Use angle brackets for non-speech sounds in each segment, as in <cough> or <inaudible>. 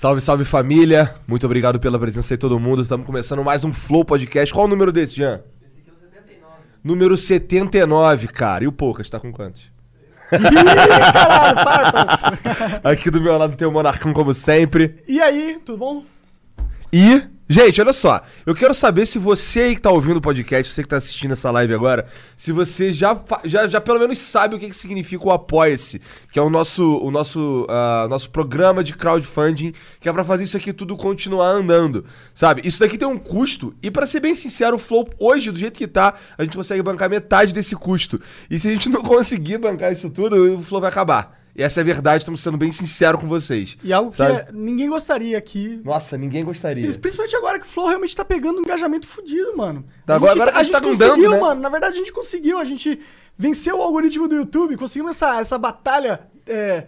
Salve, salve família. Muito obrigado pela presença aí todo mundo. Estamos começando mais um Flow Podcast. Qual o número desse, Jean? Esse aqui é o 79. Número 79, cara. E o Poucas, tá com quantos? Caralho, farpas. Aqui do meu lado tem o Monarcão, como sempre. E aí, tudo bom? E, gente, olha só. Eu quero saber se você aí que tá ouvindo o podcast, você que tá assistindo essa live agora, se você já, já, já pelo menos sabe o que, que significa o Apoia-se, que é o nosso, o nosso, ah, nosso programa de crowdfunding, que é pra fazer isso aqui tudo continuar andando, sabe? Isso daqui tem um custo, e pra ser bem sincero, o Flow, hoje, do jeito que tá, a gente consegue bancar metade desse custo. E se a gente não <laughs> conseguir bancar isso tudo, o Flow vai acabar. E essa é a verdade, estamos sendo bem sinceros com vocês. E algo que sabe? é- ninguém gostaria aqui. Nossa, ninguém gostaria. E Principalmente agora que o Flow realmente tá pegando um engajamento fudido, mano. Tá, agora- agora que a gente tá conseguiu, né? mano. Na verdade, a gente conseguiu. A gente venceu o algoritmo do YouTube, conseguimos essa, essa batalha é,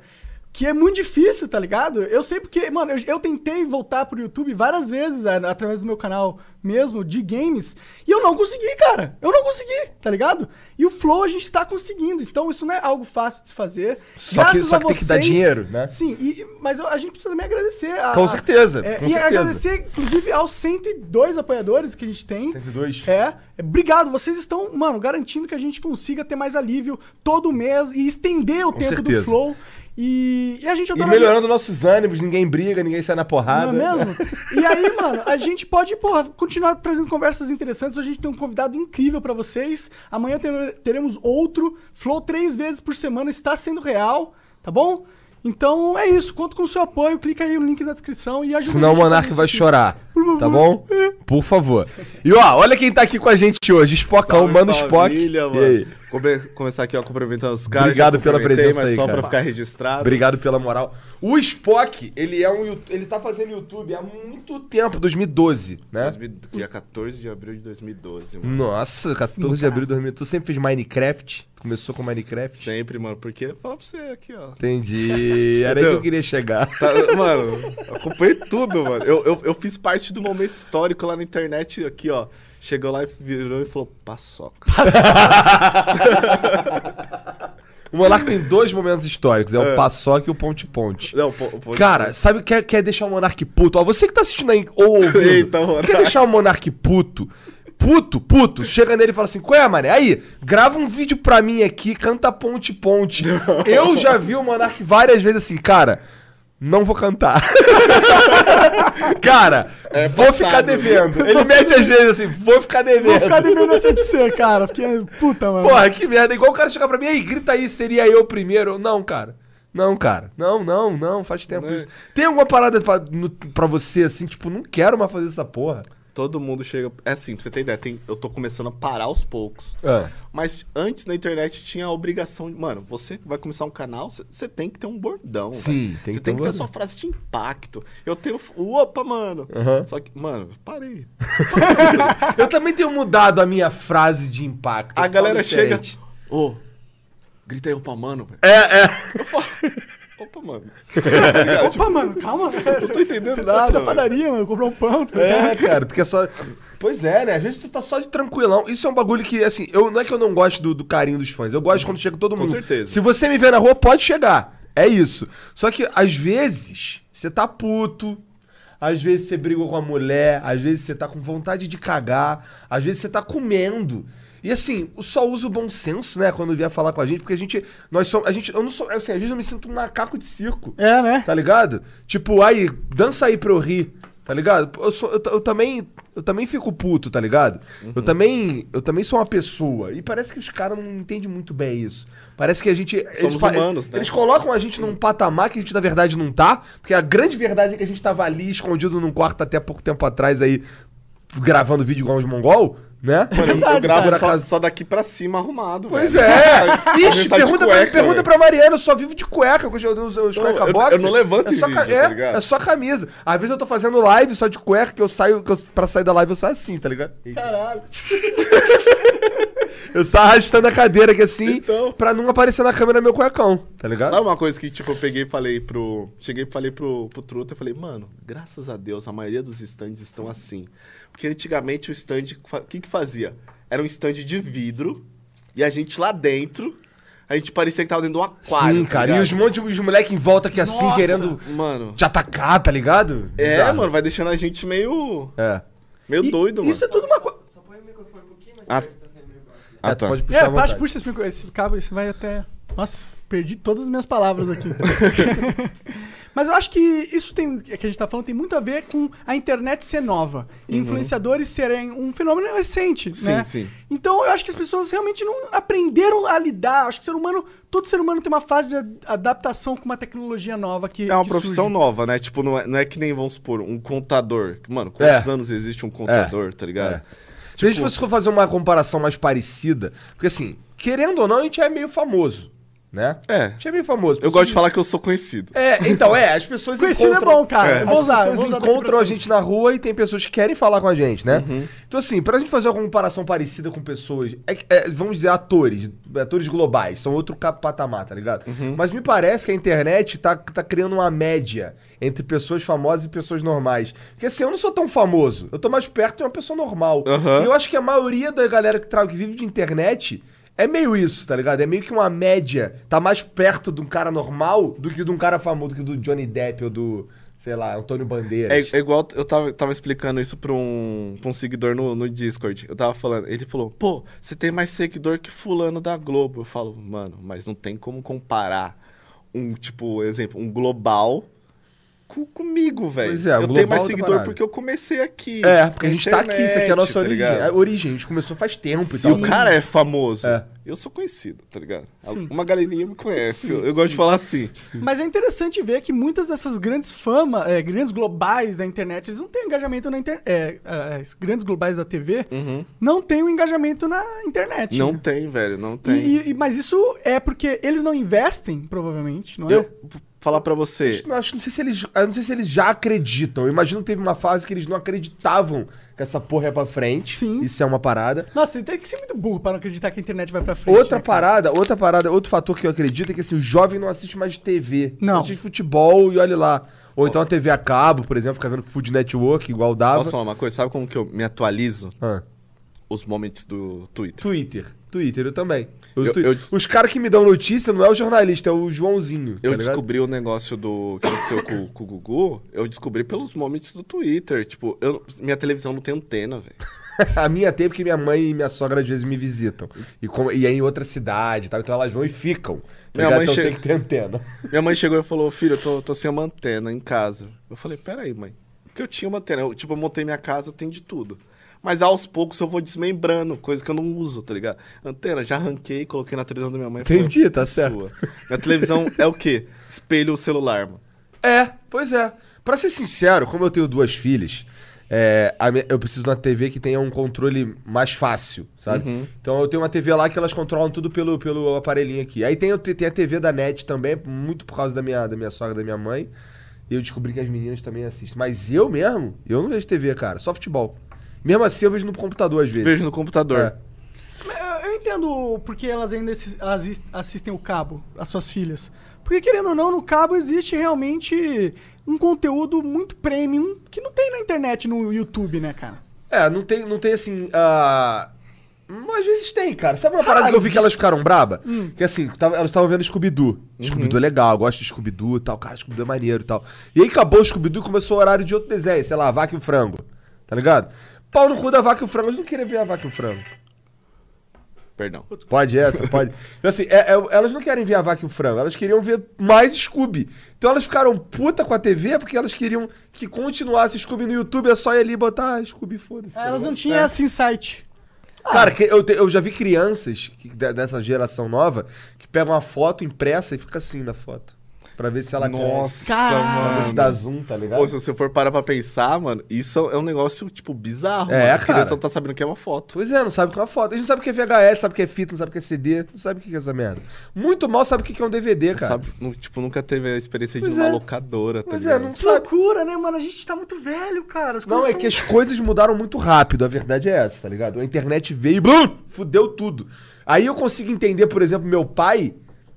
que é muito difícil, tá ligado? Eu sei porque, mano, eu, eu tentei voltar pro YouTube várias vezes é, através do meu canal mesmo, de games, e eu não consegui, cara. Eu não consegui, tá ligado? E o Flow a gente tá conseguindo. Então isso não é algo fácil de se fazer. Só que- Graças só a que tem que dar vocês- dinheiro, né? Sim, e- mas eu- a gente precisa também agradecer. A, Com certeza, é, com e certeza. agradecer, inclusive, aos 102 apoiadores que a gente tem. 102? É. é, Obrigado, vocês estão, mano, garantindo que a gente consiga ter mais alívio todo mês e estender o Com tempo certeza. do Flow. E, e a gente E melhorando nossos ânimos, ninguém briga, ninguém sai na porrada. não é mesmo? <laughs> E aí, mano, a gente pode, porra, continuar trazendo conversas interessantes. Hoje a gente tem um convidado incrível pra vocês. Amanhã ter- teremos outro. Flow três vezes por semana está sendo real, tá bom? Então é isso. Conto com o seu apoio. Clica aí no link na descrição e ajuda Senão o Monark vai chorar. Por favor. Tá bom? Por favor. E ó, olha quem tá aqui com a gente hoje. Spockão, Salve, Mano Spock. E mano. aí? Come- começar aqui, ó, cumprimentando os caras. Obrigado pela presença aí, só cara. pra ficar registrado. Obrigado pela moral. O Spock, ele é um ele tá fazendo YouTube há muito tempo, 2012, né? 2000 Dia 14 de abril de 2012, mano. Nossa, 14 de abril de 2012. Tu sempre fez Minecraft? Começou com Minecraft? Sempre, mano, porque fala pra você aqui, ó. Entendi. <laughs> Era aí que eu queria chegar. Tá, mano, acompanhei tudo, mano. Eu, eu, eu fiz parte do momento histórico lá na internet, aqui, ó. Chegou lá e virou e falou, paçoca. <laughs> O Monark tem dois momentos históricos. É, o É. Paçoca e o Ponte Ponte. Não, Cara, sabe, quer, quer deixar o Monark puto? Ó, você que tá assistindo aí ou ouvindo, Eita, quer deixar o Monark puto? Puto, puto, chega nele e fala assim: Qual é, mané? Aí, grava um vídeo pra mim aqui, canta ponte ponte. Eu já vi o Monark várias vezes assim, cara. Não vou cantar. <laughs> cara, É vou passado. ficar devendo. Ele mete às vezes assim, vou ficar devendo. Vou ficar devendo essa pra você, cara. Porque, puta, mano. Porra, que merda. Igual o cara chegar pra mim, aí, grita aí, seria eu primeiro. Não, cara. Não, cara. Não, não, não. Faz tempo Não é- isso. Tem alguma parada pra, no- pra você, assim, tipo, não quero mais fazer essa porra? Todo mundo chega. É assim, pra você ter ideia, tem, eu tô começando a parar aos poucos. Ah. Mas antes na internet tinha a obrigação de. Mano, você vai começar um canal, você- tem que ter um bordão. Sim, tem Você tem que ter sua bordão. frase de impacto. Eu tenho. Opa, mano. Aham. Só que, mano, parei. <laughs> Eu também tenho mudado a minha frase de impacto. a eu galera falo chega. Ô, grita aí, opa, mano, velho. É, é. Opa, mano. <laughs> Opa, mano, calma, velho. Não tô entendendo Tô nada. na velho. padaria, mano, comprar um pão, tá ligado? É, cara, tu quer só. Pois é, né? Às vezes tu tá só de tranquilão. Isso é um bagulho que, assim, eu, não é que eu não gosto do, do carinho dos fãs. Eu gosto quando chega todo Com mundo. certeza. Se você me ver na rua, pode chegar. É isso. Só que, às vezes, você tá puto. Às vezes você brigou com a mulher. Às vezes você tá com vontade de cagar. Às vezes você tá comendo. E assim, eu só uso o bom senso, né, quando vier falar com a gente, porque a gente. Nós somos. A gente. Eu não sou. Assim, às vezes eu me sinto um macaco de circo. É, né? Tá ligado? Tipo, aí, dança aí pra eu rir. Tá ligado? Eu, sou, eu, eu também. Eu também fico puto, tá ligado? Eu também. Eu também sou uma pessoa. E parece que os caras não entendem muito bem isso. Parece que a gente. eles, pa- humanos, né? Eles colocam a gente num patamar que a gente, na verdade, não tá. Porque a grande verdade é que a gente tava ali escondido num quarto até pouco tempo atrás aí, gravando vídeo igual uns mongol. Né? Mano, eu- eu verdade, gravo cara. só, só daqui pra cima arrumado, Pois velho. é! <laughs> Ixi, tá de pergunta, cueca, pra, pergunta velho. pra Mariana, eu só vivo de cueca, com os, os, os Não, cueca eu- box. eu não levanto é em só, vídeo, tá é, ligado? é só camisa. Às vezes eu tô fazendo live só de cueca, que eu saio, que eu, pra sair da live eu saio assim, tá ligado? Caralho. <laughs> Eu saio arrastando a cadeira aqui assim, Então. pra não aparecer na câmera meu cuecão, tá ligado? Sabe uma coisa que, tipo, eu peguei e falei pro. Cheguei e falei pro, pro Truta, eu falei, mano, graças a Deus, a maioria dos stands estão assim. Porque antigamente o stand, o que que fazia? Era um stand de vidro, e a gente lá dentro, a gente parecia que tava dentro de um aquário. Sim, tá cara. E os monte os moleque em volta aqui assim, Nossa. querendo Mano. te atacar, tá ligado? É, Bizarro. mano, vai deixando a gente meio. É. meio E- doido, mano. Isso é tudo uma coisa. Ah, Ah, ah, tá. pode puxar É, puxa esse, micro- esse cabo, isso vai até. Nossa, perdi todas as minhas palavras aqui. <laughs> Mas eu acho que isso tem, que a gente tá falando tem muito a ver com a internet ser nova. E influenciadores serem um fenômeno recente, Uhum. Sim, né? sim. Então eu acho que as pessoas realmente não aprenderam a lidar. Acho que o ser humano, todo ser humano tem uma fase de ad- adaptação com uma tecnologia nova que É uma que profissão surge. nova, né? Tipo, não é, não é que nem, vamos supor, um contador. Mano, quantos É. anos existe um contador, tá ligado? É. Se a gente fosse fazer uma comparação mais parecida, porque assim, querendo ou não, a gente é meio famoso, né? É. A gente é meio famoso. Eu gosto de falar que eu sou conhecido. É, então, é, as pessoas Conhecido encontram... é bom, cara. É. As usar, pessoas usar encontram a gente na rua e tem pessoas que querem falar com a gente, né? Então, assim, pra gente fazer uma comparação parecida com pessoas, é é, vamos dizer, atores, atores globais, são outro patamar, tá ligado? Mas me parece que a internet tá, tá criando uma média entre pessoas famosas e pessoas normais. Porque assim, eu não sou tão famoso, eu tô mais perto de uma pessoa normal. Aham. E eu acho que a maioria da galera que, tra- que vive de internet é meio isso, tá ligado? É meio que uma média. Tá mais perto de um cara normal do que de um cara famoso, do que do Johnny Depp ou do, sei lá, Antônio Bandeiras. É, é igual eu tava, tava explicando isso pra um, pra um seguidor no, no Discord. Eu tava falando, ele falou, pô, você tem mais seguidor que fulano da Globo. Eu falo, mano, mas não tem como comparar um, tipo, exemplo, um global com, comigo, velho. Pois é, eu tenho mais é seguidor parada. porque eu comecei aqui. É, porque a gente tá aqui, isso aqui é a nossa internet, origem. tá ligado? É origem, a gente começou faz tempo e Se tal. o cara é famoso, É. eu sou conhecido, tá ligado? Sim. Uma galerinha me conhece. eu eu gosto de falar assim. Mas é interessante ver que muitas dessas grandes fama, é, grandes globais da internet, eles não têm engajamento na internet. É, é, as grandes globais da TV não têm o engajamento na internet. Não né? tem, velho, não E- tem. e- e- mas isso é porque eles não investem, provavelmente, não é? Eu falar pra você, Eu acho, não sei se eles, eu não sei se eles já acreditam. Eu imagino que teve uma fase que eles não acreditavam que essa porra ia pra frente. Sim. Isso é uma parada. Nossa, você tem que ser muito burro para não acreditar que a internet vai pra frente. Outra né, parada, outra parada, outro fator que eu acredito é que assim, o jovem não assiste mais TV. Não. Assiste futebol e olha lá. Ou então a TV a cabo, por exemplo, fica vendo Food Network, igual dava. posso falar uma coisa? Sabe como que eu me atualizo? Ah. Os momentos do Twitter. Twitter. Twitter, eu também. Os, Eu- eu- Os caras que me dão notícia não é o jornalista, é o Joãozinho. Eu tá descobri o negócio do que aconteceu com, com o Gugu, eu descobri pelos momentos do Twitter. Tipo, eu, minha televisão não tem antena, velho. <laughs> A minha tem porque minha mãe e minha sogra às vezes me visitam. E, com- e é em outra cidade, tá? então elas vão e ficam. Tá Minha mãe então chega- tem que ter antena. <laughs> Minha mãe chegou e falou, filho, eu tô, tô sem uma antena em casa. Eu falei, peraí, mãe. Porque eu tinha uma antena. Eu, tipo, eu montei minha casa, tem de tudo. Mas aos poucos eu vou desmembrando, coisa que eu não uso, tá ligado? Antena, já arranquei, coloquei na televisão da minha mãe. falei, Entendi, tá "É certo." sua." Minha televisão é o quê? Espelho celular, mano. É, pois é. Pra ser sincero, como eu tenho duas filhas, é, minha- eu preciso de uma TV que tenha um controle mais fácil, sabe? Uhum. Então eu tenho uma TV lá que elas controlam tudo pelo, pelo aparelhinho aqui. Aí tem, o- tem a TV da NET também, muito por causa da minha, da minha sogra e da minha mãe. E eu descobri que as meninas também assistem. Mas eu mesmo, eu não vejo TV, cara, só futebol. Mesmo assim eu vejo no computador às vezes. Vejo no computador. É. Eu, entendo porque elas ainda assi- assis- assistem o cabo, as suas filhas. Porque, querendo ou não, no cabo existe realmente um conteúdo muito premium que não tem na internet, no YouTube, né, cara? É, não tem, não tem assim. ah, mas Às vezes tem, cara. Sabe uma parada Raro. que eu vi que elas ficaram braba? Que assim, tava- elas estavam vendo Scooby-Doo. Scooby-Doo é legal, eu gosto de Scooby-Doo e tal. Cara, Scooby-Doo é maneiro e tal. E aí acabou o Scooby-Doo e começou o horário de outro desenho, sei lá, Vaca e o Frango. Tá ligado? Pau no cu da Vaca e o Frango. Eles não queriam ver a Vaca e o Frango. Perdão. Pode essa, pode. Então assim, é- é- elas não querem ver a Vaca e o Frango, elas queriam ver mais Scooby. Então elas ficaram puta com a TV porque elas queriam que continuasse Scooby no YouTube, é só ir ali e botar ah, Scooby, foda-se. tá Elas não tinham É. esse insight. Cara, que eu, te- eu já vi crianças que- de- dessa geração nova que pegam uma foto impressa e fica assim na foto. Pra ver se ela Nossa, Caralho. Pra ver se dá zoom, tá ligado? Pô, se você for parar pra pensar, mano, isso é um negócio, tipo, bizarro. É, mano. A cara. criança não tá sabendo o que é uma foto. Pois é, não sabe o que é uma foto. A gente não sabe o que é VHS, sabe o que é fita, não sabe o que é CD, não sabe o que é essa merda. Muito mal sabe o que é um DVD, cara. Sabe? Nu- Tipo, nunca teve a experiência Pois de uma é. locadora, tá Pois é, ligado? não Que sabe. loucura, né, mano? A gente tá muito velho, cara. As Não, é tão- que as coisas mudaram muito rápido, a verdade é essa, tá ligado? A internet veio e blum, fudeu tudo. Aí eu consigo entender, por exemplo, meu pai,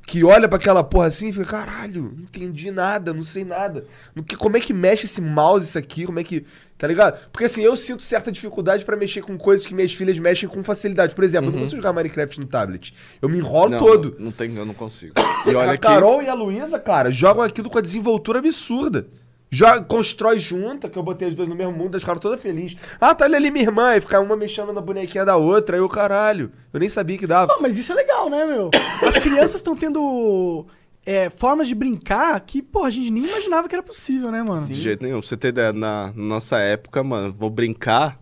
que olha pra aquela porra assim e fica, caralho, não entendi nada, não sei nada. No que, como é que mexe esse mouse, isso aqui, como é que. Tá ligado? Porque assim, eu sinto certa dificuldade pra mexer com coisas que minhas filhas mexem com facilidade. Por exemplo, eu não consigo jogar Minecraft no tablet. Eu me enrolo Não, todo. Não, não tem, eu não consigo. E olha a que... Carol e a Luísa, cara, jogam aquilo com a desenvoltura absurda. Joga, constrói junta, que eu botei as duas no mesmo mundo, as caras todas felizes. Ah, tá olha ali minha irmã, e ficar uma mexendo na bonequinha da outra, aí o caralho. Eu nem sabia que dava. Não, mas isso é legal, né, meu? As crianças estão tendo é, formas de brincar que, pô, a gente nem imaginava que era possível, né, mano? De jeito nenhum. Pra você ter ideia, na nossa época, mano, vou brincar.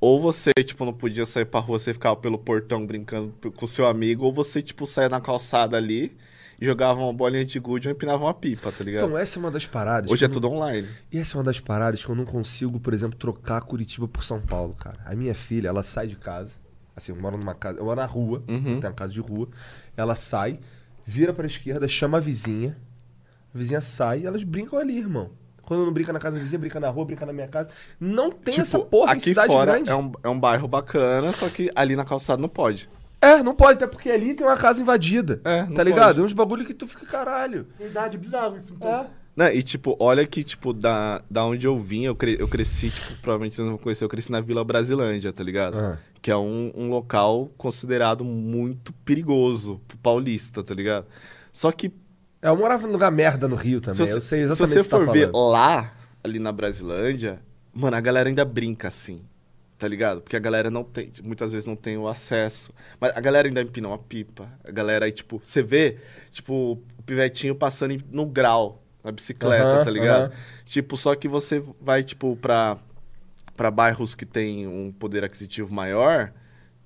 Ou você, tipo, não podia sair pra rua, você ficava pelo portão brincando com o seu amigo, ou você, tipo, saia na calçada ali e jogava uma bolinha de gude ou empinava uma pipa, tá ligado? Então, essa é uma das paradas. Hoje é não- tudo online. E essa é uma das paradas que eu não consigo, por exemplo, trocar Curitiba por São Paulo, cara. A minha filha, ela sai de casa. Assim, eu moro numa casa. Eu moro na rua, Uhum. tem uma casa de rua. Ela sai, vira pra esquerda, chama a vizinha. A vizinha sai e elas brincam ali, irmão. Quando não brinca na casa da vizinha, brinca na rua, brinca na minha casa. Não tem essa porra Tipo, aqui cidade fora grande. é um, é um bairro bacana, só que ali na calçada não pode. É, não pode, até porque ali tem uma casa invadida. É, não tá ligado? pode. É uns bagulho que tu fica caralho. Verdade, bizarro isso. Então. É. Né? E, tipo, olha que, tipo, da, da onde eu vim, eu, cre- eu cresci, tipo, provavelmente vocês não vão conhecer, eu cresci na Vila Brasilândia, tá ligado? Ah. Que é um, um local considerado muito perigoso pro paulista, tá ligado? Só que, É, eu morava num lugar merda no Rio também. se, eu você- sei se exatamente você o que tá for ver falando. lá, ali na Brasilândia, mano, a galera ainda brinca assim, tá ligado? Porque a galera não tem, muitas vezes não tem o acesso. Mas a galera ainda empina uma pipa. A galera aí, tipo, você vê, tipo, o pivetinho passando no grau, na bicicleta, Aham, tá ligado? aham. Tipo, só que você vai, tipo, pra, pra bairros que tem um poder aquisitivo maior,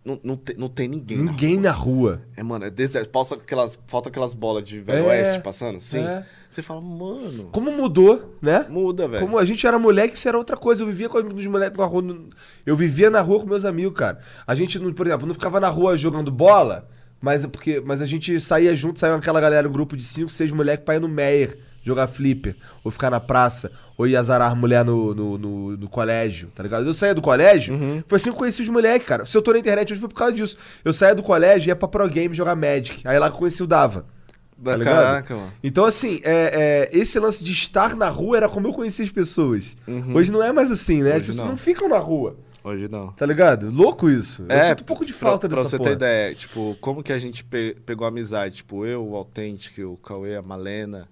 não, não, tem, não tem ninguém. na Ninguém rua. na rua. É, mano, é deserto. Falta aquelas, falta aquelas bolas de Velho É, Oeste passando assim. é. Você fala, mano, Como mudou, né? muda, velho. Como a gente era moleque, isso era outra coisa. Eu vivia com os moleques na rua. Eu vivia na rua com meus amigos, cara. A gente, por exemplo, não ficava na rua jogando bola, mas, é porque, mas a gente saía junto, saía aquela galera, um grupo de cinco, seis moleques pra ir no Meyer jogar flipper, ou ficar na praça, ou ir azarar mulher no, no, no, no colégio, tá ligado? Eu saía do colégio, foi assim que eu conheci os moleques, cara. Se eu tô na internet hoje foi por causa disso. Eu saía do colégio e ia pra Pro Game jogar Magic. Aí lá que eu conheci o Dava. Tá ligado? caraca, mano. Então, assim, é, é, esse lance de estar na rua era como eu conhecia as pessoas. Hoje não é mais assim, né? As Uhum. Hoje pessoas não. não. ficam na rua, Hoje não. tá ligado? Louco isso. eu sinto um pouco de pra- falta pra, dessa você porra. ter ideia, tipo, como que a gente pe- pegou amizade? Tipo, eu, o Authentic, o Cauê, a Malena.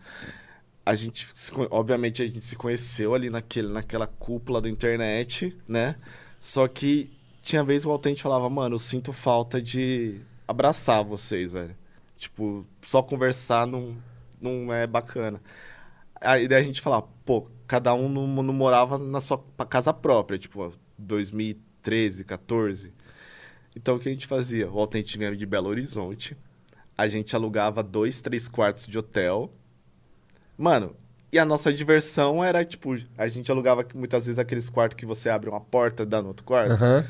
A gente, se obviamente, a gente se conheceu ali naquele, naquela cúpula da internet, né? Só que tinha vez que o Authentic falava, mano, eu sinto falta de abraçar vocês, velho. Tipo, só conversar não, não é bacana. Aí daí a gente falava, pô, cada um não, não morava na sua casa própria, tipo, 2013, 14. Então o que a gente fazia? O Authentic de Belo Horizonte. A gente alugava dois, três quartos de hotel. Mano, e a nossa diversão era, tipo, a gente alugava muitas vezes aqueles quartos que você abre uma porta e dá no outro quarto. Aham.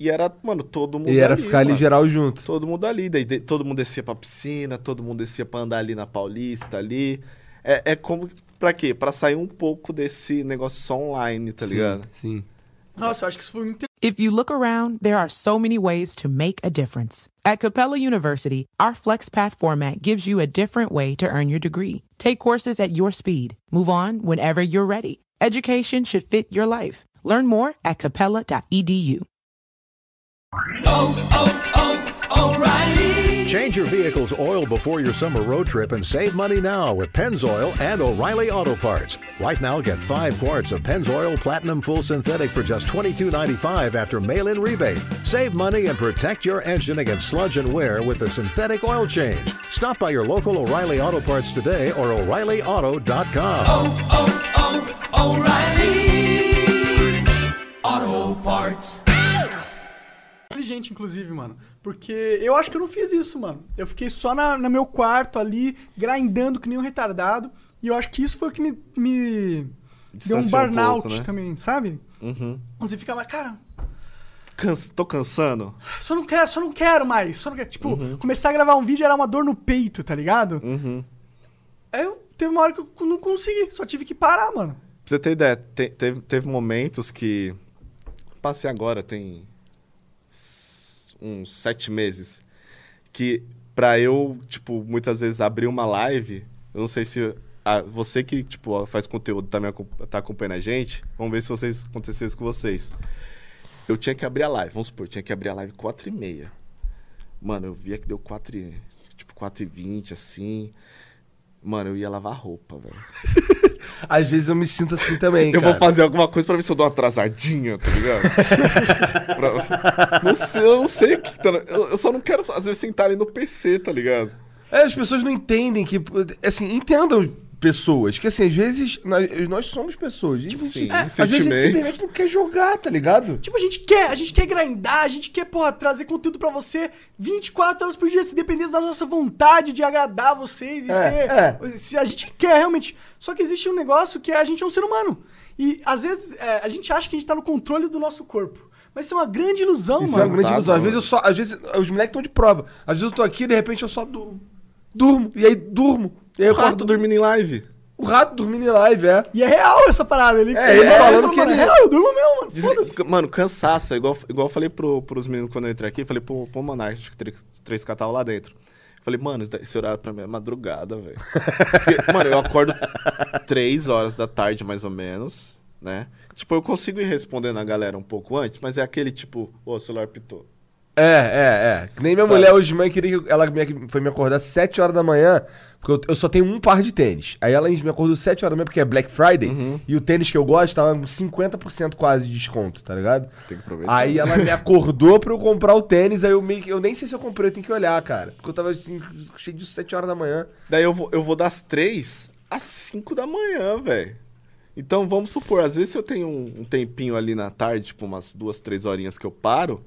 E era, mano, todo mundo E era ali, ficar ali mano. geral junto. Todo mundo ali. Daí de- todo mundo descia pra piscina, todo mundo descia pra andar ali na Paulista, ali. É, é como. Pra quê? Pra sair um pouco desse negócio só online, tá ligado? Sim. Nossa, eu acho que isso foi muito If you look around, there are so many ways to make a difference. At Capella University, our FlexPath format gives you a different way to earn your degree. Take courses at your speed. Move on whenever you're ready. Education should fit your life. Learn more at capella.edu. Change your vehicle's oil before your summer road trip and save money now with Pennzoil and O'Reilly Auto Parts. Right now, get five quarts of Pennzoil Platinum Full Synthetic for just $22.95 after mail in rebate. Save money and protect your engine against sludge and wear with the synthetic oil change. Stop by your local O'Reilly Auto Parts today or O'ReillyAuto.com. inteligente gente, inclusive, mano. Porque eu acho que eu não fiz isso, mano. Eu fiquei só na, no meu quarto ali, grindando que nem um retardado. E eu acho que isso foi o que me, me deu um Distanciou um burnout pouco, né? também, sabe? Uhum. Você fica, mas, cara, Cansa- tô cansando? só não quero, só não quero mais. Só não quero. Tipo, Uhum. começar a gravar um vídeo era uma dor no peito, tá ligado? Uhum. Aí eu teve uma hora que eu não consegui, só tive que parar, mano. Pra você ter ideia, te- teve, teve momentos que. Passei agora, tem. Uns sete meses. Que pra eu, tipo, muitas vezes abrir uma live, eu não sei se. ah, você que, tipo, faz conteúdo, tá, me, acom- tá acompanhando a gente, vamos ver se vocês aconteceu isso com vocês. Eu tinha que abrir a live, vamos supor, eu tinha que abrir a live 4 e meia. Mano, eu via que deu 4 e, tipo, 4 e 20, assim. Mano, eu ia lavar roupa, velho. <laughs> Às vezes eu me sinto assim também, Eu cara. vou fazer alguma coisa pra ver se eu dou uma atrasadinha, tá ligado? <laughs> Pra- não sei, eu não sei o que tá. Eu, eu só não quero, às vezes, sentar ali no PC, tá ligado? É, as pessoas não entendem que. Assim, entendam pessoas. Que assim, às vezes nós, nós somos pessoas. A gente, Sim, é, às vezes a gente simplesmente não quer jogar, tá ligado? Tipo, a gente quer, a gente quer grindar, a gente quer, porra, trazer conteúdo pra você 24 horas por dia, se dependesse da nossa vontade de agradar vocês e É, ter. Se a gente quer realmente. Só que existe um negócio que é a gente é um ser humano. E às vezes é, a gente acha que a gente tá no controle do nosso corpo. Mas isso é uma grande ilusão, Isso é uma mano. grande tá, ilusão. Às mano. vezes eu só. Às vezes os moleques estão de prova. Às vezes eu tô aqui de repente eu só durmo. Durmo. E aí durmo. E aí O eu acordo rato dormindo em live. O rato dormindo em live, é. E é real essa parada. Ele, É, ele falando que mano, ele- É real, eu durmo mesmo, mano. Diz- Foda-se. Mano, cansaço. É igual, igual eu falei pro, pros meninos quando eu entrei aqui. Falei pro, pro Monark, acho que três, três tava lá dentro. Falei, mano, esse, horário pra mim é madrugada, velho. <laughs> Mano, eu acordo três horas da tarde, mais ou menos, né? Tipo, eu consigo ir respondendo a galera um pouco antes, mas é aquele tipo, ô, o celular pitou. É, é, é. Que nem minha Sabe? mulher hoje de manhã queria que ela me, foi me acordar 7 horas da manhã, porque eu, eu só tenho um par de tênis. Aí ela me acordou 7 horas da manhã porque é Black Friday, Uhum. e o tênis que eu gosto tava com 50% quase de desconto, tá ligado? Tem que aproveitar. Aí ela me acordou pra eu comprar o tênis, aí eu meio que. Eu nem sei se eu comprei, eu tenho que olhar, cara. Porque eu tava assim, cheio de 7 horas da manhã. Daí eu vou, eu vou das três às cinco da manhã, velho. Então, vamos supor, às vezes eu tenho um, um tempinho ali na tarde, tipo umas duas, três horinhas que eu paro,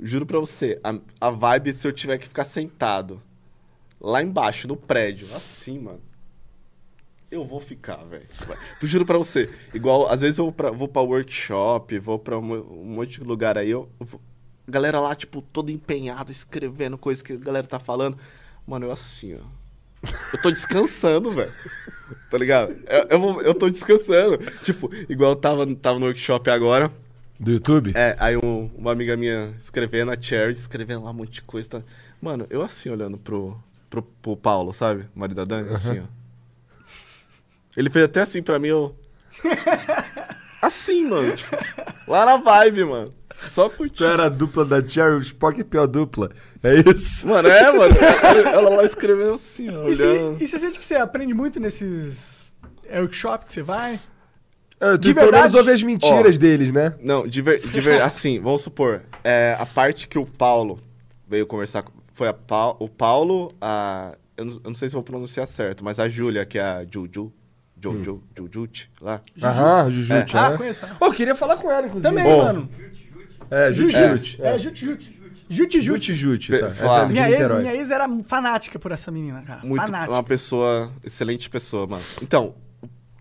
juro pra você, a, a vibe se eu tiver que ficar sentado lá embaixo, no prédio, assim, mano, eu vou ficar, velho. Juro pra você, igual, às vezes eu vou pra, vou pra workshop, vou pra um, um monte de lugar aí, eu, eu vou- galera lá, tipo, toda empenhada, escrevendo coisas que a galera tá falando. Mano, eu assim, ó. Eu tô descansando, velho. Tá ligado? Eu, eu, vou- eu tô descansando. Tipo, igual eu tava, tava no workshop agora. Do YouTube? É, aí um- uma amiga minha escrevendo, a Cherry, escrevendo lá um monte de coisa. Tá... Mano, eu assim, olhando pro, pro, pro Paulo, sabe? O marido da Dani, assim, ó. Ele fez até assim pra mim, eu... <laughs> Assim, mano. Tipo, lá na vibe, mano. Só Tu curtindo. era a dupla da Cherry, o Spock é pior dupla. É isso? Mano, é, mano. Ela, lá escrevendo assim, ó, E, olhando. e você sente que você aprende muito nesses workshops que você vai? É, tu De pelo menos verdade? ouve as mentiras Ó. deles, né? Não, de ver, de ver- <laughs> assim, vamos supor, é, a parte que o Paulo veio conversar, com- foi a Pau- o Paulo, a, eu não, eu não sei se vou pronunciar certo, mas a Júlia, que é a Juju, Jojo, Jujute, lá. Aham, Jujute. Ah, né? conheço. Pô, eu queria falar com ela, inclusive. Também, Bom. mano. É, Jute. É, Jute. Jute Jute, tá. É de Minha ex, Niterói. minha ex era fanática por essa menina, cara. Muito, fanática. uma pessoa, excelente pessoa, mano. Então,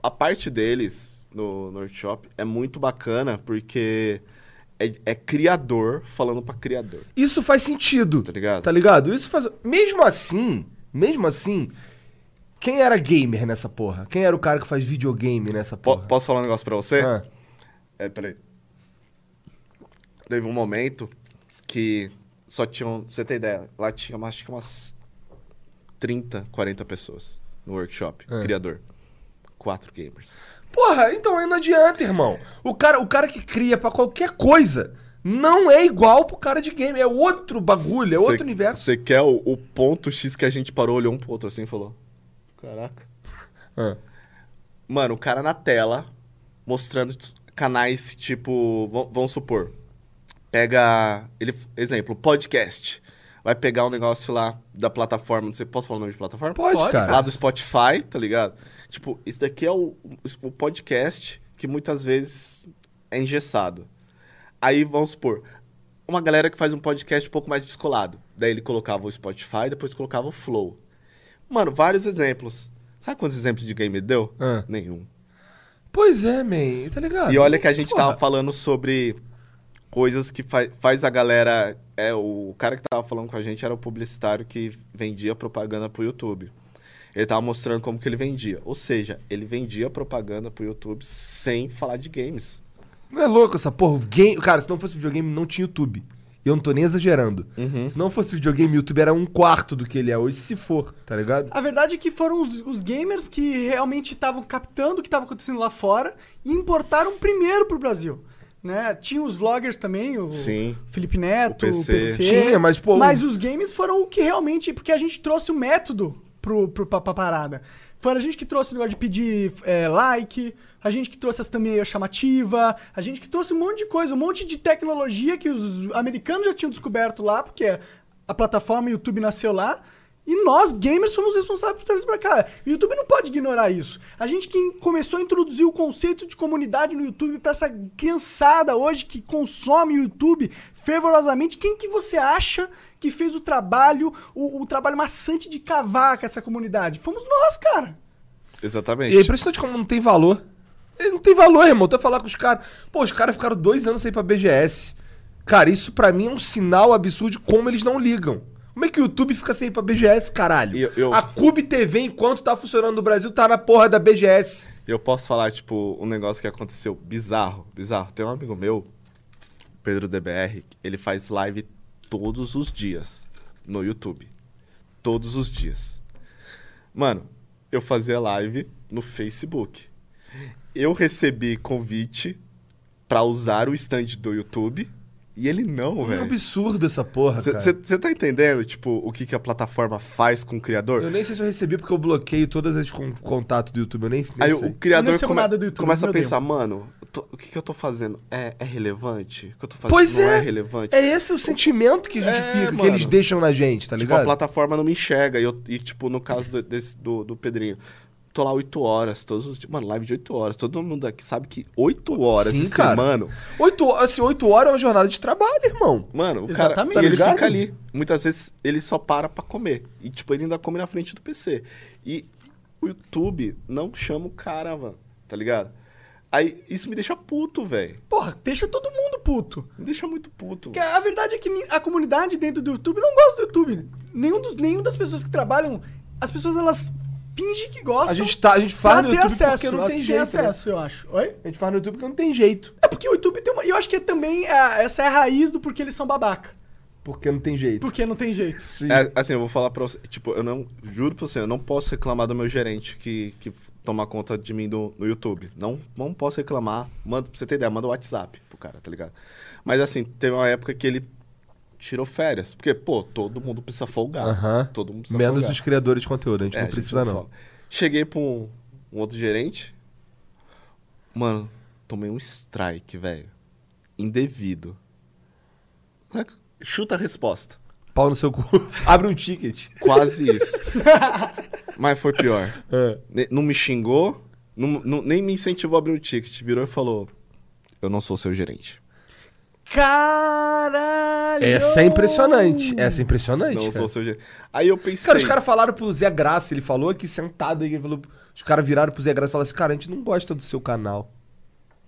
a parte deles no, no workshop é muito bacana, porque é, é criador falando pra criador, Isso faz sentido. tá ligado? Tá ligado? Isso faz. Mesmo assim, mesmo assim, quem era gamer nessa porra? Quem era o cara que faz videogame nessa Po- porra? posso falar um negócio pra você? Ah, É, peraí. Teve um momento que só tinham. Você ter ideia, lá tinha acho que umas 30, 40 pessoas no workshop, Ah. criador. Quatro gamers. Porra, então aí não adianta, irmão. O cara, o cara que cria pra qualquer coisa não é igual pro cara de game. É outro bagulho, é Cê- outro universo. Você quer o, o ponto X que a gente parou, olhou um pro outro assim e falou: Caraca. Ah. Mano, o cara na tela mostrando canais tipo. Vamos supor. Pega. Ele, exemplo, podcast. Vai pegar um negócio lá da plataforma. Não sei, posso falar o nome de plataforma? Pode, Pode, cara. Lá do Spotify, tá ligado? Tipo, isso daqui é o, o podcast que muitas vezes é engessado. Aí, vamos supor, uma galera que faz um podcast um pouco mais descolado. Daí ele colocava o Spotify, depois colocava o Flow. Mano, vários exemplos. Sabe quantos exemplos de game deu? Ah. Nenhum. Pois é, man. Tá ligado? E olha que a gente Porra. tava falando sobre coisas que fa faz a galera. É, o cara que tava falando com a gente era o publicitário que vendia propaganda pro YouTube. Ele tava mostrando como que ele vendia. Ou seja, ele vendia propaganda pro YouTube sem falar de games. Não é louco essa porra? Game... Cara, se não fosse videogame, não tinha YouTube. E eu não tô nem exagerando. Uhum. Se não fosse videogame, o YouTube era um quarto do que ele é hoje, se for, tá ligado? A verdade é que foram os, os gamers que realmente estavam captando o que estava acontecendo lá fora e importaram primeiro pro Brasil. Né? Tinha os vloggers também, o Sim. Felipe Neto, O o PC. PC. Tinha, mas, pô, Mas os games foram o que realmente. Porque a gente trouxe o método pro, pro, pra, pra parada. Foi a gente que trouxe o negócio de pedir é, like, a gente que trouxe as thumbnail chamativa, a gente que trouxe um monte de coisa, um monte de tecnologia que os americanos já tinham descoberto lá, porque a plataforma YouTube nasceu lá. E nós, gamers, somos responsáveis por trazer pra cá. O YouTube não pode ignorar isso. A gente que começou a introduzir o conceito de comunidade no YouTube pra essa criançada hoje que consome o YouTube fervorosamente, quem que você acha que fez o trabalho, o, o trabalho maçante de cavar com essa comunidade? Fomos nós, cara. Exatamente. E é impressionante como não tem valor. Ele não tem valor, irmão. Tu vai falar com os caras. Pô, os caras ficaram dois anos sem ir pra BGS. Cara, isso pra mim é um sinal absurdo de como eles não ligam. Como é que o YouTube fica sem ir pra BGS, caralho? Eu- eu- A Cube TV, enquanto tá funcionando no Brasil, tá na porra da BGS. Eu posso falar, tipo, um negócio que aconteceu bizarro, bizarro. Tem um amigo meu, Pedro DBR, ele faz live todos os dias no YouTube. Todos os dias. Mano, eu fazia live no Facebook. Eu recebi convite pra usar o stand do YouTube e ele não, É um velho. absurdo essa porra, cara. Você tá entendendo, tipo, o que, que a plataforma faz com o criador? Eu nem sei se eu recebi porque eu bloqueio todas as con contatos do YouTube. Eu nem, nem Aí sei. o criador come- nada do YouTube, começa a pensar, mano, eu tô- o que, que eu tô fazendo? É, é relevante? O que eu tô fazendo Pois não é, é. relevante? É esse o sentimento que a gente É, fica, que mano. eles deixam na gente, tá tipo, ligado? a plataforma não me enxerga. E, eu, e, tipo, no caso do, desse- do, do Pedrinho, tô lá 8 horas, todos os dias. Mano, live de 8 horas. Todo mundo aqui sabe que 8 horas Sim, cara. Oito, assim, oito horas é uma jornada de trabalho, irmão. Mano, o cara. Exatamente. E ele Tá ligado? fica ali. Muitas vezes ele só para pra comer. E, tipo, ele ainda come na frente do PC. E o YouTube não chama o cara, mano. Tá ligado? Aí isso me deixa puto, velho. Porra, deixa todo mundo puto. Me deixa muito puto. Porque a verdade é que a comunidade dentro do YouTube não gosta do YouTube. Nenhum, dos, nenhum das pessoas que trabalham, as pessoas elas fingem que gostam. A gente, tá, a gente faz no YouTube acesso. porque não tem que jeito. né? acesso, eu acho. Oi? A gente faz no YouTube porque não tem jeito. É porque o YouTube tem uma. E eu acho que é também é, essa é a raiz do porquê eles são babaca. Porque não tem jeito. Porque não tem jeito. Sim. É, assim, eu vou falar pra você. Tipo, eu não. Juro pra você, eu não posso reclamar do meu gerente que, que toma conta de mim do, no YouTube. Não, não posso reclamar. Manda, pra você ter ideia, manda o WhatsApp pro cara, tá ligado? Mas assim, teve uma época que ele tirou férias. Porque, pô, todo mundo precisa folgar. Aham. Todo mundo precisa Menos folgar. os criadores de conteúdo, a gente É, não a gente precisa, não. Cheguei pra um, um outro gerente. Mano, tomei um strike, velho. Indevido. Chuta a resposta. Pau no seu cu. Abre um ticket. Quase isso. <laughs> Mas foi pior. É. Não me xingou, não- não- nem me incentivou a abrir o ticket. Virou e falou: Eu não sou seu gerente. Caralho! Essa é impressionante. Essa é impressionante. Não cara. sou seu gerente. Aí eu pensei. Cara, os caras falaram pro Zé Graça, ele falou aqui sentado aí, ele falou, os caras viraram pro Zé Graça e falaram assim, cara, a gente não gosta do seu canal.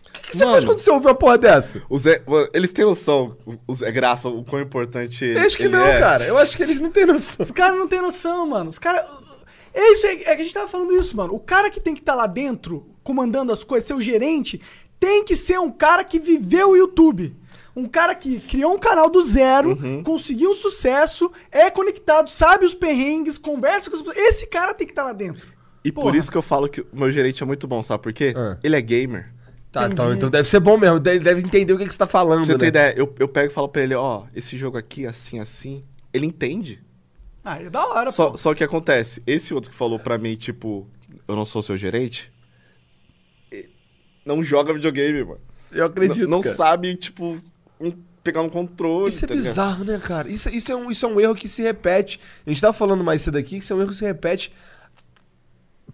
O que, que você Mano. faz quando você ouve uma porra dessa? O Zé- eles têm noção, o- o Zé Graça, o quão importante ele Eu acho que ele não, é. cara. Eu acho que eles não têm noção. Os caras não têm noção, mano. Os caras. É isso, é, é que a gente tava falando isso, mano. O cara que tem que estar lá dentro, comandando as coisas, ser o gerente, tem que ser um cara que viveu o YouTube. Um cara que criou um canal do zero, Uhum. conseguiu um sucesso, é conectado, sabe os perrengues, conversa com as pessoas. Esse cara tem que estar lá dentro. E por Porra. isso que eu falo que o meu gerente é muito bom, sabe por quê? Ah. Ele é gamer. Tá, então, então deve ser bom mesmo. Ele deve entender o que, que você tá falando, Pra você né? ter ideia, eu, eu pego e falo pra ele, ó, esse jogo aqui, assim, assim. Ele entende. Ah, é da hora, Só, pô. só que acontece, esse outro que falou pra mim, tipo, eu não sou seu gerente, não joga videogame, mano. Eu acredito, N- não cara. sabe, tipo, um- pegar um controle. Isso é tá ligado? bizarro, né, cara? Isso, isso, é um, isso é um erro que se repete. A gente tava falando mais cedo aqui que isso é um erro que se repete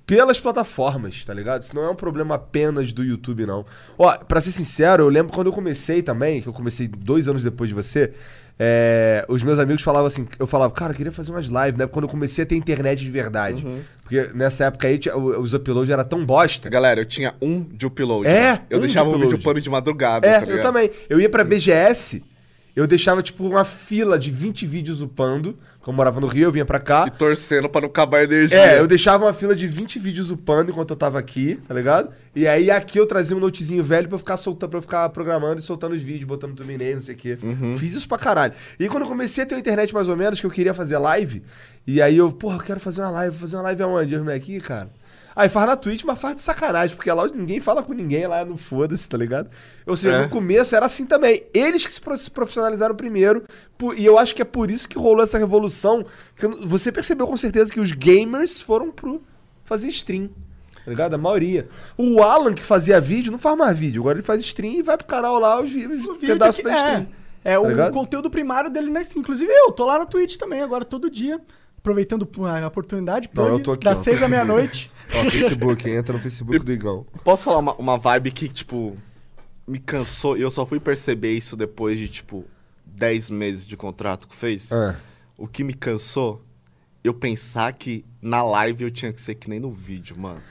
pelas plataformas, tá ligado? Isso não é um problema apenas do YouTube, não. Ó, pra ser sincero, eu lembro quando eu comecei também, que eu comecei dois anos depois de você, é, os meus amigos falavam assim, eu falava, cara, eu queria fazer umas lives, né? Quando eu comecei a ter internet de verdade. Uhum. Porque nessa época aí os uploads era tão bosta. Galera, eu tinha um de upload. É. Eu um deixava de o vídeo pano de madrugada, É, tá eu também. Eu ia pra BGS, eu deixava tipo uma fila de 20 vídeos upando. Como eu morava no Rio, eu vinha pra cá. E torcendo pra não acabar a energia. É, eu deixava uma fila de 20 vídeos upando enquanto eu tava aqui, tá ligado? E aí aqui eu trazia um notezinho velho pra eu ficar soltando, pra eu ficar programando e soltando os vídeos, botando thumbnail, não sei o quê. Fiz isso pra caralho. E quando eu comecei a ter uma internet mais ou menos, que eu queria fazer live, e aí eu, porra, eu quero fazer uma live, vou fazer uma live aonde? Eu, aqui, cara. Aí faz na Twitch, mas faz de sacanagem, porque lá ninguém fala com ninguém, lá no foda-se, tá ligado? Ou seja, É. no começo era assim também. Eles que se pro- se profissionalizaram primeiro, e eu acho que é por isso que rolou essa revolução. você percebeu com certeza que os gamers foram pro fazer stream. Tá ligado? A maioria. O Alan, que fazia vídeo, não faz mais vídeo. Agora ele faz stream e vai pro canal lá, os, os O pedaços que- da stream. É, é o ligado? conteúdo primário dele na stream. Inclusive eu, tô lá na Twitch também agora todo dia. Aproveitando a oportunidade, Não, plug, eu tô aqui, das ó. 6 à meia-noite. <laughs> Ó, Facebook, entra no Facebook do Igão. Posso falar uma, uma vibe que, tipo, me cansou e eu só fui perceber isso depois de, tipo, 10 meses de contrato que fez? Ah. O que me cansou, eu pensar que na live eu tinha que ser que nem no vídeo, mano.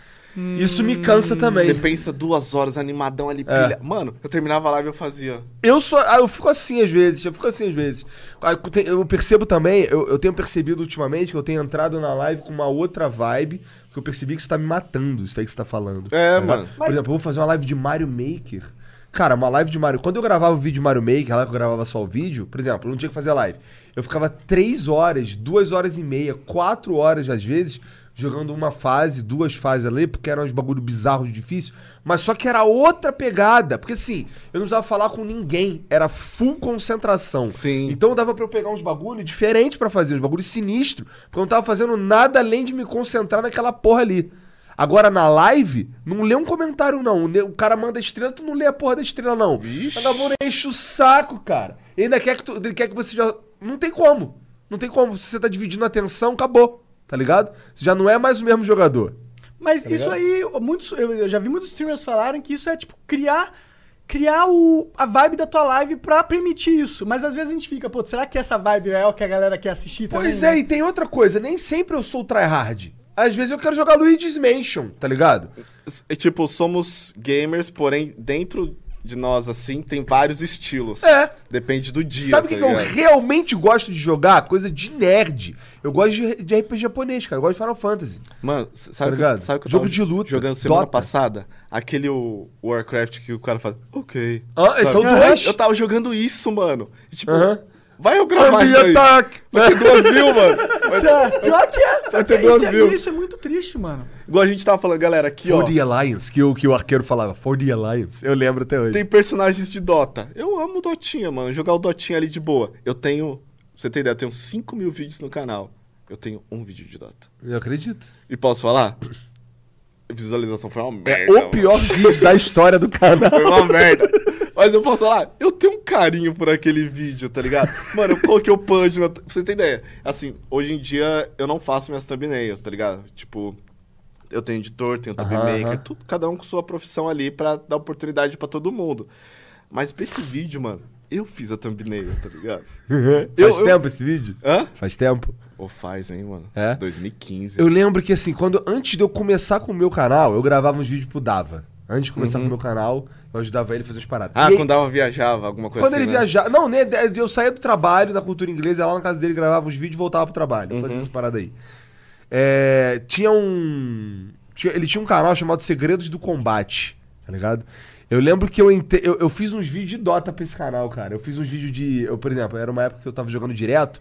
Isso me cansa também. Você pensa duas horas animadão ali, É. pilha. Mano, eu terminava a live e eu fazia. Eu sou. ah, eu fico assim às vezes, eu fico assim às vezes. Ah, eu te- Eu percebo também, eu, eu tenho percebido ultimamente que eu tenho entrado na live com uma outra vibe, que eu percebi que você tá me matando, isso aí que você tá falando. É, Tá mano. Por exemplo, eu vou fazer uma live de Mario Maker. Cara, uma live de Mario. Quando eu gravava o vídeo de Mario Maker, lá que eu gravava só o vídeo, por exemplo, eu não tinha que fazer live. Eu ficava três horas, duas horas e meia, quatro horas às vezes, jogando uma fase, duas fases ali, porque eram uns bagulho bizarros difícil. Mas só que era outra pegada. Porque assim, eu não precisava falar com ninguém. Era full concentração. Sim. Então dava pra eu pegar uns bagulho diferentes pra fazer, uns bagulho sinistro. Porque eu não tava fazendo nada além de me concentrar naquela porra ali. Agora na live, não lê um comentário, não. O cara manda estrela, tu não lê a porra da estrela, não. Vixe. Vagabundo enche o saco, cara. Ele ainda quer que, tu, ele quer que você já. Não tem como. Não tem como. Se você tá dividindo a atenção, acabou. Tá ligado? Você já não é mais o mesmo jogador. Mas Tá isso ligado? aí, muitos, eu eu já vi muitos streamers falarem que isso é tipo criar criar o, a vibe da tua live pra permitir isso. Mas às vezes a gente fica, pô, será que essa vibe é o que a galera quer assistir também? Pois né? é, e tem outra coisa. Nem sempre eu sou tryhard. Às vezes eu quero jogar Luigi's Mansion, tá ligado? É, Tipo, somos gamers, porém, dentro de nós, assim, tem vários estilos. É. Depende do dia. Sabe o que, tá que eu ligado? realmente gosto de jogar? Coisa de nerd. Eu gosto de, de RPG japonês, cara. Eu gosto de Final Fantasy. Mano, Tá sabe o que, sabe que eu Jogo de luta, jogando semana Dota. passada? Aquele o Warcraft que o cara fala, ok. Ah, esse é o Sabe? 2. Eu tava jogando isso, mano. E, tipo, Aham. Vai eu gravar isso aí. Vai ter duas mil, mano. <laughs> Isso é, pior que é. Vai ter duas isso, é mil. isso é muito triste, mano. Igual a gente tava falando, galera, aqui, For ó. the Alliance, que o, que o arqueiro falava. For the Alliance. Eu lembro até hoje. Tem personagens de Dota. Eu amo Dotinha, mano. Jogar o Dotinha ali de boa. Eu tenho. Você tem ideia? Eu tenho 5 mil vídeos no canal. Eu tenho um vídeo de Dota. Eu acredito. E posso falar? <laughs> Visualização foi uma É merda. o pior vídeo da história do canal. Foi uma merda. Mas eu posso falar, eu tenho um carinho por aquele vídeo, tá ligado? Mano, eu coloquei o punch na. Pra você ter ideia. Assim, hoje em dia eu não faço minhas thumbnails, tá ligado? Tipo, eu tenho editor, tenho thumb maker, aham. tudo, cada um com sua profissão ali pra dar oportunidade pra todo mundo. Mas pra esse vídeo, mano, eu fiz a thumbnail, tá ligado? <laughs> Faz eu- tempo esse vídeo? Hã? Faz tempo. Ou faz, hein, mano? É? 2015. Eu lembro que assim, quando antes de eu começar com o meu canal, eu gravava uns vídeos pro Dava. Antes de começar com o meu canal, eu ajudava ele a fazer as paradas. Uhum. Ah, E quando ela viajava, alguma coisa quando assim. ele né? viajava. Não, né, eu saía do trabalho, da cultura inglesa, ia lá na casa dele, gravava uns vídeos e voltava pro trabalho. Uhum. Fazia essa parada aí. É, tinha um. tinha- ele tinha um canal chamado Segredos do Combate, tá ligado? Eu lembro que eu, ente- eu, eu fiz uns vídeos de Dota pra esse canal, cara. Eu fiz uns vídeos de. Eu, por exemplo, era uma época que eu tava jogando direto.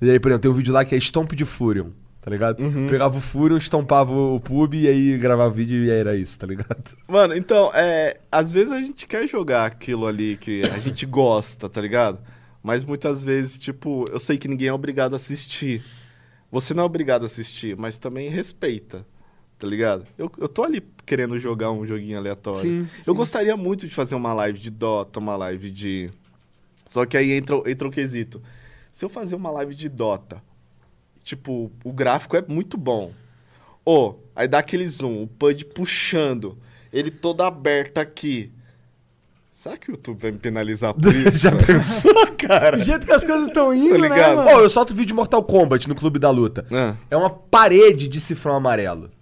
E aí, por exemplo, tem um vídeo lá que é Stomp de Furion, tá ligado? Uhum. Pegava o Furion, estompava o pub e aí gravava vídeo e aí era isso, tá ligado? Mano, então, é. Às vezes a gente quer jogar aquilo ali que a <laughs> gente gosta, tá ligado? Mas muitas vezes, tipo, eu sei que ninguém é obrigado a assistir. Você não é obrigado a assistir, mas também respeita, tá ligado? Eu, eu tô ali querendo jogar um joguinho aleatório. Sim, Eu gostaria muito de fazer uma live de Dota, uma live de. Só que aí entra, entra o quesito. Se eu fazer uma live de Dota, tipo, o gráfico é muito bom. Ô, aí dá aquele zoom, o PUD puxando, ele todo aberto aqui. Será que o YouTube vai me penalizar por <laughs> isso? Já pensou, <laughs> cara? Do jeito que as coisas estão indo, né, ligado? mano? Ô, eu solto vídeo de Mortal Kombat no Clube da Luta. Ah. É uma parede de cifrão amarelo.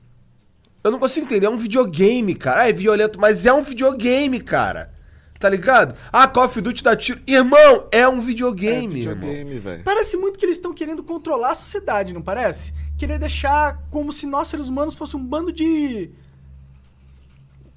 Eu não consigo entender. É um videogame, cara. Ah, é violento, mas é um videogame, cara. Tá ligado? Ah, Call of Duty dá tiro. Irmão, é um É videogame, irmão. videogame, velho. Parece muito que eles estão querendo controlar a sociedade, não parece? Querer deixar como se nós, seres humanos, fosse um bando de.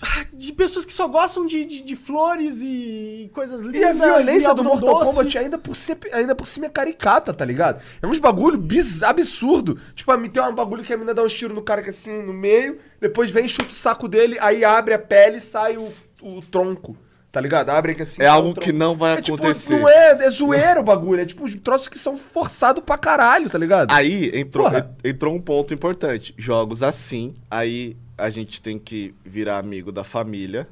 Ah, De pessoas que só gostam de, de, de flores e coisas lindas. E a violência do algodão Mortal doce. Kombat ainda por, ser, ainda por cima é caricata, tá ligado? É uns bagulho biz, absurdo. Tipo, tem um bagulho que a mina dá um tiro no cara que é assim no meio, depois vem, chuta o saco dele, aí abre a pele e sai o, o tronco. Tá ligado? Abre aqui assim. É algo que não vai É, tipo, acontecer. não é, é zoeiro o bagulho. É tipo uns troços que são forçados pra caralho, tá ligado? Aí entrou, Porra. entrou um ponto importante. Jogos assim, aí a gente tem que virar amigo da família.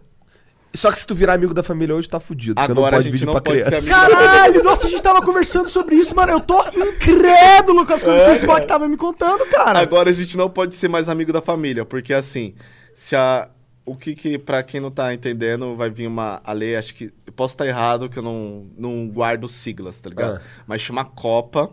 Só que se tu virar amigo da família hoje, tá fudido. Agora a gente não pode ser criança. amigo da Caralho, nossa, a gente tava conversando sobre isso, mano. Eu tô incrédulo com as coisas que o Spock tava me contando, cara. Agora a gente não pode ser mais amigo da família, porque assim, se a. O que que, pra quem não tá entendendo, vai vir uma a lei, acho que. Eu posso estar errado, que eu não, não guardo siglas, tá ligado? Ah. Mas chama Copa,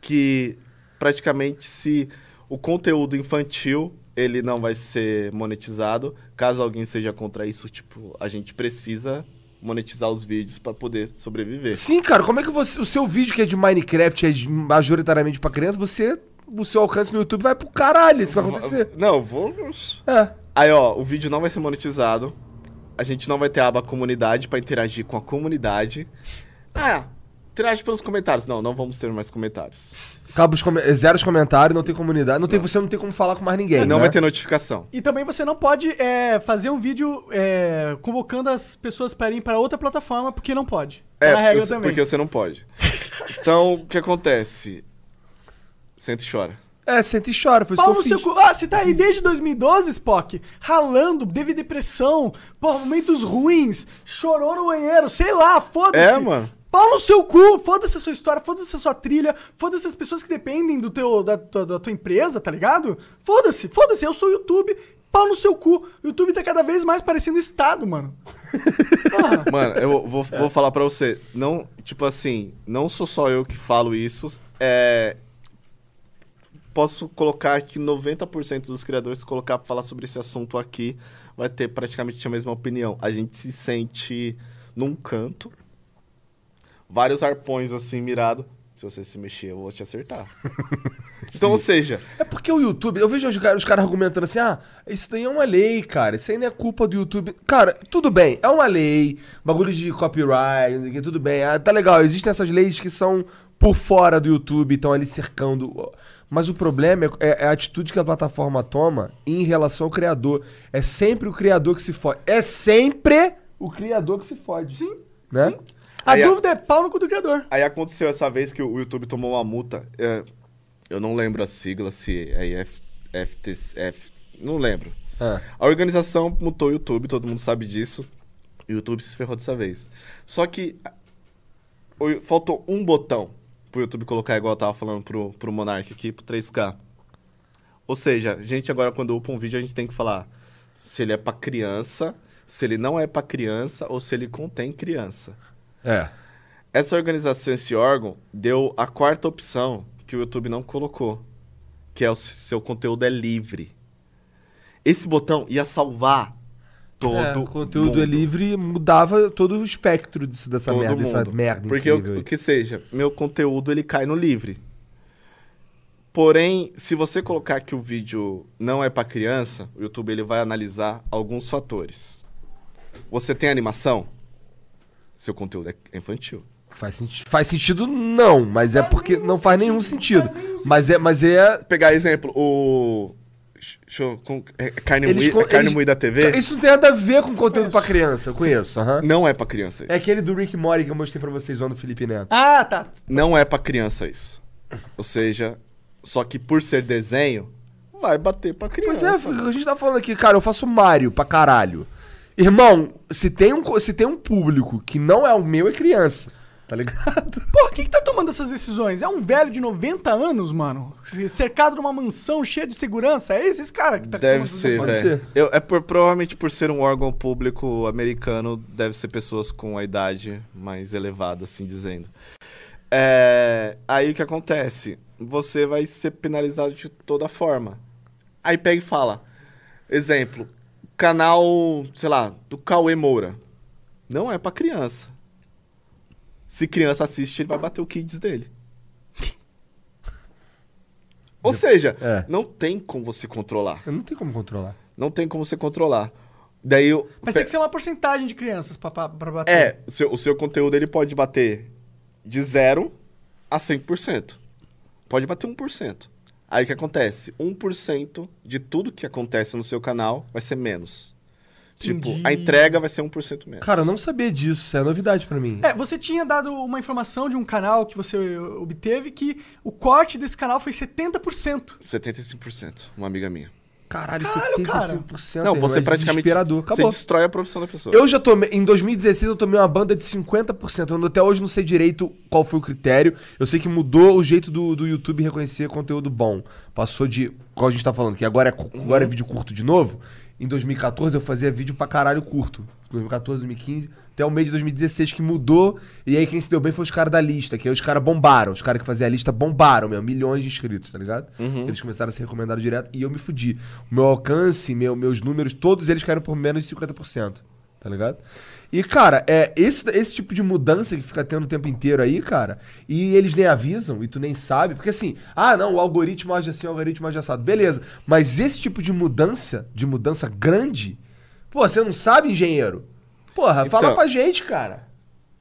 que praticamente se o conteúdo infantil ele não vai ser monetizado, caso alguém seja contra isso, tipo, a gente precisa monetizar os vídeos pra poder sobreviver. Sim, cara, como é que você. O seu vídeo que é de Minecraft, é de- majoritariamente pra criança, você. O seu alcance no YouTube vai pro caralho, isso vai acontecer. Não, eu vou. É. Aí, ó, o vídeo não vai ser monetizado. A gente não vai ter a aba comunidade pra interagir com a comunidade. Ah, interage pelos comentários. Não, não vamos ter mais comentários. Acaba os come- zero os comentários, não tem comunidade, não tem, você não tem como falar com mais ninguém. não né? vai ter notificação. E também você não pode é, fazer um vídeo é, convocando as pessoas para ir para outra plataforma, porque não pode. É, na regra você- também. porque você não pode. Então, o que acontece? Senta e chora. É, senta e chora, foi isso Pau que no eu seu fiz. cu. Ah, você tá aí desde 2012, Spock, ralando, teve depressão, pô, momentos ruins, chorou no banheiro, sei lá, foda-se. É, mano. Pau no seu cu, foda-se a sua história, foda-se a sua trilha, foda-se as pessoas que dependem do teu, da, tua- da tua empresa, tá ligado? Foda-se, foda-se, eu sou o YouTube, pau no seu cu. O YouTube tá cada vez mais parecendo Estado, mano. <laughs> Porra. Mano, eu vou, vou falar pra você. Não, tipo assim, não sou só eu que falo isso. É. Posso colocar que 90% dos criadores, se colocar pra falar sobre esse assunto aqui, vai ter praticamente a mesma opinião. A gente se sente num canto, vários arpões assim mirados. Se você se mexer, eu vou te acertar. <laughs> então, ou seja, É porque o YouTube, eu vejo os caras os caras argumentando assim, ah, isso daí é uma lei, cara, isso aí não é culpa do YouTube. Cara, tudo bem, é uma lei, bagulho de copyright, tudo bem, ah, tá legal, existem essas leis que são por fora do YouTube, estão ali cercando. Mas o problema é, é- é a atitude que a plataforma toma em relação ao criador. É sempre o criador que se fode. É sempre o criador que se fode. Sim, Né? sim. A Aí a- dúvida é pau no cu do criador. Aí aconteceu essa vez que o YouTube tomou uma multa. é, eu não lembro a sigla, se é F, FTF. Não lembro. Ah. A organização multou o YouTube, todo mundo sabe disso. E o YouTube se ferrou dessa vez. Só que faltou um botão pro YouTube colocar, igual eu tava falando pro, pro Monark aqui, pro 3K. Ou seja, a gente agora, quando upa um vídeo, a gente tem que falar se ele é pra criança, se ele não é pra criança ou se ele contém criança. É. Essa organização, esse órgão, deu a quarta opção que o YouTube não colocou, que é o se- seu conteúdo é livre. Esse botão ia salvar todo É, o conteúdo mundo. é livre mudava todo o espectro disso, dessa Todo merda, dessa merda Porque o, que seja, meu conteúdo ele cai no livre. Porém, se você colocar que o vídeo não é pra criança, o YouTube ele vai analisar alguns fatores. Você tem animação? Seu conteúdo é infantil. Faz, senti- faz sentido não, mas é porque não faz nenhum sentido. Mas é, mas é Pegar exemplo, o Deixa eu, com, é carne, Eles moída, é carne eles- moída TV? Isso não tem nada a ver com conteúdo pra criança, eu conheço, aham. Não é pra criança isso. É aquele do Rick Mori que eu mostrei pra vocês, o do Felipe Neto. Ah, tá. Não é pra criança isso. Ou seja, só que por ser desenho, vai bater pra Pois criança. é, a gente tá falando aqui, cara, eu faço Mario pra caralho. Irmão, se tem um, se tem um público que não é o meu, é criança. Tá ligado? <laughs> Porra, quem que tá tomando essas decisões? É um velho de 90 anos, mano? Cercado numa mansão cheia de segurança? É esse, esse cara que tá Deve ser, velho. ser. Eu- É por, provavelmente por ser um órgão público americano, deve ser pessoas com a idade mais elevada, assim dizendo. É, aí o que acontece? Você vai ser penalizado de toda forma. Aí pega e fala. Exemplo, canal, sei lá, do Cauê Moura. Não é pra criança. Se criança assiste, ele vai bater o kids dele. <laughs> Ou seja, É. não tem como você controlar. Eu não tenho como controlar. Não tem como você controlar. Daí eu. Mas tem que ser uma porcentagem de crianças pra bater. É, o seu, o seu conteúdo ele pode bater de 0 a 100%. Pode bater 1%. Aí o que acontece? 1% de tudo que acontece no seu canal vai ser menos. Tipo, Entendi. a entrega vai ser 1% menos. Cara, eu não sabia disso. Isso é novidade pra mim. É, você tinha dado uma informação de um canal que você obteve que o corte desse canal foi 70%. 75%, uma amiga minha. Caralho, Caralho, 75%. Não, irmão, você é praticamente. Você destrói a profissão da pessoa. Eu já tomei. Em 2016 eu tomei uma banda de 50%. Eu até hoje não sei direito qual foi o critério. Eu sei que mudou o jeito do, do YouTube reconhecer conteúdo bom. Passou de. Qual a gente tá falando, que agora é, agora é vídeo curto de novo. Em 2014 eu fazia vídeo pra caralho curto. 2014, 2015, até o mês de 2016 que mudou. E aí quem se deu bem foi os caras da lista, que aí os caras bombaram. Os caras que faziam a lista bombaram, meu, milhões de inscritos, tá ligado? Eles começaram a ser recomendados direto e eu me fudi. O meu alcance, meu, meus números, todos eles caíram por menos de 50%, tá ligado? E, cara, é esse, esse tipo de mudança que fica tendo o tempo inteiro aí, cara, e eles nem avisam e tu nem sabe, porque assim, ah, não, o algoritmo age assim, o algoritmo age assado, beleza, mas esse tipo de mudança, de mudança grande, pô, você não sabe, engenheiro? Porra, fala Então- pra gente, cara.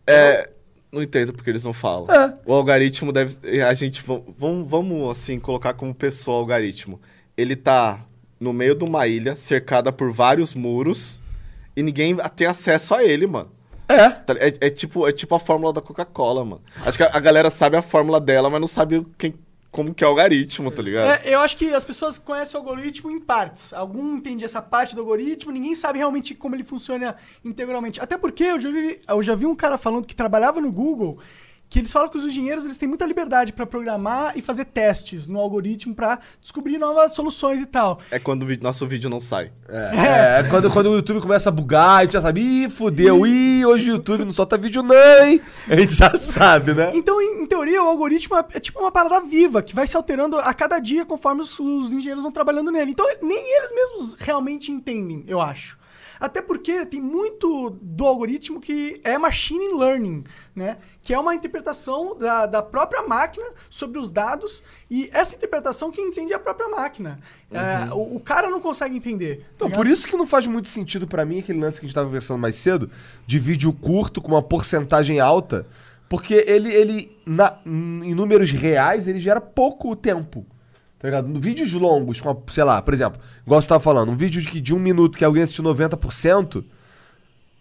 É. Não entendo porque eles não falam. É. O algoritmo deve. A gente. va- Vamos, vamos, assim, colocar como pessoa o algoritmo. Ele tá no meio de uma ilha, cercada por vários muros, e ninguém tem acesso a ele, mano. É. Tá- É, é tipo, é tipo a fórmula da Coca-Cola, mano. Acho que a, a galera sabe a fórmula dela, mas não sabe quem, como que é o algoritmo, tá ligado? É, eu acho que as pessoas conhecem o algoritmo em partes. Algum entende essa parte do algoritmo, ninguém sabe realmente como ele funciona integralmente. Até porque eu já vi, eu já vi um cara falando que trabalhava no Google, que eles falam que os engenheiros eles têm muita liberdade para programar e fazer testes no algoritmo para descobrir novas soluções e tal. É quando o vi- nosso vídeo não sai. É, é quando, quando o YouTube começa a bugar, a gente já sabe, ih, fudeu, ih, hoje o YouTube não solta vídeo não, hein? A gente já sabe, né? Então, em, em teoria, o algoritmo é, é tipo uma parada viva, que vai se alterando a cada dia conforme os, os engenheiros vão trabalhando nele. Então, nem eles mesmos realmente entendem, eu acho. Até porque tem muito do algoritmo que é machine learning, né? Que é uma interpretação da, da própria máquina sobre os dados e essa interpretação que entende é a própria máquina. É, o, o cara não consegue entender. tá Então, ligado? por isso que não faz muito sentido pra mim aquele lance que a gente tava conversando mais cedo, de vídeo curto com uma porcentagem alta, porque ele, ele na- em números reais, ele gera pouco tempo. Tá ligado? Vídeos longos, com a- sei lá, por exemplo, igual você tava falando, um vídeo de, que- de um minuto que alguém assistiu 90%,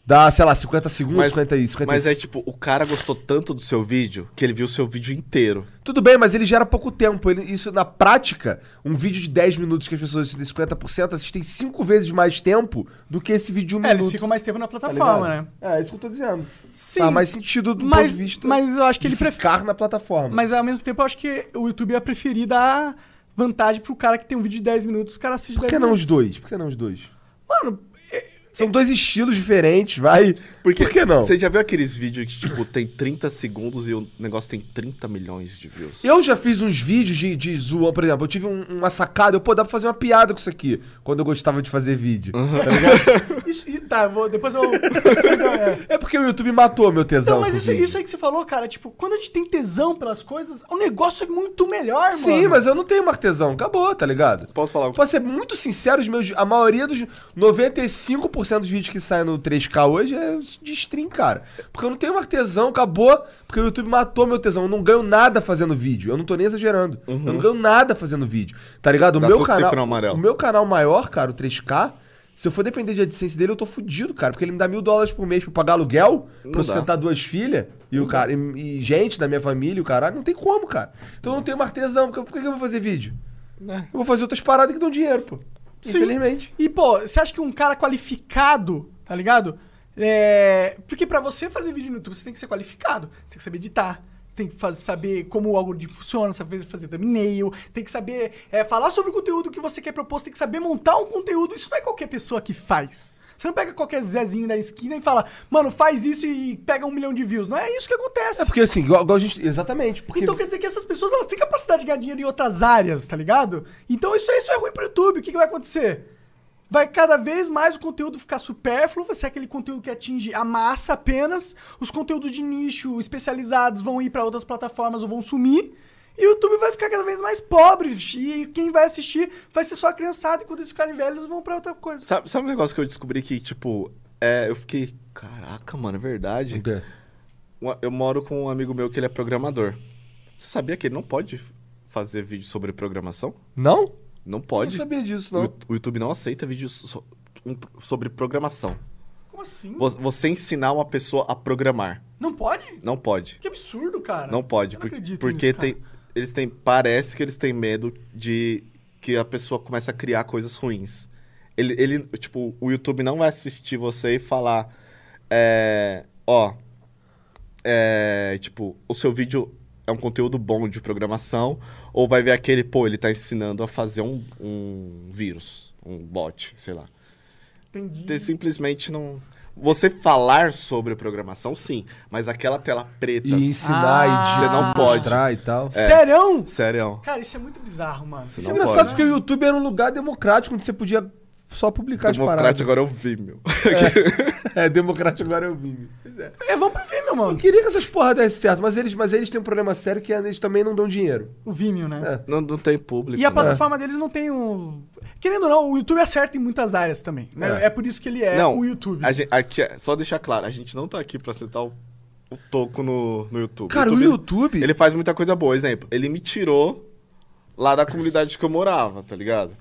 dá, sei lá, 50 segundos, Mas, 50, e 50 mas é tipo, o cara gostou tanto do seu vídeo que ele viu o seu vídeo inteiro. Tudo bem, mas ele gera pouco tempo. Ele- isso, na prática, um vídeo de 10 minutos que as pessoas assistem 50% assistem 5 vezes mais tempo do que esse vídeo de um É, minuto. eles ficam mais tempo na tá plataforma, ligado? né? É, isso que eu tô dizendo. Sim. Faz mais sentido do mas, ponto de vista mas eu acho que de ele prefere. ficar na plataforma. Mas ao mesmo tempo eu acho que o YouTube ia preferir dar vantagem pro cara que tem um vídeo de 10 minutos, o cara assiste Por 10 que não os minutos. dois? Por que não os dois? Mano, São dois estilos diferentes, vai. Porque Por que não? Você já viu aqueles vídeos que, tipo, tem 30 segundos e o negócio tem 30 milhões de views? Eu já fiz uns vídeos de, de zoa, por exemplo, eu tive um- uma sacada, eu, pô, dá pra fazer uma piada com isso aqui, quando eu gostava de fazer vídeo. Tá ligado? <laughs> isso. Tá, vou, depois eu. é. <laughs> É porque o YouTube matou meu tesão. Não, mas isso, isso aí que você falou, cara, tipo, quando a gente tem tesão pelas coisas, o negócio é muito melhor, mano. Sim, mas eu não tenho mais tesão. Acabou, tá ligado? Posso falar? Pra ser muito sincero, os meus, a maioria dos. 95% dos vídeos que saem no 3K hoje é de stream, cara. Porque eu não tenho mais tesão, acabou. Porque o YouTube matou meu tesão. Eu não ganho nada fazendo vídeo. Eu não tô nem exagerando. Eu não ganho nada fazendo vídeo. Tá ligado? O Uhum. Dá meu canal. O meu canal maior, cara, o 3K. Se eu for depender de AdSense dele, eu tô fudido, cara. Porque ele me dá mil dólares por mês pra pagar aluguel, Não pra sustentar duas filhas e, o cara, e, e gente da minha família, e o caralho. Não tem como, cara. Então eu não tenho mais tesão. Por que, por que que eu vou fazer vídeo? É. Eu vou fazer outras paradas que dão dinheiro, pô. Sim. Infelizmente. E, pô, você acha que um cara qualificado, tá ligado? É, porque pra você fazer vídeo no YouTube, você tem que ser qualificado. Você tem que saber editar. Você tem que faz- saber como o algoritmo funciona, saber fazer thumbnail, tem que saber é, falar sobre o conteúdo que você quer propor, você tem que saber montar um conteúdo. Isso não é qualquer pessoa que faz. Você não pega qualquer Zezinho da esquina e fala, mano, faz isso e pega um milhão de views. Não é isso que acontece. É porque assim, igual, igual a gente. Exatamente. Porque Então quer dizer que essas pessoas elas têm capacidade de ganhar dinheiro em outras áreas, tá ligado? Então isso, isso é ruim pro YouTube. O que, que vai acontecer? Vai cada vez mais o conteúdo ficar supérfluo, vai ser aquele conteúdo que atinge a massa apenas. Os conteúdos de nicho especializados vão ir pra outras plataformas ou vão sumir. E o YouTube vai ficar cada vez mais pobre. E quem vai assistir vai ser só a criançada. E quando eles ficarem velhos, vão pra outra coisa. Sabe, sabe um negócio que eu descobri que, tipo, é, eu fiquei. Caraca, mano, é verdade. Um- Eu moro com um amigo meu que ele é programador. Você sabia que ele não pode fazer vídeo sobre programação? Não? Não Eu pode. não sabia disso, não. O YouTube não aceita vídeos so- sobre programação. Como assim? Vo- Você ensinar uma pessoa a programar. Não pode? Não pode. Que absurdo, cara. Não pode. Eu por- acredito porque nisso, tem, eles têm. Parece que eles têm medo de que a pessoa comece a criar coisas ruins. Ele, ele tipo, o YouTube não vai assistir você e falar. É, ó. É, tipo, o seu vídeo é um conteúdo bom de programação. Ou vai ver aquele, pô, ele tá ensinando a fazer um, um vírus, um bot, sei lá. Entendi. Você simplesmente não. Você falar sobre programação, sim, mas aquela tela preta. E ensinar Ah, e você não pode. mostrar e tal. É. Sério? Sério. Cara, isso é muito bizarro, mano. Você Isso não é engraçado pode. porque o YouTube era um lugar democrático onde você podia só publicar as paradas. Democrático agora eu vi, meu. É, democrático agora eu vi. Pois é. É, vamos pro Vimeo, Eu mano. queria que essas porra dessem certo, mas eles, mas eles têm um problema sério que eles também não dão dinheiro. O Vimeo, né? É. Não, não tem público. E a né? plataforma deles não tem um. Querendo ou não, o YouTube acerta em muitas áreas também. Né? É. É. por isso que ele é não, o YouTube. a gente- aqui é- só deixar claro, a gente não tá aqui pra acertar o, o toco no, no YouTube. Cara, o YouTube. Ele faz muita coisa boa. Exemplo, ele me tirou lá da comunidade que eu morava, tá ligado?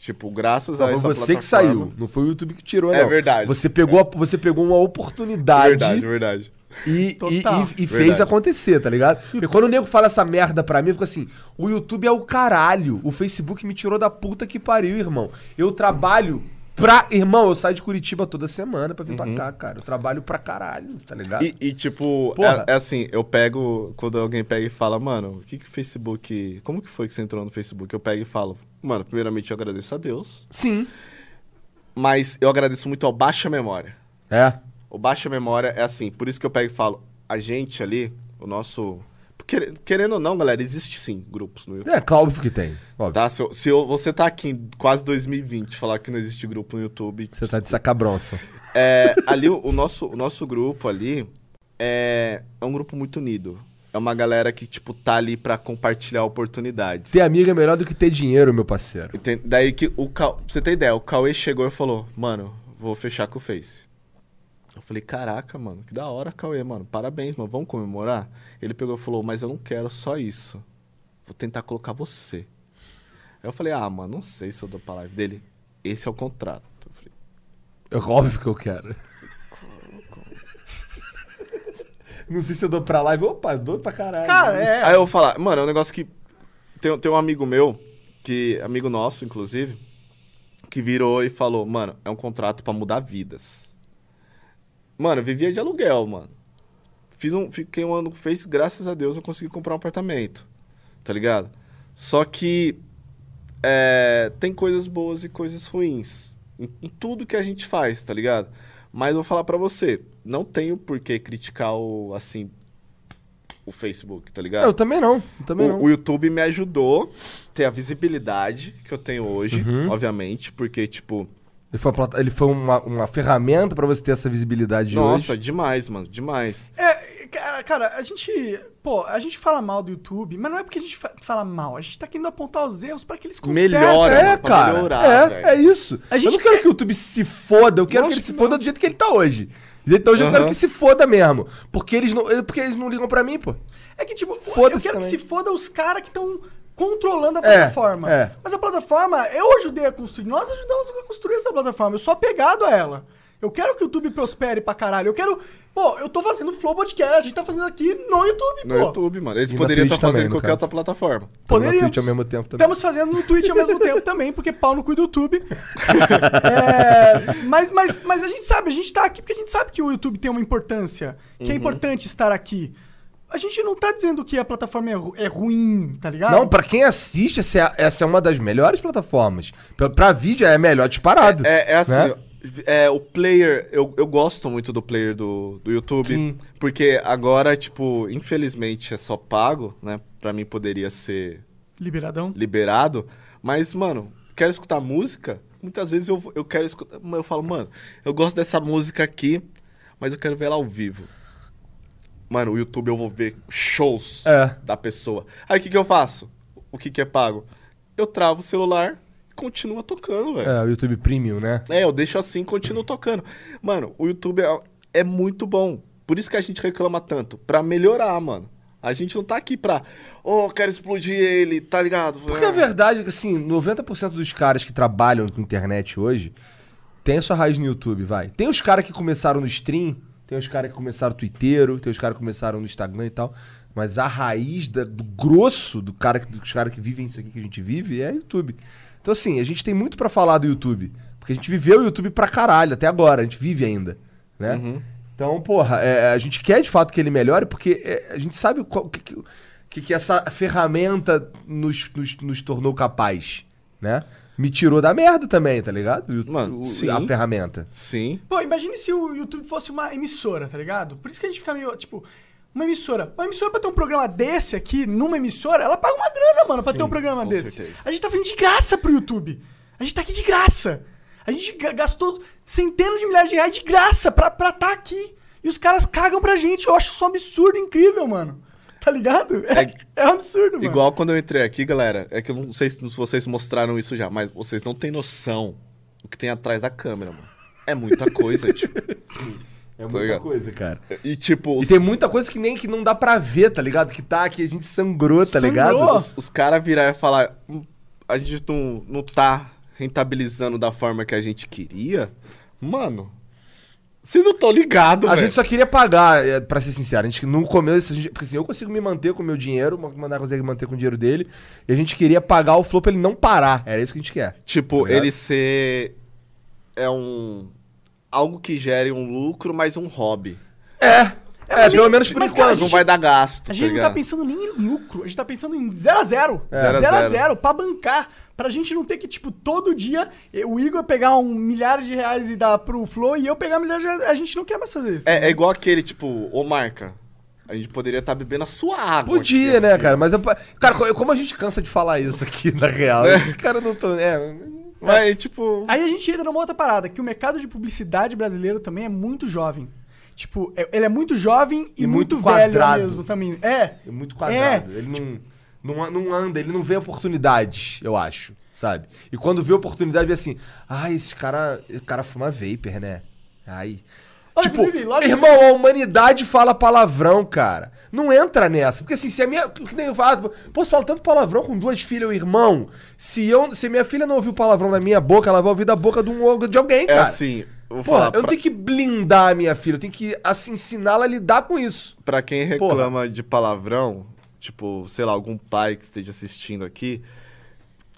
Tipo, graças a Não, essa foi você que saiu, não foi o YouTube que tirou, É não. verdade. Você pegou, a- você pegou uma oportunidade Verdade, verdade. e, e, Total. e- e fez Verdade. acontecer, tá ligado? Porque quando o nego fala essa merda pra mim, eu fico assim: o YouTube é o caralho. O Facebook me tirou da puta que pariu, irmão. Eu trabalho pra. Irmão, eu saio de Curitiba toda semana pra vir pra cá, cara. Eu trabalho pra caralho, tá ligado? E, e, tipo, é, é assim, eu pego, quando alguém pega e fala, mano, o que que o Facebook, como que foi que você entrou no Facebook? Eu pego e falo, mano, primeiramente eu agradeço a Deus, Sim. mas eu agradeço muito ao Baixa Memória. É. O Baixa Memória é assim, por isso que eu pego e falo, a gente ali, o nosso... quer- Querendo ou não, galera, existe sim grupos no YouTube. É, claro, que tem. Óbvio. Tá? Se, eu- se eu- você tá aqui em quase 2020 falar que não existe grupo no YouTube... Você tá de sacabronça. É, ali, o, o nosso, o nosso grupo ali é, é um grupo muito unido. É uma galera que, tipo, tá ali pra compartilhar oportunidades. Ter amigo é melhor do que ter dinheiro, meu parceiro. Daí que o Ca... pra você ter ideia, o Cauê chegou e falou, mano, vou fechar com o Face. Eu falei, caraca, mano, que da hora, Cauê, mano. Parabéns, mano, vamos comemorar? Ele pegou e falou, mas eu não quero só isso. Vou tentar colocar você. Aí eu falei, ah, mano, não sei se eu dou pra live dele. Esse é o contrato. Eu falei, É óbvio que eu quero. Não sei se eu dou pra live. Opa, dou pra caralho. Cara, é. Aí eu vou falar, mano, é um negócio que. Tem, tem um amigo meu, que amigo nosso, inclusive, que virou e falou, mano, é um contrato pra mudar vidas. Mano, eu vivia de aluguel, mano. Fiz um, fiquei um ano, fez, graças a Deus, eu consegui comprar um apartamento. Tá ligado? Só que é, tem coisas boas e coisas ruins. Em, em tudo que a gente faz, tá ligado? Mas eu vou falar pra você, não tenho por que criticar o, assim, o Facebook, tá ligado? Eu também não. Eu também o, não. o YouTube me ajudou a ter a visibilidade que eu tenho hoje, Uhum. obviamente, porque, tipo, Ele foi, uma ele foi uma, uma ferramenta pra você ter essa visibilidade de nossa, hoje. demais, mano, demais. É, cara, cara, a gente. Pô, a gente fala mal do YouTube, mas não é porque a gente fa- fala mal. A gente tá querendo apontar os erros pra que eles consertem. Melhora. É, mano, pra cara. melhorar, é, é isso. A gente eu não quero que o YouTube se foda, eu quero que Lógico ele se que foda do jeito que ele tá hoje. Então hoje eu Aham. quero que se foda mesmo. Porque eles não, porque eles não ligam pra mim, pô. É que, tipo, eu quero também. que se foda os caras que estão controlando a É, plataforma. é. Mas a plataforma, eu ajudei a construir. Nós ajudamos a construir essa plataforma. Eu sou apegado a ela. Eu quero que o YouTube prospere pra caralho. Eu quero. Pô, eu tô fazendo Flow Podcast, a gente tá fazendo aqui no YouTube, No pô. YouTube, mano. Eles E poderiam estar fazendo também, em no qualquer caso. outra plataforma. Tamo na Poderíamos. Twitch ao mesmo tempo também. Estamos fazendo no Twitch ao mesmo <laughs> tempo também, porque pau no cu do YouTube. <laughs> É, mas, mas, mas a gente sabe, a gente tá aqui porque a gente sabe que o YouTube tem uma importância, que Uhum. é importante estar aqui. A gente não tá dizendo que a plataforma é, ru- é ruim, tá ligado? Não, pra quem assiste, essa é, essa é uma das melhores plataformas. Pra, pra vídeo é melhor disparado. É, é assim, né? é, o player, eu, eu gosto muito do player do, do YouTube, Sim. porque agora, tipo, infelizmente é só pago, né? Pra mim poderia ser Liberadão. liberado, mas, mano, quero escutar música, muitas vezes eu, eu quero escutar, eu falo, mano, eu gosto dessa música aqui, mas eu quero ver ela ao vivo. Mano, o YouTube eu vou ver shows É. da pessoa. Aí o que que eu faço? O que que é pago? Eu travo o celular e continua tocando, velho. É, o YouTube Premium, né? É, eu deixo assim e continuo tocando. Mano, o YouTube é, é muito bom. Por isso que a gente reclama tanto. Pra melhorar, mano. A gente não tá aqui pra. Ô, quero explodir ele, tá ligado? Porque a verdade é que, assim, 90% dos caras que trabalham com internet hoje tem a sua raiz no YouTube, vai. Tem os caras que começaram no stream, tem os caras que começaram no Twitter, tem os caras que começaram no Instagram e tal. Mas a raiz da- do grosso do cara, que- dos caras que vivem isso aqui que a gente vive é YouTube. Então, assim, a gente tem muito pra falar do YouTube. Porque a gente viveu o YouTube pra caralho até agora, a gente vive ainda, né? Então, porra, é, a gente quer de fato que ele melhore, porque é, a gente sabe que, que, que, que essa ferramenta nos, nos, nos tornou capaz, né? Me tirou da merda também, tá ligado? O- Mano, o- sim. A ferramenta. Sim. Pô, imagine se o YouTube fosse uma emissora, tá ligado? Por isso que a gente fica meio, tipo, uma emissora. Uma emissora pra ter um programa desse aqui, numa emissora, ela paga uma grana, mano, pra ter um programa com desse. certeza. A gente tá vindo de graça pro YouTube. A gente tá aqui de graça. A gente ga- gastou centenas de milhares de reais de graça pra estar tá aqui. E os caras cagam pra gente. Eu acho isso um absurdo incrível, mano. <laughs> Tá ligado? É, é um absurdo, mano. Igual quando eu entrei aqui, galera. É que eu não sei se vocês mostraram isso já, mas vocês não têm noção do que tem atrás da câmera, mano. É muita coisa, <laughs> tipo. É muita ligado? coisa, cara. E tipo, E os, tem muita coisa que nem que não dá pra ver, tá ligado? Que tá aqui, a gente sangrou, tá Sangrou. ligado? os, os caras virar e falar. "Hum, A gente não, não tá rentabilizando da forma que a gente queria. Mano. Vocês não estão ligados, A velho. gente só queria pagar, é, pra ser sincero. A gente, no começo, a gente, porque assim, eu consigo me manter com o meu dinheiro, o Mandar consegue manter com o dinheiro dele. E a gente queria pagar o flow pra ele não parar. Era isso que a gente quer. Tipo, Tá ligado? ele ser. É um. Algo que gere um lucro, mas um hobby. É, é, mas pelo nem- menos por mas, enquanto. cara, não vai dar gasto. A gente tá não tá ligado? pensando nem em lucro, a gente tá pensando em 0 a 0 É. Zero a 0 a zero. 0 pra bancar. Pra gente não ter que, tipo, todo dia eh, o Igor pegar um milhar de reais e dar pro Flow e eu pegar um milhar de reais. A gente não quer mais fazer isso. É, é igual aquele, tipo, ô marca. A gente poderia estar bebendo a sua água. Podia, aqui, né, assim. cara? Mas, eu, cara, co- como a gente cansa de falar isso aqui, na real. É. Esse cara não tô. É, Mas, tipo. Aí a gente entra numa outra parada, que o mercado de publicidade brasileiro também é muito jovem. Tipo, é- ele é muito jovem e, E muito, muito velho quadrado. mesmo também. É. é muito quadrado. Ele não, não, não anda, ele não vê oportunidades, eu acho, sabe? E quando vê oportunidade, vê assim: ah, esse cara, esse cara fuma vapor, né? Ai. Olha, tipo, inclusive, logo- irmão, a humanidade fala palavrão, cara. Não entra nessa. Porque assim, se a minha. Que nem eu falo, posso falar tanto palavrão com duas filhas ou irmão. Se, eu, se minha filha não ouvir o palavrão da minha boca, ela vai ouvir da boca de, um, de alguém, É cara. assim. Eu vou Pô, falar. eu não pra, tenho que blindar a minha filha, eu tenho que, assim, ensiná-la a lidar com isso. pra quem reclama de palavrão, tipo, sei lá, algum pai que esteja assistindo aqui,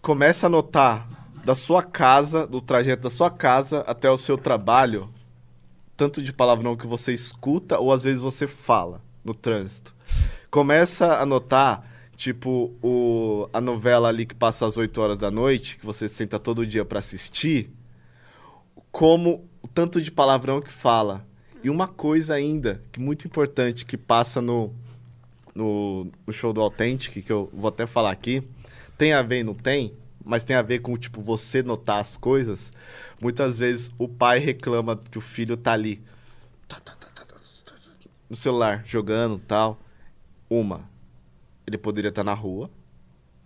começa a notar da sua casa, do trajeto da sua casa até o seu trabalho, tanto de palavrão que você escuta ou às vezes você fala no trânsito. Começa a notar, tipo, o, a novela ali que passa às 8 horas da noite, que você senta todo dia pra assistir, como o tanto de palavrão que fala. E uma coisa ainda, que muito importante, que passa no, no, no show do Authentic, que eu vou até falar aqui, tem a ver e não tem, mas tem a ver com, tipo, você notar as coisas. Muitas vezes o pai reclama que o filho tá ali tá, tá, tá, tá, tá, tá, no celular, jogando tal. Uma, ele poderia estar na rua,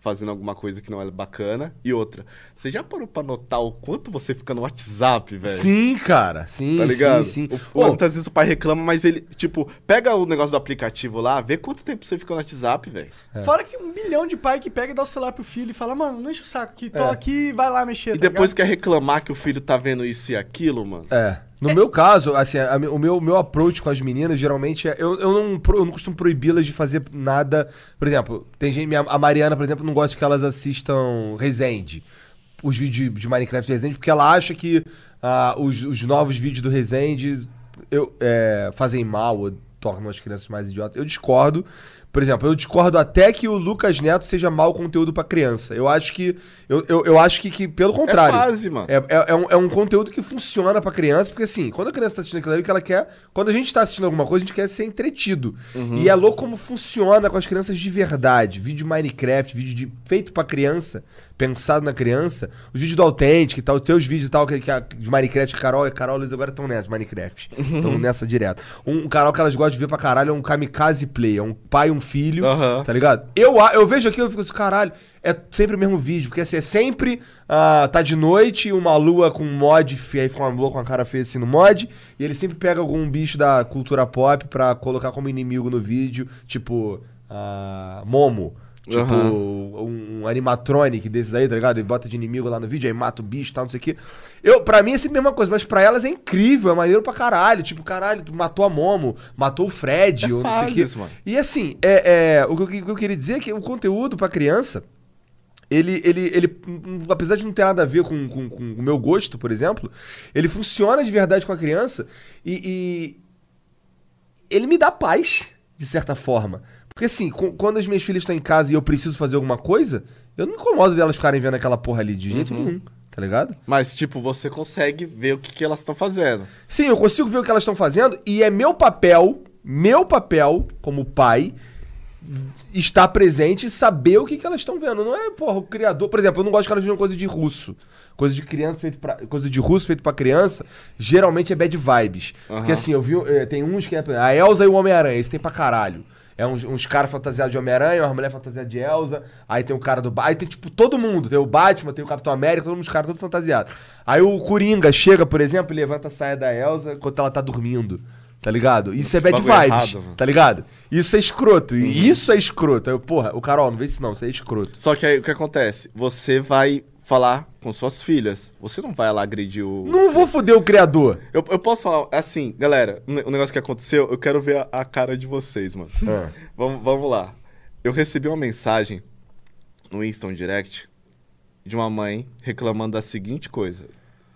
fazendo alguma coisa que não é bacana. E outra, você já parou pra notar o quanto você fica no WhatsApp, velho? Sim, cara. Sim, Tá ligado? sim, sim. O- muitas vezes o pai reclama, mas ele, tipo, pega o negócio do aplicativo lá, vê quanto tempo você fica no WhatsApp, velho. Fora que um milhão de pai que pega e dá o celular pro filho e fala, mano, não enche o saco aqui, tô É. aqui, vai lá mexer. E tá depois ligado? quer reclamar que o filho tá vendo isso e aquilo, mano. É. No meu caso, assim, a- o meu, meu approach com as meninas geralmente é. Eu, eu, não, eu não costumo proibi-las de fazer nada. Por exemplo, tem gente. minha- a Mariana, por exemplo, não gosta que elas assistam Resende. Os vídeos de, de Minecraft Resende, porque ela acha que ah, os, os novos vídeos do Resende eu, é, fazem mal ou tornam as crianças mais idiotas. Eu discordo. Por exemplo, eu discordo até que o Lucas Neto seja mau conteúdo pra criança. Eu acho que. Eu, eu, eu acho que, que, pelo contrário. fase, mano. É, é, é um, é um conteúdo que funciona pra criança, porque assim, quando a criança tá assistindo aquilo ali, que ela quer. Quando a gente tá assistindo alguma coisa, a gente quer ser entretido. E é louco como funciona com as crianças de verdade. Vídeo de Minecraft, vídeo de, feito pra criança, pensado na criança. Os vídeos do Authentic e tal, os teus vídeos e tal, que, que a- de Minecraft, Carol e Carol, eles agora estão nessa, Minecraft. Estão nessa direto. Um, um canal que elas gostam de ver pra caralho é um kamikaze play. É um pai e um filho. Tá ligado? Eu, eu vejo aquilo e fico assim, caralho, é sempre o mesmo vídeo, porque assim, é sempre ah, tá de noite, uma lua com mod, fe- aí fica uma lua com a cara feia assim no mod, e ele sempre pega algum bicho da cultura pop pra colocar como inimigo no vídeo, tipo, ah, Momo. Tipo, Aham. um, animatronic desses aí, tá ligado? Ele bota de inimigo lá no vídeo, aí mata o bicho e tal, não sei o quê. Eu, pra mim é sempre a mesma coisa, mas pra elas é incrível, é maneiro pra caralho. Tipo, caralho, tu matou a Momo, matou o Fred, É ou não sei o quê. fases, mano. E assim, é, é, o, que eu, o que eu queria dizer é que o conteúdo pra criança, ele, ele, ele apesar de não ter nada a ver com, com, com o meu gosto, por exemplo, ele funciona de verdade com a criança e, e ele me dá paz, de certa forma. Porque assim, quando as minhas filhas estão em casa e eu preciso fazer alguma coisa, eu não me incomodo delas ficarem vendo aquela porra ali de jeito nenhum, tá ligado? Mas, tipo, você consegue ver o que, que elas estão fazendo. Sim, eu consigo ver o que elas estão fazendo e é meu papel, meu papel como pai, estar presente e saber o que, que elas estão vendo. Não é, porra, o criador. Por exemplo, eu não gosto que elas vejam coisa de russo. Coisa de criança feito pra, coisa de russo feito pra criança, geralmente é bad vibes. Porque assim, eu vi. eh, tem uns que é. A Elsa e o Homem-Aranha, esse tem pra caralho. É uns, uns caras fantasiados de Homem-Aranha, uma mulher fantasiada de Elsa. Aí tem o cara do. Aí tem, tipo, todo mundo. Tem o Batman, tem o Capitão América, todos os caras todos fantasiados. Aí o Coringa chega, por exemplo, e levanta a saia da Elsa enquanto ela tá dormindo. Tá ligado? Isso é bad bagulho vibes. errado, tá ligado? Isso é escroto. E isso é escroto. Aí, eu, porra, o Carol, não vê isso não, isso é escroto. Só que aí o que acontece? Você vai falar com suas filhas. Você não vai lá agredir o. Não vou foder o criador. Eu, eu posso falar, assim, galera, o ne- o negócio que aconteceu, eu quero ver a, a cara de vocês, mano. <laughs> Ah. Vamos, vamos lá. Eu recebi uma mensagem no Instant Direct de uma mãe reclamando da seguinte coisa.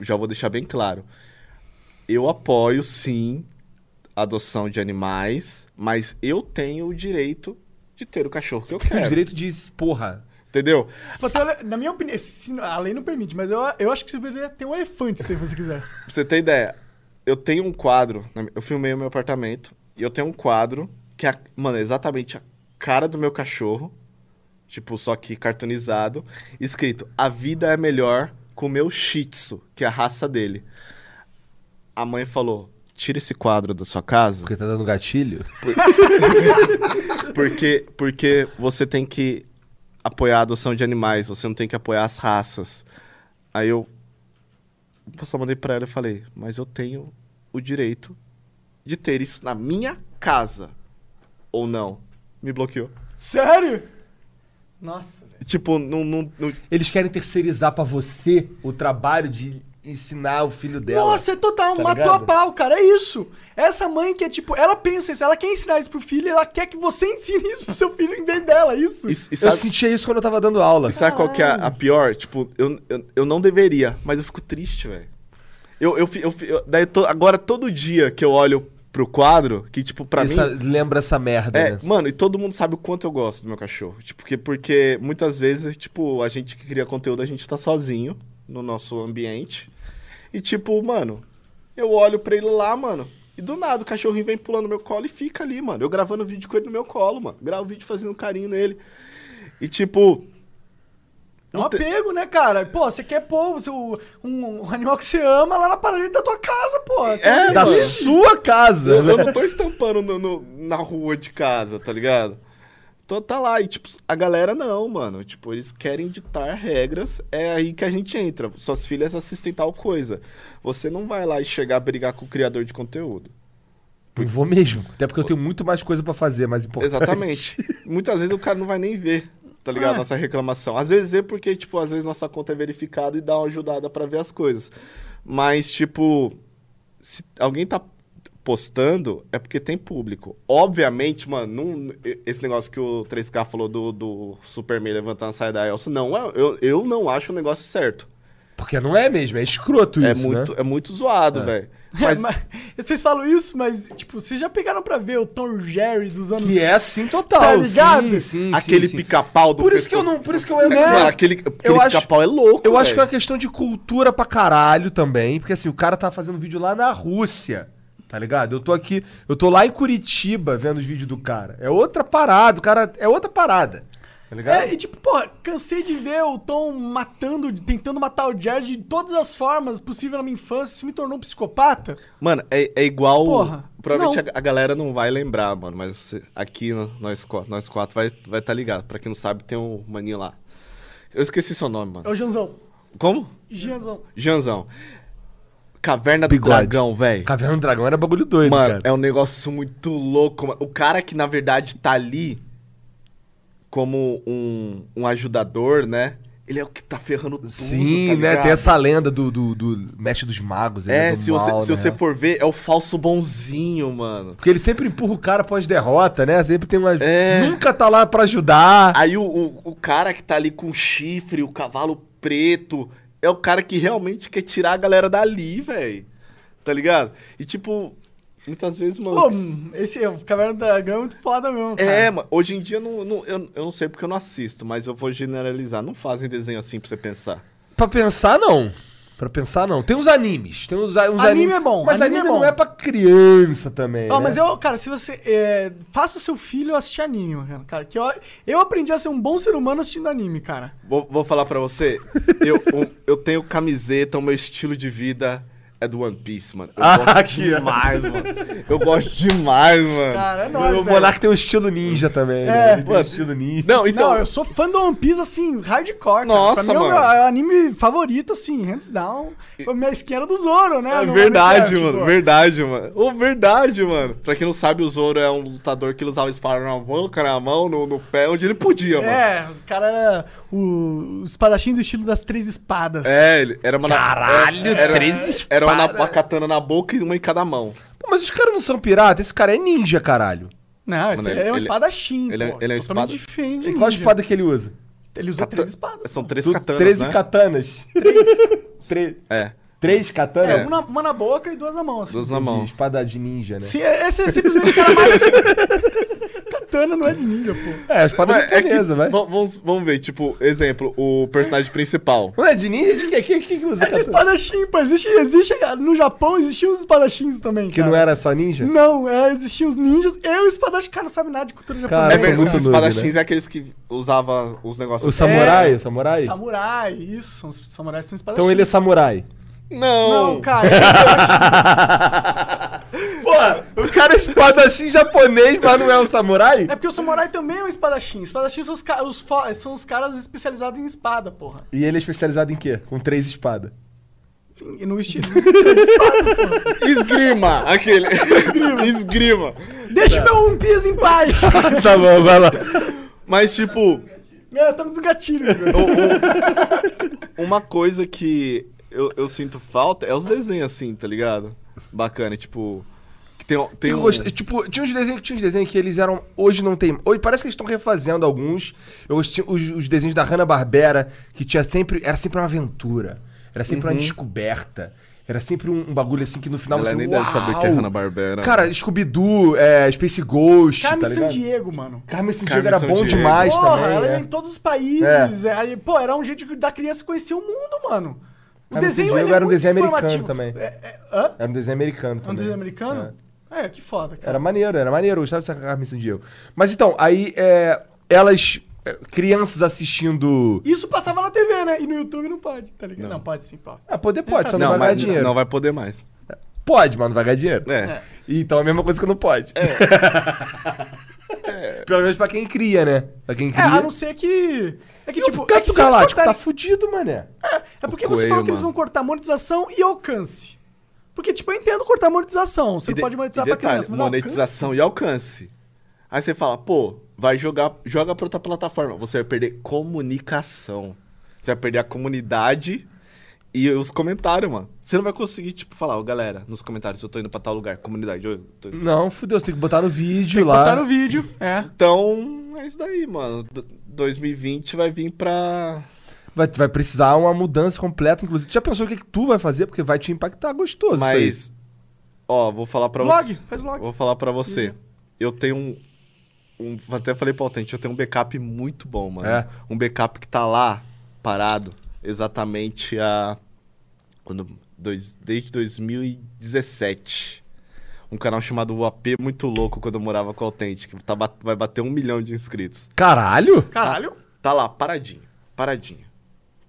Já vou deixar bem claro. Eu apoio, sim, a adoção de animais, mas eu tenho o direito de ter o cachorro que eu Tem o quero. direito de. Porra. Entendeu? Na minha opinião, a lei não permite, mas eu, eu acho que você poderia ter um elefante se você quisesse. Pra você ter ideia, eu tenho um quadro, eu filmei o meu apartamento, e eu tenho um quadro que é, mano, é exatamente a cara do meu cachorro, tipo, só que cartoonizado, escrito, a vida é melhor com o meu shih tzu, que é a raça dele. A mãe falou, tira esse quadro da sua casa, Porque tá dando gatilho. <laughs> porque, porque você tem que apoiar a adoção de animais, você não tem que apoiar as raças. Aí eu só mandei pra ela e falei, mas eu tenho o direito de ter isso na minha casa. Ou não? Me bloqueou. Sério? Nossa, velho. Tipo, não. não, não- Eles querem terceirizar pra você o trabalho de ensinar o filho dela. Nossa, é total, tá matou ligado? a pau, cara. É isso. Essa mãe que é tipo, ela pensa isso, ela quer ensinar isso pro filho, ela quer que você <laughs> ensine isso pro seu filho em vez dela, é isso. E, e Eu sabe, sentia isso quando eu tava dando aula. e sabe qual que é a, a pior? Tipo, eu, eu, eu não deveria, mas eu fico triste, velho. Eu, eu, eu, eu- daí to- agora, todo dia que eu olho pro quadro, que, tipo, pra Essa- mim. Lembra essa merda, É, né? mano, e todo mundo sabe o quanto eu gosto do meu cachorro. Tipo, porque, porque muitas vezes, tipo, a gente que cria conteúdo, a gente tá sozinho no nosso ambiente. E, tipo, mano, eu olho pra ele lá, mano, e do nada o cachorrinho vem pulando no meu colo e fica ali, mano. Eu gravando vídeo com ele no meu colo, mano. Gravo vídeo fazendo carinho nele. E, tipo. É um apego, né, cara? Pô, você quer pôr um, um animal que você ama lá na parede da tua casa, pô. É, Da sua casa, Eu, eu não tô estampando no- no- na rua de casa, tá ligado? Então tá lá, e tipo, a galera não, mano. Tipo, eles querem ditar regras, é aí que a gente entra. Suas filhas assistem tal coisa. Você não vai lá e chegar a brigar com o criador de conteúdo. Eu vou mesmo. Até porque eu tenho muito mais coisa pra fazer, mais importante. Exatamente. Muitas vezes o cara não vai nem ver, tá ligado? É. Nossa reclamação. Às vezes é porque, tipo, às vezes nossa conta é verificada e dá uma ajudada pra ver as coisas. Mas, tipo, se alguém tá postando, é porque tem público. Obviamente, mano, não- esse negócio que o 3K falou do, do Superman levantando a saia da Elsa, não, é- eu, eu não acho o negócio certo. Porque não é mesmo, é escroto É isso, muito, né? é muito zoado, velho. <laughs> Mas... Mas, vocês falam isso, mas, tipo, vocês já pegaram pra ver o Tom Jerry dos anos... Que é assim total. Tá ligado? Sim, sim, aquele pica-pau do Por isso que eu não, por isso que eu Mano, nessa. aquele, aquele pica-pau é louco, Eu acho que é uma questão de cultura pra caralho também, porque assim, o cara tá fazendo vídeo lá na Rússia, tá ligado? Eu tô aqui, eu tô lá em Curitiba vendo os vídeos do cara. É outra parada, o cara é outra parada. Tá ligado? É, e tipo, porra, cansei de ver o Tom matando, tentando matar o Jerry de todas as formas possíveis na minha infância. Isso me tornou um psicopata. Mano, é, é igual. Porra, provavelmente a, a galera não vai lembrar, mano. Mas aqui no- nós, nós quatro vai estar vai tá ligado. Pra quem não sabe, tem um maninho lá. Eu esqueci seu nome, É mano. o Janzão. Como? Janzão. Janzão. Caverna do Bigode. Dragão, velho. Caverna do Dragão era bagulho doido, Mano, cara. é um negócio muito louco, mano. O cara que, na verdade, tá ali como um, um ajudador, né? Ele é o que tá ferrando tudo, Sim, tá né? Tem essa lenda do, do, do Mestre dos Magos. ele É, do se, você, mal, se né? você for ver, é o falso bonzinho, mano. Porque ele sempre empurra o cara pós-derrota, né? Sempre tem uma. É. Nunca tá lá pra ajudar. Aí o, o, o cara que tá ali com chifre, o cavalo preto, é o cara que realmente quer tirar a galera dali, velho. Tá ligado? E tipo, muitas vezes, mano. Pô, esse o Caverna do Dragão é muito foda mesmo, cara. é, mano, hoje em dia não, não- eu, eu não sei porque eu não assisto, mas eu vou generalizar. Não fazem desenho assim pra você pensar. Pra pensar, não. Pra pensar, não. Tem uns animes. Tem uns, uns Anime animes- é bom, Mas anime anime, é bom. não é pra criança também. Ó, né? mas eu, cara, se você. é, faça o seu filho assistir anime, cara. cara. Que eu, eu aprendi a ser um bom ser humano assistindo anime, cara. Vou, vou falar pra você, eu, um- eu tenho camiseta, o meu estilo de vida é do One Piece, mano. Eu Ah, gosto <laughs> aqui, ó. demais, mano. Eu gosto demais, mano. Cara, é o nóis, velho. Monark tem um estilo ninja também. É, né? Ele tem um estilo ninja. Não, então. Não, eu sou fã do One Piece, assim, hardcore. cara. Nossa, pra mim, é o mano. meu- É o anime favorito, assim, hands down. A minha skin era do Zoro, né? É verdade, Minecraft, mano. pô. Verdade, mano. Ô, verdade, mano. Pra quem não sabe, o Zoro é um lutador que ele usava espada na boca, na mão, no, no pé, onde ele podia, mano. É, o cara era o, o espadachim do estilo das três espadas. É, ele era uma. na- Caralho, era, três Era uma, uma katana na boca e uma em cada mão. Pô, mas os caras não são piratas, esse cara é ninja, caralho. Não, esse Mano, é um ele- espadachim, ele é- pô. ele é um Totalmente espada- diferente E de qual a ninja. espada que ele usa? Ele usa Kata- três espadas. São três Tu- katanas, 13 né? katanas. Três. <laughs> É, Três katanas? É, uma, uma na boca e duas na mão, assim. duas na De mão. espada de ninja, né? Sim, esse é simplesmente o cara mais... <laughs> Katana não é de ninja, pô. É, a espada Mas é que, japonesa, vai. va- vamos, vamos ver, tipo, exemplo, o personagem principal. Não é de ninja? De quê? Quem que, que usa É de espadachim, pô. Existe, existe, no Japão existiam os espadachins também, Que cara. não era só ninja? Não, é, existiam os ninjas e o espadachim. Cara, não sabe nada de cultura Cara, japonesa. É sou verdade, muito os espadachins é aqueles que usavam os negócios. O samurai? É. O samurai? Samurai, isso. Os samurais são espadachins. Então ele é samurai. Não, Não, cara. <laughs> Pô, o cara é espadachim japonês, mas não é um samurai? é porque o samurai também é um espadachim. Espadachim são os, ca- os fo- são os caras especializados em espada, porra. E ele é especializado em quê? Com três espadas. E no estilo. Esgrima! Aquele. Esgrima. Esgrima. Deixa o meu One Piece em paz. <laughs> tá bom, vai lá. Mas, tipo, é, tá no gatilho. o- o- uma coisa que eu, eu sinto falta é os desenhos assim, tá ligado? Bacana, tipo. Tem, tem Eu um. gostei- tipo, tinha uns desenhos, tinha uns desenhos que eles eram. Hoje não tem. Hoje parece que eles estão refazendo alguns. Eu gostei, os, os desenhos da Hanna-Barbera, que tinha sempre. Era sempre uma aventura. Era sempre Uhum. uma descoberta. Era sempre um, um bagulho assim que no final Ela você. nem deve saber que é "Uau!" Hanna-Barbera. Cara, Scooby-Doo, é, Space Ghost. Carmen tá ligado? Sandiego, mano. Carmen Sandiego Carmen era bom Sandiego. demais Porra, também. ela é. ia em todos os países. é, aí, pô, era um jeito de- da criança conhecer o mundo, mano. O Carmen desenho Sandiego ele é era um desenho americano também. É, é, hã? Era um desenho americano É um também. desenho americano? É, que foda, cara. Era maneiro, era maneiro. Eu gostava dessa Carmen Sandiego. Mas então, aí é, elas. é, Crianças assistindo. Isso passava na TV, né? E no YouTube não pode, tá ligado? Não, pode sim, pode. Ah, poder pode, só não, Não, vai ganhar dinheiro. não vai poder mais. Pode, mas não vai ganhar dinheiro. É. Então é a mesma coisa que não pode. <laughs> Pelo menos pra quem cria, né? Pra quem É, cria. a não ser que. É que, E tipo. o Gato é Galáctico tá fudido, mané. É porque O você coelho, falou que eles vão cortar monetização e alcance. Porque, tipo, eu entendo cortar monetização. Você não de- pode monetizar e pra detalhe, criança, mas monetização e alcance. Aí você fala, pô, vai jogar, joga pra outra plataforma. Você vai perder comunicação. Você vai perder a comunidade E os comentários, mano. Você não vai conseguir, tipo, falar, ó, galera, nos comentários, eu tô indo pra tal lugar, comunidade. eu tô indo- Não, fudeu, você tem que botar no vídeo Tem que lá. botar no vídeo, é. Então, é isso daí, mano. D- 2020 vai vir pra. Vai, vai precisar uma mudança completa, inclusive. Já pensou o que, que tu vai fazer? Porque vai te impactar gostoso. isso aí. Mas. Ó, vou falar pra você. faz vlog. Vou falar pra você. Eu tenho um, um. Até falei pro Autente, eu tenho um backup muito bom, mano. É? Um backup que tá lá, parado, exatamente há. Quando, dois, desde 2017. Um canal chamado UAP Muito Louco, quando eu morava com o Autente, que tá, vai bater um milhão de inscritos. Caralho? Caralho. Tá lá, paradinho. Paradinho.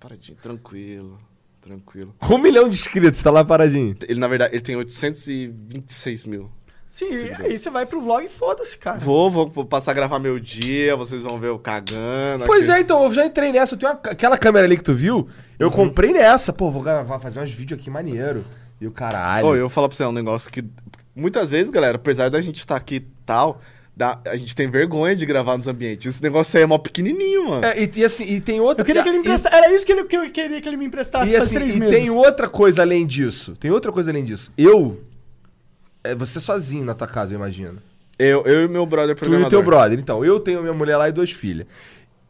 Paradinho, tranquilo. Tranquilo. Um milhão de inscritos, tá lá paradinho. Ele, na verdade, ele tem 826 mil. Sim, Sim, aí você vai pro vlog e foda-se, cara. Vou, vou, vou passar a gravar meu dia, vocês vão ver eu cagando. Pois aqui. é, então, eu já entrei nessa. Eu tenho uma- aquela câmera ali que tu viu, eu Uhum. comprei nessa. Pô, vou gravar, fazer uns vídeos aqui maneiro. E o caralho. Ô, eu vou falar pra você, é um negócio que. Muitas vezes, galera, apesar da gente estar aqui e tal, dá- a gente tem vergonha de gravar nos ambientes. Esse negócio aí é mó pequenininho, mano. É, e, e assim, e tem outra... Eu queria que ele me e- emprestasse. Era isso que, ele, que eu queria que ele me emprestasse E, faz assim, três e meses. tem outra coisa além disso. Tem outra coisa além disso. Eu. É você sozinho na tua casa, eu imagino. Eu, eu e meu brother Tu e programador. o teu brother. Então, eu tenho minha mulher lá e duas filhas.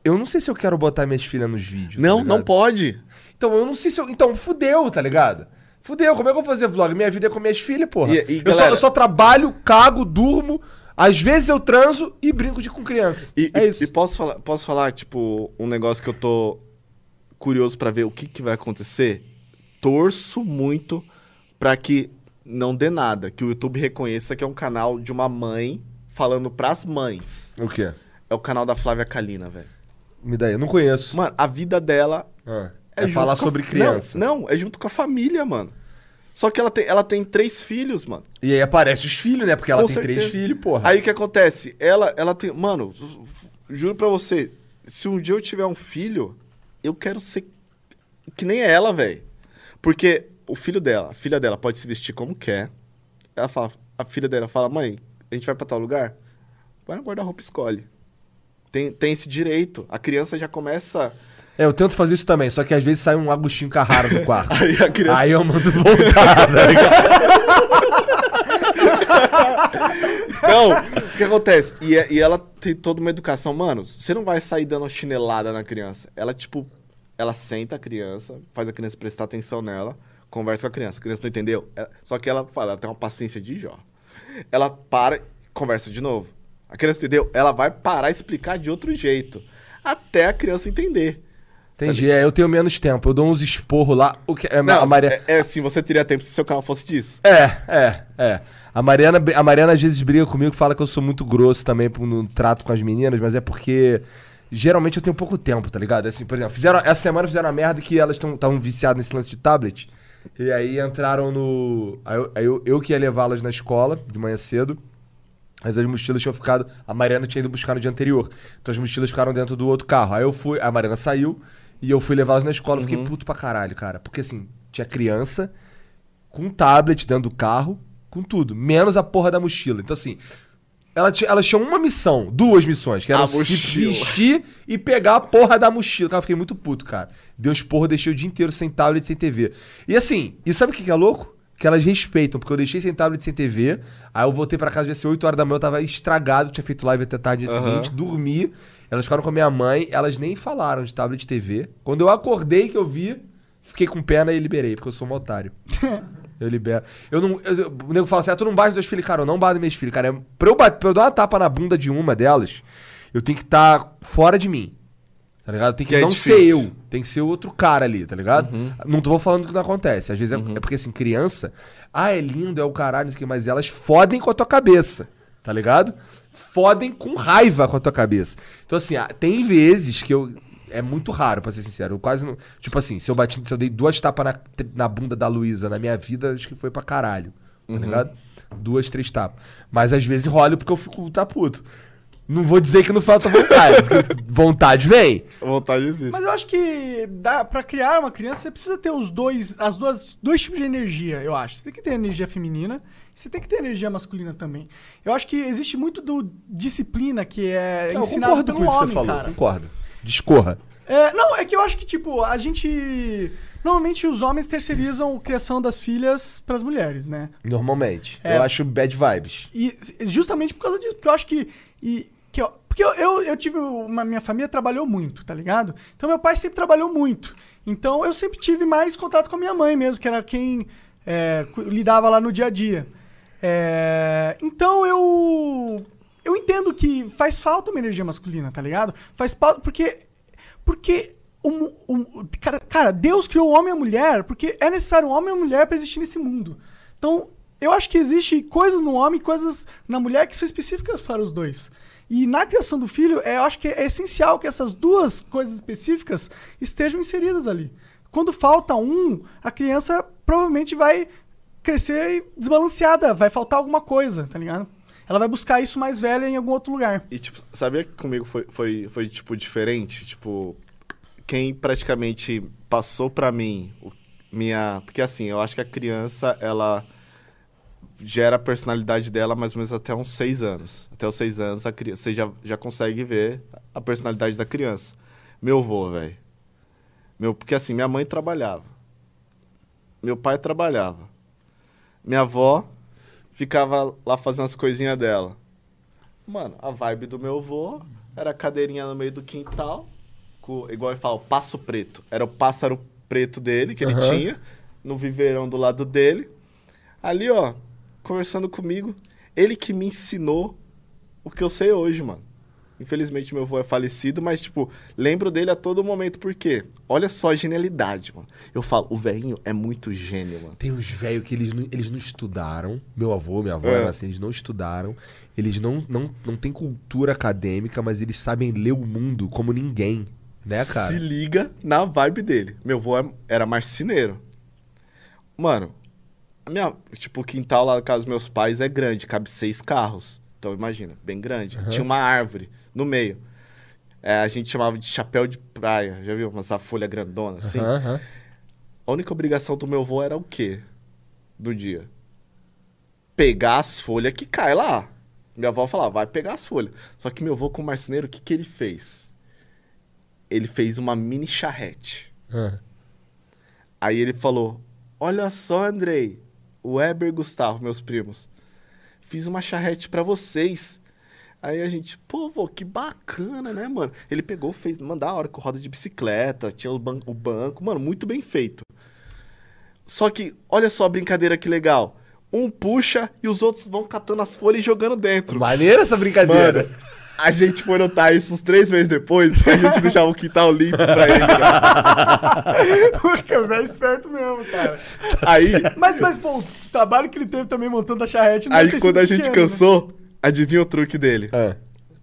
Eu não sei se eu quero botar minhas filhas nos vídeos. tá Não, ligado? não pode. Então, eu não sei se eu. Então, fudeu, tá ligado? Fudeu, como é que eu vou fazer vlog? Minha vida é com minhas filhas, porra. E- e, eu, só, galera- eu só trabalho, cago, durmo. Às vezes eu transo e brinco de com criança. E, é e- isso. e posso falar, posso falar, tipo, um negócio que eu tô curioso pra ver o que, que vai acontecer? Torço muito pra que não dê nada, que o YouTube reconheça que é um canal de uma mãe falando pras mães. O quê? É o canal da Flávia Kalina, velho. Me dá aí. Eu não conheço. Mano, a vida dela Ah, é, é falar com a- sobre criança. Não, não, é junto com a família, mano. Só que ela tem, ela tem três filhos, mano. E aí aparece os filhos, né? Porque ela Com tem certeza. três filhos, porra. Aí o que acontece? Ela, ela tem. Mano, juro pra você, se um dia eu tiver um filho, eu quero ser que nem ela, velho. Porque o filho dela, a filha dela pode se vestir como quer. Ela fala, a filha dela fala, mãe, a gente vai pra tal lugar? Vai no guarda-roupa e escolhe. Tem, tem esse direito. A criança já começa. É, eu tento fazer isso também, só que às vezes sai um Agostinho Carrara do quarto. <laughs> Aí a criança. Aí eu mando voltar, tá ligado? Não, o que acontece? E, é- e ela tem toda uma educação. Mano, você não vai sair dando uma chinelada na criança. Ela, tipo, ela senta a criança, faz a criança prestar atenção nela, conversa com a criança. A criança não entendeu. Ela- só que ela fala, ela tem uma paciência de Jó. Ela para e conversa de novo. A criança entendeu? Ela vai parar e explicar de outro jeito. Até a criança entender. Entendi, é, eu tenho menos tempo. Eu dou uns esporros lá. O que, é, Não, a Maria... é, é assim, você teria tempo se o seu canal fosse disso. É, é, é. A Mariana, a Mariana às vezes briga comigo, fala que eu sou muito grosso também no trato com as meninas, mas é porque geralmente eu tenho pouco tempo, tá ligado? Assim, por exemplo, fizeram, essa semana fizeram uma merda que elas estavam viciadas nesse lance de tablet. E aí entraram no. Aí eu, aí eu, eu que ia levá-las na escola de manhã cedo. Mas as mochilas tinham ficado. A Mariana tinha ido buscar no dia anterior. Então as mochilas ficaram dentro do outro carro. Aí eu fui. A Mariana saiu e eu fui levá-las na escola. Eu Fiquei puto pra caralho, cara. Porque assim, tinha criança com tablet dentro do carro, com tudo. Menos a porra da mochila. Então assim. Ela tinha, elas tinham uma missão, duas missões, que era se vestir e pegar a porra da mochila. Cara, eu fiquei muito puto, cara. Deu uns porra, deixei o dia inteiro sem tablet, sem TV. E assim, e sabe o que é louco? Que elas respeitam, porque eu deixei sem tablet, sem TV. Aí eu voltei pra casa, já ser 8 horas da manhã, eu tava estragado, tinha feito live até tarde no dia Aham. seguinte, dormi. Elas ficaram com a minha mãe, elas nem falaram de tablet TV. Quando eu acordei que eu vi, fiquei com pena e liberei, porque eu sou um otário. <laughs> Eu libero. Eu não. eu- o nego fala assim: ah, tu não bate dos filhos, cara. Eu não bato minhas filhas, cara. É, pra, eu bater, pra eu dar uma tapa na bunda de uma delas, eu tenho que estar fora de mim. Tá ligado? Tem que, Que é não difícil. ser eu. Tem que ser outro cara ali, tá ligado? Não tô falando que não acontece. Às vezes é, é porque, assim, criança. Ah, é lindo, é o caralho, não sei o quê, mas elas fodem com a tua cabeça. Tá ligado? Fodem com raiva com a tua cabeça. Então, assim, ah, tem vezes que eu. É muito raro, pra ser sincero. Eu quase não. Tipo assim, se eu bati, se eu dei duas tapas na, na bunda da Luísa na minha vida, acho que foi pra caralho. Tá ligado? Duas, três tapas. Mas às vezes rola porque eu fico tá puto. Não vou dizer que não falta vontade. <laughs> vontade vem. Vontade existe. Mas eu acho que dá para criar uma criança, você precisa ter os dois, as duas, dois tipos de energia, eu acho. Você tem que ter energia feminina, você tem que ter energia masculina também. Eu acho que existe muito do disciplina que é eu ensinado concordo pelo com isso que homem, você falou. cara. Concordo. Discorra. É, não, é que eu acho que, tipo, a gente. Normalmente os homens terceirizam a criação das filhas pras mulheres, né? Normalmente. É. Eu acho bad vibes. E justamente por causa disso, porque eu acho que. E, que eu- porque eu, eu, eu tive. Uma, minha família trabalhou muito, tá ligado? Então meu pai sempre trabalhou muito. Então eu sempre tive mais contato com a minha mãe mesmo, que era quem é, lidava lá no dia a dia. É, então eu. Eu entendo que faz falta uma energia masculina, tá ligado? Faz falta. Porque. Porque. Um, um- cara, cara, Deus criou o homem e a mulher porque é necessário um homem e uma mulher pra existir nesse mundo. Então, eu acho que existe coisas no homem e coisas na mulher que são específicas para os dois. E na criação do filho, é, eu acho que é essencial que essas duas coisas específicas estejam inseridas ali. Quando falta um, a criança provavelmente vai crescer desbalanceada, vai faltar alguma coisa, tá ligado? Ela vai buscar isso mais velha em algum outro lugar. E, tipo, sabia que comigo foi, foi, foi tipo, diferente? Tipo, quem praticamente passou pra mim minha... Porque, assim, eu acho que a criança, ela gera a personalidade dela mais ou menos até uns seis anos. Até os seis anos, a criança, você já, já consegue ver a personalidade da criança. Meu avô, velho. Meu, porque, assim, minha mãe trabalhava. Meu pai trabalhava. Minha avó ficava lá fazendo as coisinhas dela. Mano, a vibe do meu avô era a cadeirinha no meio do quintal, com, igual ele fala, o passo preto. Era o pássaro preto dele, que ele Aham. tinha, no viveirão do lado dele. Ali, ó, conversando comigo. Ele que me ensinou o que eu sei hoje, mano. Infelizmente, meu avô é falecido, mas, tipo, lembro dele a todo momento, por quê? Olha só a genialidade, mano. Eu falo, o velhinho é muito gênio, mano. Tem uns velhos que eles não, eles não estudaram. Meu avô, minha avó É. era assim, eles não estudaram. Eles não, não, não têm cultura acadêmica, mas eles sabem ler o mundo como ninguém. Né, cara? Se liga na vibe dele. Meu avô é- era marceneiro. Mano, a minha, tipo, o quintal lá da casa dos meus pais é grande, cabe seis carros. Então imagina, bem grande. Tinha uma árvore no meio. É, a gente chamava de chapéu de praia, já viu? Mas a folha grandona, assim. Aham, aham. A única obrigação do meu avô era o quê? Do dia? Pegar as folhas que cai lá. Minha avó falava, vai pegar as folhas. Só que meu avô, como marceneiro, o que, que ele fez? Ele fez uma mini charrete. Ah. Aí ele falou: Olha só, Andrei, o Weber e Gustavo, meus primos. Fiz uma charrete pra vocês. Aí a gente, pô, vô, que bacana, né, mano? Ele pegou, fez, mano, da hora, com roda de bicicleta, tinha o, ban o banco, mano, muito bem feito. Só que, olha só a brincadeira que legal. Um puxa e os outros vão catando as folhas e jogando dentro. Maneira essa brincadeira. Mano, a gente foi notar isso uns três meses depois, que a gente <laughs> deixava o quintal limpo pra ele. cara. <laughs> Porque o velho é esperto mesmo, cara. Aí, Mas, mas, pô, o trabalho que ele teve também montando a charrete não aí quando a gente pequeno, né? Adivinha o truque dele? Ah.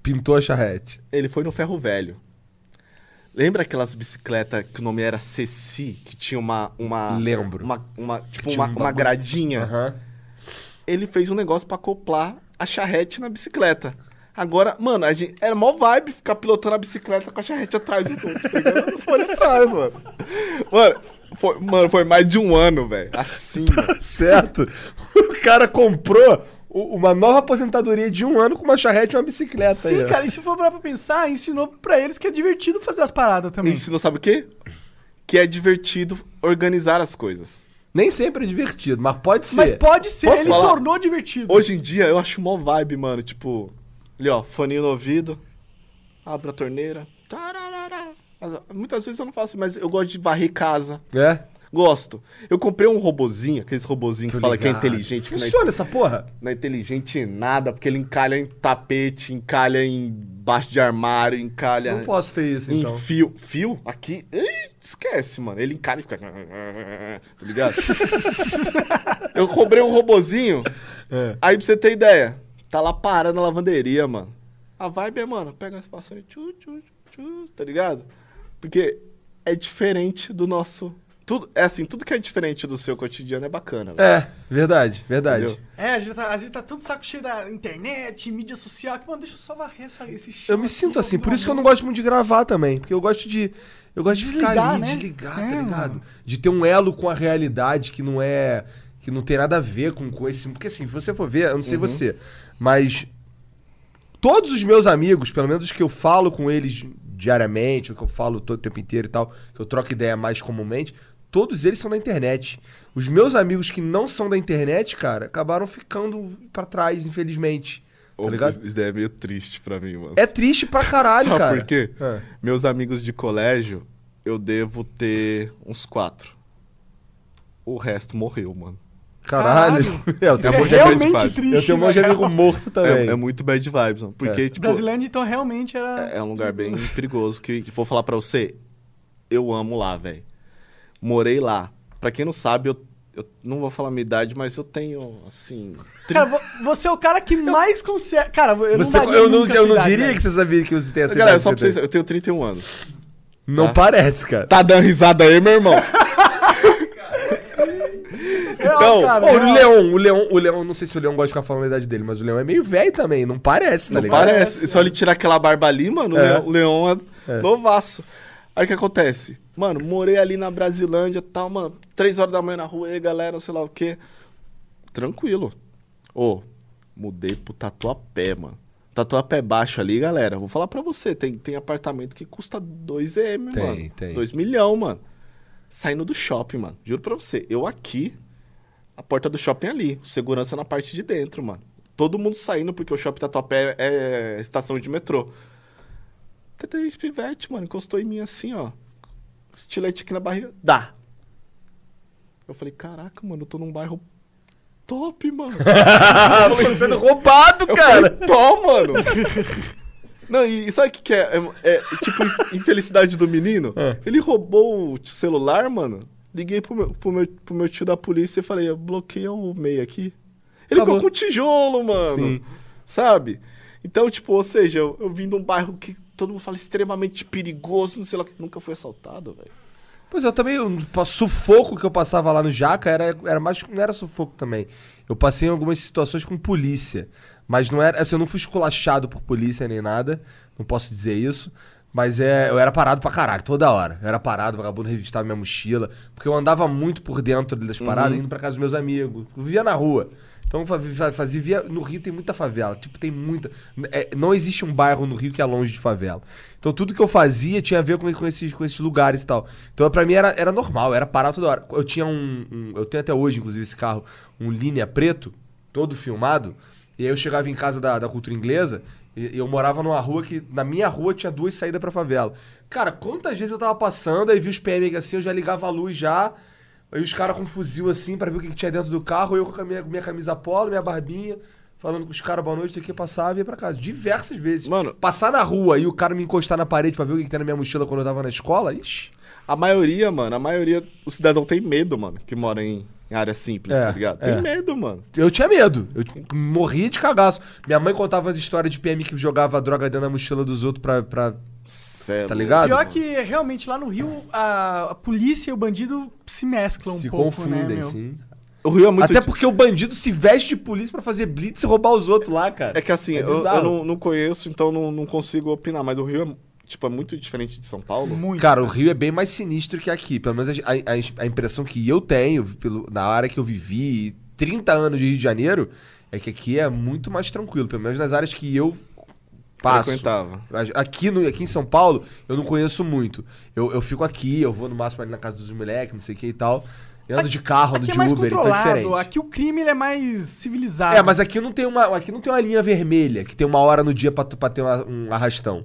Pintou a charrete. Ele foi no ferro velho. Lembra aquelas bicicletas que o nome era Ceci, que tinha uma. uma Lembro. Uma, uma- tipo, uma, um uma gradinha. Aham. Ele fez um negócio pra acoplar a charrete na bicicleta. Agora, mano, a gente, era mó vibe ficar pilotando a bicicleta com a charrete atrás dos outros, pegando folha atrás, mano. Mano foi, mano, foi mais de um ano, velho. Assim, mano. <laughs> Certo? O cara comprou uma nova aposentadoria de um ano com uma charrete e uma bicicleta. aí, Sim, ó. cara, e se for pra pensar, ensinou pra eles que é divertido fazer as paradas também. Ensinou, sabe o quê? Que é divertido organizar as coisas. Nem sempre é divertido, mas pode ser. Mas pode ser, Posso ele falar? tornou divertido. Hoje em dia eu acho mó vibe, mano. Tipo, ali ó, foninho no ouvido, abre a torneira. tararara. Muitas vezes eu não faço, mas eu gosto de varrer casa. É? Gosto. Eu comprei um robozinho, aqueles robozinhos que fala que é inteligente. É, Funciona essa porra? não é inteligente em nada, porque ele encalha em tapete, encalha em baixo de armário, encalha Não posso ter isso, em então. fio. Fio? Aqui? Ih, esquece, mano. Ele encalha e fica. Tá ligado? <laughs> eu comprei um robozinho. É. Aí pra você ter ideia, tá lá parado na lavanderia, mano. A vibe é, mano, pega as vassoura e tchu, tchu, tchu, tá ligado? Porque é diferente do nosso. Tudo, é assim, tudo que é diferente do seu cotidiano é bacana, velho. É, verdade, verdade. Entendeu? É, a gente, tá, a gente tá todo saco cheio da internet, mídia social, que, mano, deixa eu só varrer essa, esse chão. Eu me aqui, sinto assim, por isso que eu não gosto muito de gravar também. Porque eu gosto de. Eu gosto de ficar ali, né? desligar, É, tá ligado? mano. De ter um elo com a realidade que não é. Que não tem nada a ver com, com esse. Porque assim, se você for ver, eu não sei você, mas. Todos os meus amigos, pelo menos os que eu falo com eles diariamente, ou que eu falo todo o tempo inteiro e tal, que eu troco ideia mais comumente, todos eles são da internet. Os meus amigos que não são da internet, cara, acabaram ficando pra trás, infelizmente. Tá Ô, ligado? Isso daí é meio triste pra mim, mano. É triste pra caralho, <laughs> Sabe cara. por quê? É. Meus amigos de colégio, eu devo ter uns quatro. O resto morreu, mano. Caralho. <laughs> É, eu Isso tenho um é monte de amigo- realmente triste. eu tenho um monte de amigo morto também. É, é muito bad vibes, mano. Porque, É. tipo, Brasilândia, então, realmente era... é um lugar bem perigoso que, que vou falar pra você. Eu amo lá, velho. Morei lá. Pra quem não sabe, eu, eu não vou falar a minha idade, mas eu tenho, assim... Cara, vo- você é o cara que mais consegue... Cara, eu não Você- daria eu não, nunca eu não idade, diria velho. que você sabia que você tem essa Galera, idade só que pra você vocês... tem. Eu tenho 31 anos. Não tá? parece, cara. Tá dando risada aí, meu irmão? <laughs> Real, Então, cara, Ô, o. Leão, o Leão, o Leão, não sei se o Leão gosta de ficar falando a idade dele, mas o Leão é meio velho também, não parece, tá Não ligado? parece. Só ele tirar aquela barba ali, mano, o É. Leão, o Leão é, novaço. Aí o que acontece? Mano, morei ali na Brasilândia e tal, mano. Três horas da manhã na rua, aí galera, sei lá o quê. Tranquilo. Ô, mudei pro Tatuapé, mano. Tatuapé baixo ali, galera. Vou falar pra você, tem, tem apartamento que custa 2M, Tem, mano. tem. 2 milhão, mano. Saindo do shopping, mano. Juro pra você. Eu aqui, a porta do shopping ali. Segurança na parte de dentro, mano. Todo mundo saindo porque o shopping Tatuapé é estação de metrô. Três pivete, mano. Encostou em mim assim, ó. Estilete aqui na barriga. Dá. Eu falei, caraca, mano, eu tô num bairro top, mano. <laughs> Tô sendo roubado, cara. Tô, mano. <laughs> Não, e, e sabe o que, que é? É, é, tipo, in- infelicidade do menino. Ele roubou o celular, mano. Liguei pro meu, pro, meu, pro meu tio da polícia e falei, bloqueia o meio aqui. Ele ficou com tijolo, mano. Sim. Sabe? Então, tipo, ou seja, eu, eu vim de um bairro que todo mundo fala extremamente perigoso, não sei lá, nunca foi assaltado, velho. Pois é, eu também, o sufoco que eu passava lá no Jaca era, era mais, não era sufoco também. Eu passei em algumas situações com polícia, mas não era, assim, eu não fui esculachado por polícia nem nada, não posso dizer isso, mas é, eu era parado pra caralho, toda hora. Eu era parado, o vagabundo revistava minha mochila, porque eu andava muito por dentro das paradas, indo pra casa dos meus amigos, eu vivia na rua. Então fa- fa- fazia, via- no Rio tem muita favela, tipo, tem muita. é, não existe um bairro no Rio que é longe de favela. Então tudo que eu fazia tinha a ver com, com, esses, com esses lugares e tal. Então pra mim era, era normal, era parar toda hora. Eu tinha um, um- Eu tenho até hoje, inclusive, esse carro, um linha preto, todo filmado. E aí eu chegava em casa da, da cultura inglesa e eu morava numa rua que. Na minha rua tinha duas saídas pra favela. Cara, quantas vezes eu tava passando, aí vi os PM assim, eu já ligava a luz já. Aí os caras com um fuzil assim pra ver o que, que tinha dentro do carro, eu com a minha, minha camisa polo, minha barbinha, falando com os caras boa noite, isso aqui passava e ia pra casa. Diversas vezes. Mano- passar na rua e o cara me encostar na parede pra ver o que, que tem na minha mochila quando eu tava na escola, ixi. A maioria, mano, a maioria, o cidadão tem medo, mano, que mora em, em área simples, É, tá ligado? Tem é. medo, mano. Eu tinha medo. Eu morria de cagaço. Minha mãe contava as histórias de PM que jogava droga dentro da mochila dos outros pra. pra... Cê é Tá ligado? Pior mano? que realmente lá no Rio a, a polícia e o bandido se mesclam se um pouco, confundem, né, meu? sim. O Rio é muito... Até porque o bandido se veste de polícia pra fazer blitz e roubar os outros lá, cara. É que assim, É eu, eu não, não conheço, então não, não consigo opinar, mas o Rio é, tipo, é muito diferente de São Paulo. Muito. Cara, o Rio é bem mais sinistro que aqui. Pelo menos a, a- a impressão que eu tenho, pelo, na área que eu vivi, 30 anos de Rio de Janeiro, é que aqui é muito mais tranquilo. Pelo menos nas áreas que eu passo. Frequentava. Aqui, no, aqui em São Paulo, eu não conheço muito. Eu, eu fico aqui, eu vou no máximo ali na casa dos moleques, não sei o que e tal. Eu ando de carro, ando Aqui é de mais Uber, então é diferente. Aqui o crime ele é mais civilizado. É, mas aqui não tem uma, aqui não tem uma linha vermelha, que tem uma hora no dia pra, tu- pra ter uma- um arrastão.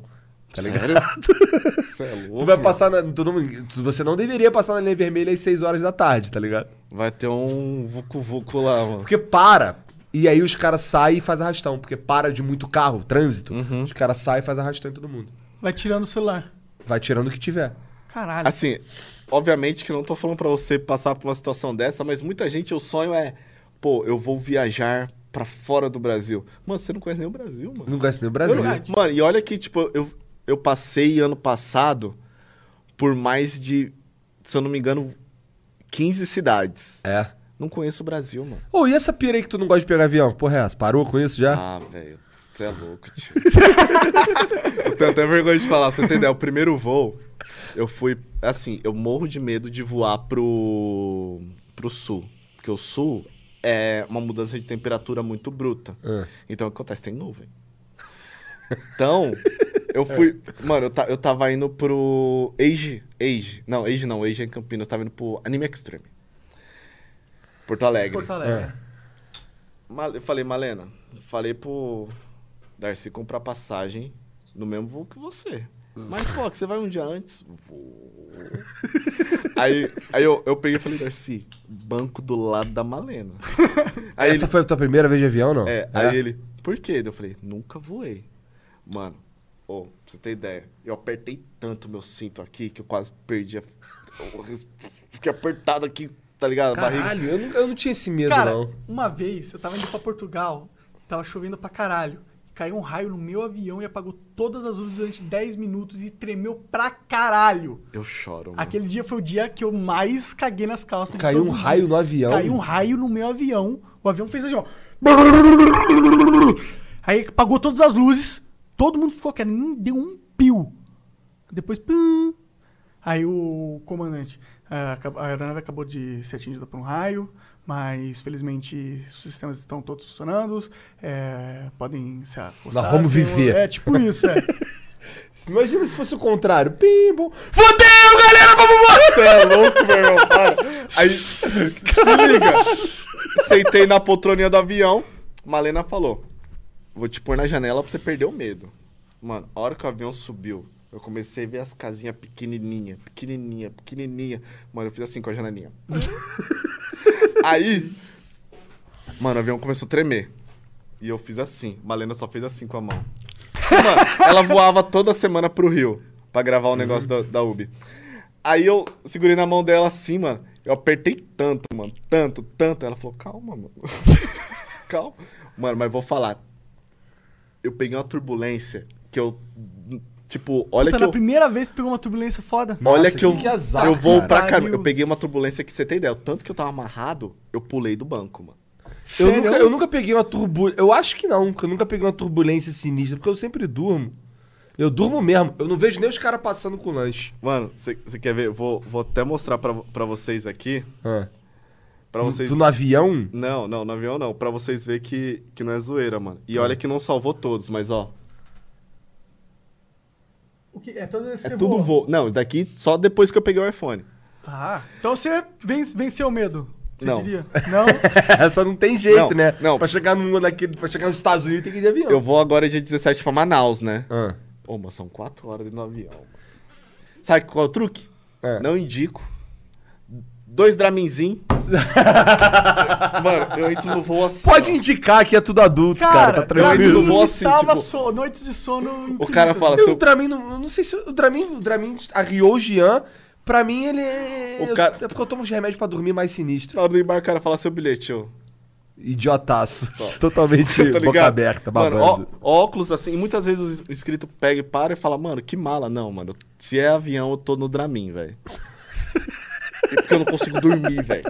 Tá ligado? <laughs> Sério? Você é louco. Tu vai passar na. tu não- tu- você não deveria passar na linha vermelha às 6 horas da tarde, tá ligado? Vai ter um vucu-vucu lá, mano. Porque para. E aí os caras saem e faz arrastão. Porque para de muito carro, trânsito. Uhum. Os caras saem e faz arrastão em todo mundo. Vai tirando o celular. Vai tirando o que tiver. Caralho. Assim, obviamente que não tô falando pra você passar por uma situação dessa, mas muita gente, o sonho é, pô, eu vou viajar pra fora do Brasil. Mano, você não conhece nem o Brasil, mano. Não conhece nem o Brasil. Eu mano, e olha que, tipo, eu, eu passei ano passado por mais de, se eu não me engano, 15 cidades. É. Não conheço o Brasil, mano. Ô, e essa pira aí que tu não gosta de pegar avião? Porra, é essa? Parou com isso já? Ah, velho, você é louco, tio. <laughs> eu tenho até vergonha de falar, pra você entender. O primeiro voo, eu fui. Assim, eu morro de medo de voar pro. pro sul. Porque o sul é uma mudança de temperatura muito bruta. Ah. Então o que acontece? Tem nuvem. Então, Eu fui. Mano, eu, ta- eu tava indo pro Age. Age. Não, Age não, Age é em Campinas. Eu tava indo pro Anime Extreme. Porto Alegre. Porto Alegre. Mal- Eu falei, Malena, falei pro Darcy comprar passagem no mesmo voo que você. Mas, pô, que você vai um dia antes? Vou. <laughs> aí aí eu, eu peguei e falei, Darcy, banco do lado da Malena. <laughs> Aí Essa ele, foi a tua primeira vez de avião, não? é, aí ele, por quê? Eu falei, nunca voei. Mano, ô, pra você ter ideia, eu apertei tanto meu cinto aqui que eu quase perdi a... eu Fiquei apertado aqui, tá ligado? Caralho, eu não, eu não tinha esse medo, Cara, não. uma vez eu tava indo pra Portugal, tava chovendo pra caralho. Caiu um raio no meu avião e apagou todas as luzes durante 10 minutos e tremeu pra caralho. Eu choro, mano. Aquele dia foi o dia que eu mais caguei nas calças. Caiu um raio dias. no avião? Caiu um raio no meu avião. O avião fez assim, ó. <laughs> Aí apagou todas as luzes. Todo mundo ficou quieto. Nem deu um pio. Depois, pum. Aí o comandante. "Ah, acab- A aeronave acabou de ser atingida por um raio, mas felizmente os sistemas estão todos funcionando. é, podem se acostar. Nós vamos viver. É tipo isso, é. <laughs> Imagina se fosse o contrário. Pim, bom. Fudeu, galera, vamos morrer! Você é louco, meu irmão, para. Aí, se liga. Sentei na poltroninha do avião, Malena falou, vou te pôr na janela pra você perder o medo. Mano, a hora que o avião subiu, eu comecei a ver as casinhas pequenininha, pequenininha, pequenininha. Mano, eu fiz assim com a janelinha. <laughs> Aí, mano, o avião começou a tremer. E eu fiz assim. Malena só fez assim com a mão. Mano, ela voava toda semana pro Rio pra gravar o negócio da, da UB. Aí eu segurei na mão dela assim, mano. Eu apertei tanto, mano. Tanto, tanto. Ela falou, calma, mano. <laughs> calma. Mano, mas vou falar. Eu peguei uma turbulência que eu. Tipo, olha Puta, que na eu. primeira vez que pegou uma turbulência foda. Olha Nossa, que eu, que azar, eu vou pra. Pariu. Eu peguei uma turbulência que você tem ideia. O tanto que eu tava amarrado, eu pulei do banco, mano. Eu Sério? nunca, eu nunca peguei uma turbulência. Eu acho que não, que eu nunca peguei uma turbulência sinistra, porque eu sempre durmo. Eu durmo mesmo. Eu não vejo nem os caras passando com lanche. Mano, você quer ver? Eu Vou, vou até mostrar pra, pra vocês aqui. Ah. Pra vocês. Tu no avião? Não, não, no avião não. Pra vocês verem que, que não é zoeira, mano. E olha que não salvou todos, mas ó. O que? É, todas vezes É tudo voa. voo. Não, daqui só depois que eu peguei o iPhone. Ah, então você ven- venceu o medo. Você Não. diria? <laughs> Não? Só não tem jeito, Não, né? não. Pra chegar, no, naquele, pra chegar nos Estados Unidos tem que ir de avião. Eu vou agora dia 17 pra Manaus, né? Ah. Ô, mas são 4 horas dentro do avião. Sabe qual é o truque? É. Não indico. Dois Draminzinho. <laughs> Mano, eu entro no voo assim. Pode ó. indicar que é tudo adulto, cara, Cara, tá tranquilo. Eu vou me assim, salva tipo- so- noites de sono O cara fala, E o Dramin, não, não sei se o Dramin, o Dramin arriou o Jean. Pra mim, ele é. O cara- É porque eu tomo os remédios pra dormir mais sinistro. na hora do embarque, o cara fala seu bilhete, eu. Idiotaço. <laughs> Totalmente <laughs> Tá boca aberta, babando. Mano, ó- óculos assim, e muitas vezes o inscrito pega e para e fala, mano, que mala. Não, mano, se é avião, eu tô no Dramin, velho. É porque eu não consigo dormir, velho.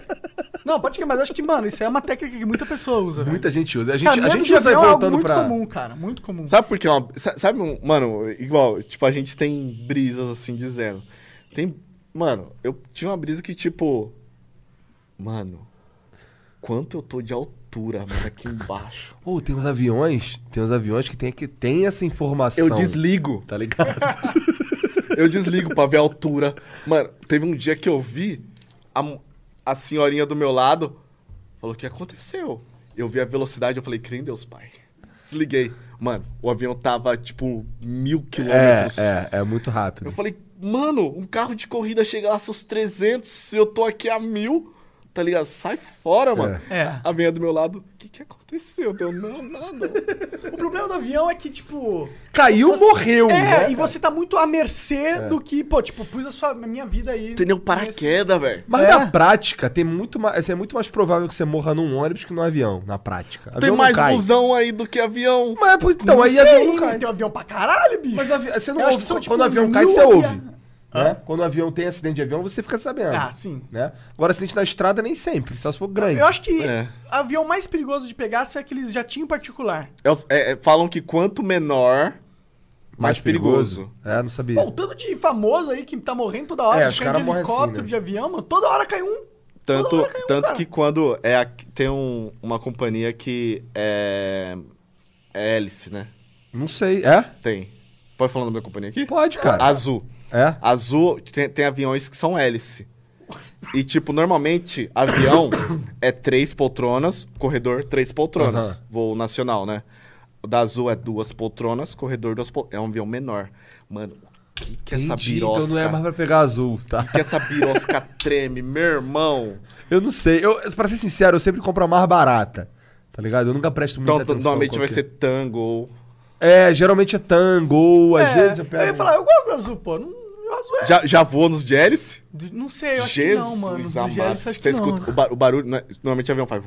Não, pode que, mas acho que, mano, isso é uma técnica que muita pessoa usa. velho. Muita gente usa. A gente, Cara, a gente usa é voltando muito pra. comum, cara. Muito comum. Sabe por que é Sabe, mano, igual, tipo, a gente tem brisas assim dizendo. Tem. Mano, eu tinha uma brisa que, tipo. Mano, quanto eu tô de altura, mano, aqui embaixo. Pô, tem uns aviões. Tem uns aviões que tem, que tem essa informação. Eu desligo. Tá ligado? <laughs> Eu desligo pra ver a altura. Mano, teve um dia que eu vi a, a senhorinha do meu lado. Falou, o que aconteceu? Eu vi a velocidade, eu falei, crê em Deus, pai. Desliguei. Mano, o avião tava, tipo, mil é, quilômetros. é, é muito rápido. Eu falei, mano, um carro de corrida chega lá seus 300, se eu tô aqui a mil, tá ligado? Sai fora, mano. É. A minha do meu lado, que que aconteceu? Deu, não, nada. O problema do avião é que, tipo. Caiu, você- morreu. É, né? e você tá muito à mercê do que, pô, tipo, pus a sua, a minha vida aí. Entendeu? Paraquedas, velho. Mas É. na prática, tem muito mais, assim, é muito mais provável que você morra num ônibus que num avião, na prática. Tem Avião não mais cai. busão aí do que avião. Mas, pois, então, Não aí sei, avião não cai. Tem um avião pra caralho, bicho. Mas avi- você não Eu ouve. que são, Quando tipo, o avião cai, você avia- ouve. Né? Quando o avião tem acidente de avião, você fica sabendo. Ah, sim. Né? Agora, acidente na estrada, nem sempre. Só se for grande. Eu acho que É. avião mais perigoso de pegar é aqueles jatinho particular. É é- é- falam que quanto menor, mais, perigoso. É, não sabia. Pô, o tanto de famoso aí que tá morrendo toda hora, É, de os caras de morrem helicóptero, assim, né? de avião, mano. Toda hora cai um. Tanto, cai um, tanto cara. que quando é a- tem um- uma companhia que é, é hélice, né? Não sei. É? Tem. Pode falar o nome da companhia aqui? Pode, cara. Azul. É? Azul tem, tem aviões que são hélice. E, tipo, normalmente, avião é três poltronas, corredor, três poltronas. Voo nacional, né? O da Azul é duas poltronas, corredor, duas poltronas. É um avião menor. Mano, o que, que essa Entendi, birosca... então não é mais pra pegar azul, tá? que essa birosca treme, meu irmão? Eu não sei. Eu, pra ser sincero, eu sempre compro a mais barata. Tá ligado? Eu nunca presto muita Então, atenção. normalmente vai que ser tango. É, É, geralmente é tango, ou às É, vezes eu pego... Eu ia falar, eu gosto do azul, pô. Não, o azul é. Já, já voou nos? Do- Não sei, eu acho Jesus que não, mano. Do amado. Você que não. escuta o, ba- o barulho, né? normalmente o avião faz...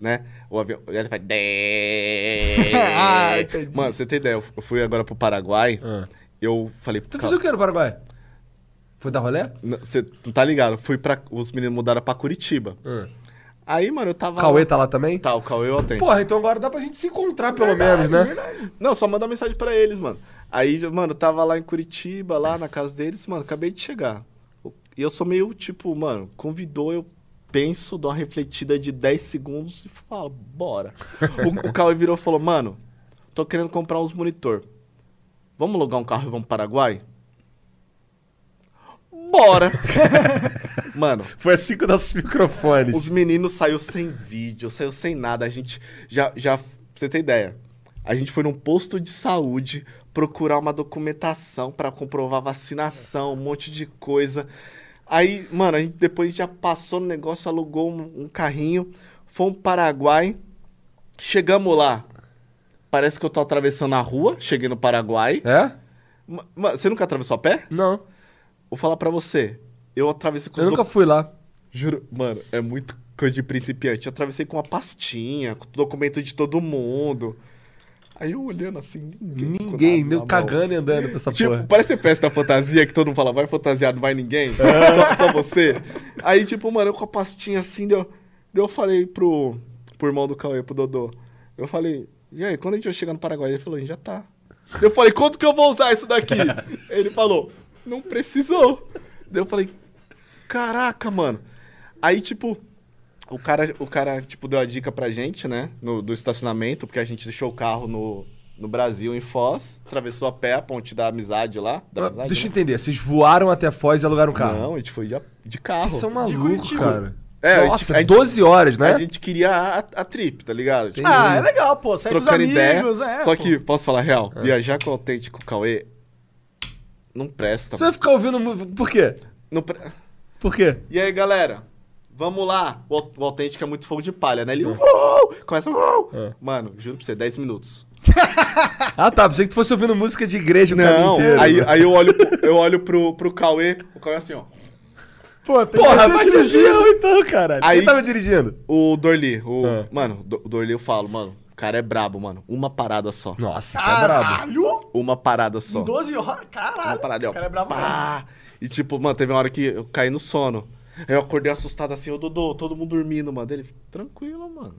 Né? O avião ele faz... <laughs> Ah. Mano, você ter ideia, eu fui agora pro Paraguai, Ah. eu falei... Tu "Cal- fez o que no Paraguai? Foi dar rolé? Não, Você não tá ligado? Fui pra... Os meninos mudaram pra Curitiba. Aí, mano, eu tava... Cauê tá lá também? Tá, o Cauê eu atendo. Porra, então agora dá pra gente se encontrar pelo menos, né? Não, só mandar mensagem pra eles, mano. Aí, mano, eu tava lá em Curitiba, lá na casa deles, mano, acabei de chegar. E eu sou meio, tipo, mano, convidou, eu penso, dou uma refletida de 10 segundos e falo, bora. o, o Cauê virou e falou, mano, tô querendo comprar uns monitor. Vamos alugar um carro e vamos pro Paraguai? Bora! <laughs> mano, Foi assim com nossos microfones. os meninos saiu sem vídeo, saiu sem nada. A gente já, já, pra você ter ideia, a gente foi num posto de saúde procurar uma documentação pra comprovar vacinação, um monte de coisa. Aí, mano, a gente, depois a gente já passou no negócio, alugou um, um carrinho, fomos pro Paraguai, chegamos lá. Parece que eu tô atravessando a rua, cheguei no Paraguai. É? Ma- ma- Você nunca atravessou a pé? Não. Vou falar pra você. Eu atravessei com Eu os nunca fui lá. Juro, mano, é muito coisa de principiante. Eu atravessei com uma pastinha, com documento de todo mundo. Aí eu olhando assim, ninguém. Ninguém, deu cagando e andando pra essa. Tipo, porra. parece festa fantasia que todo mundo fala, vai fantasiado, não vai ninguém. Só, só você. Aí, tipo, mano, eu com a pastinha assim, deu, deu eu falei pro, pro irmão do Cauê, pro Dodô. Eu falei, e aí, quando a gente vai chegar no Paraguai? Ele falou, a gente já tá. Eu falei, quanto que eu vou usar isso daqui? <laughs> Ele falou, não precisou. Daí eu falei, caraca, mano. Aí, tipo, o cara, o cara tipo, deu a dica pra gente, né? No, do estacionamento, porque a gente deixou o carro no, no Brasil, em Foz, atravessou a pé a ponte da amizade lá. Da amizade, Deixa eu né? entender, vocês voaram até Foz e alugaram um carro? Não, a gente foi de, de carro. Vocês são malucos, cara. É, Nossa, a gente- 12 horas, né? A gente queria a, a trip, tá ligado? Tipo, Ah, é legal, pô. Sai com os trocando amigos, ideia. é. Só pô. que, posso falar real? Viajar com o autêntico Cauê não presta. Você vai ficar ouvindo... Por quê? Não pre- Por quê? E aí, galera? Vamos lá. O, o autêntico é muito fogo de palha, né? Ele "Uou!" começa. "Uou!" Mano, juro pra você, 10 minutos. <laughs> Ah, tá. Pensei que tu fosse ouvindo música de igreja o caminho Não, inteiro. aí, aí eu olho, pro, eu olho pro, pro Cauê, o Cauê assim, ó. Pô, tem Porra, que dirigido. eu então, caralho. Aí- Quem tava dirigindo? O Dorli, o. Ah. Mano, o Dorli eu falo, mano, o cara é brabo, mano. Uma parada só. Nossa, isso é brabo. Caralho! Uma parada só. Em 12 horas? Caralho! Uma parada, ó. O cara é brabo pá. E tipo, mano, teve uma hora que eu caí no sono. Aí eu acordei assustado assim, ô Dodô, todo mundo dormindo, mano. Ele, tranquilo, mano.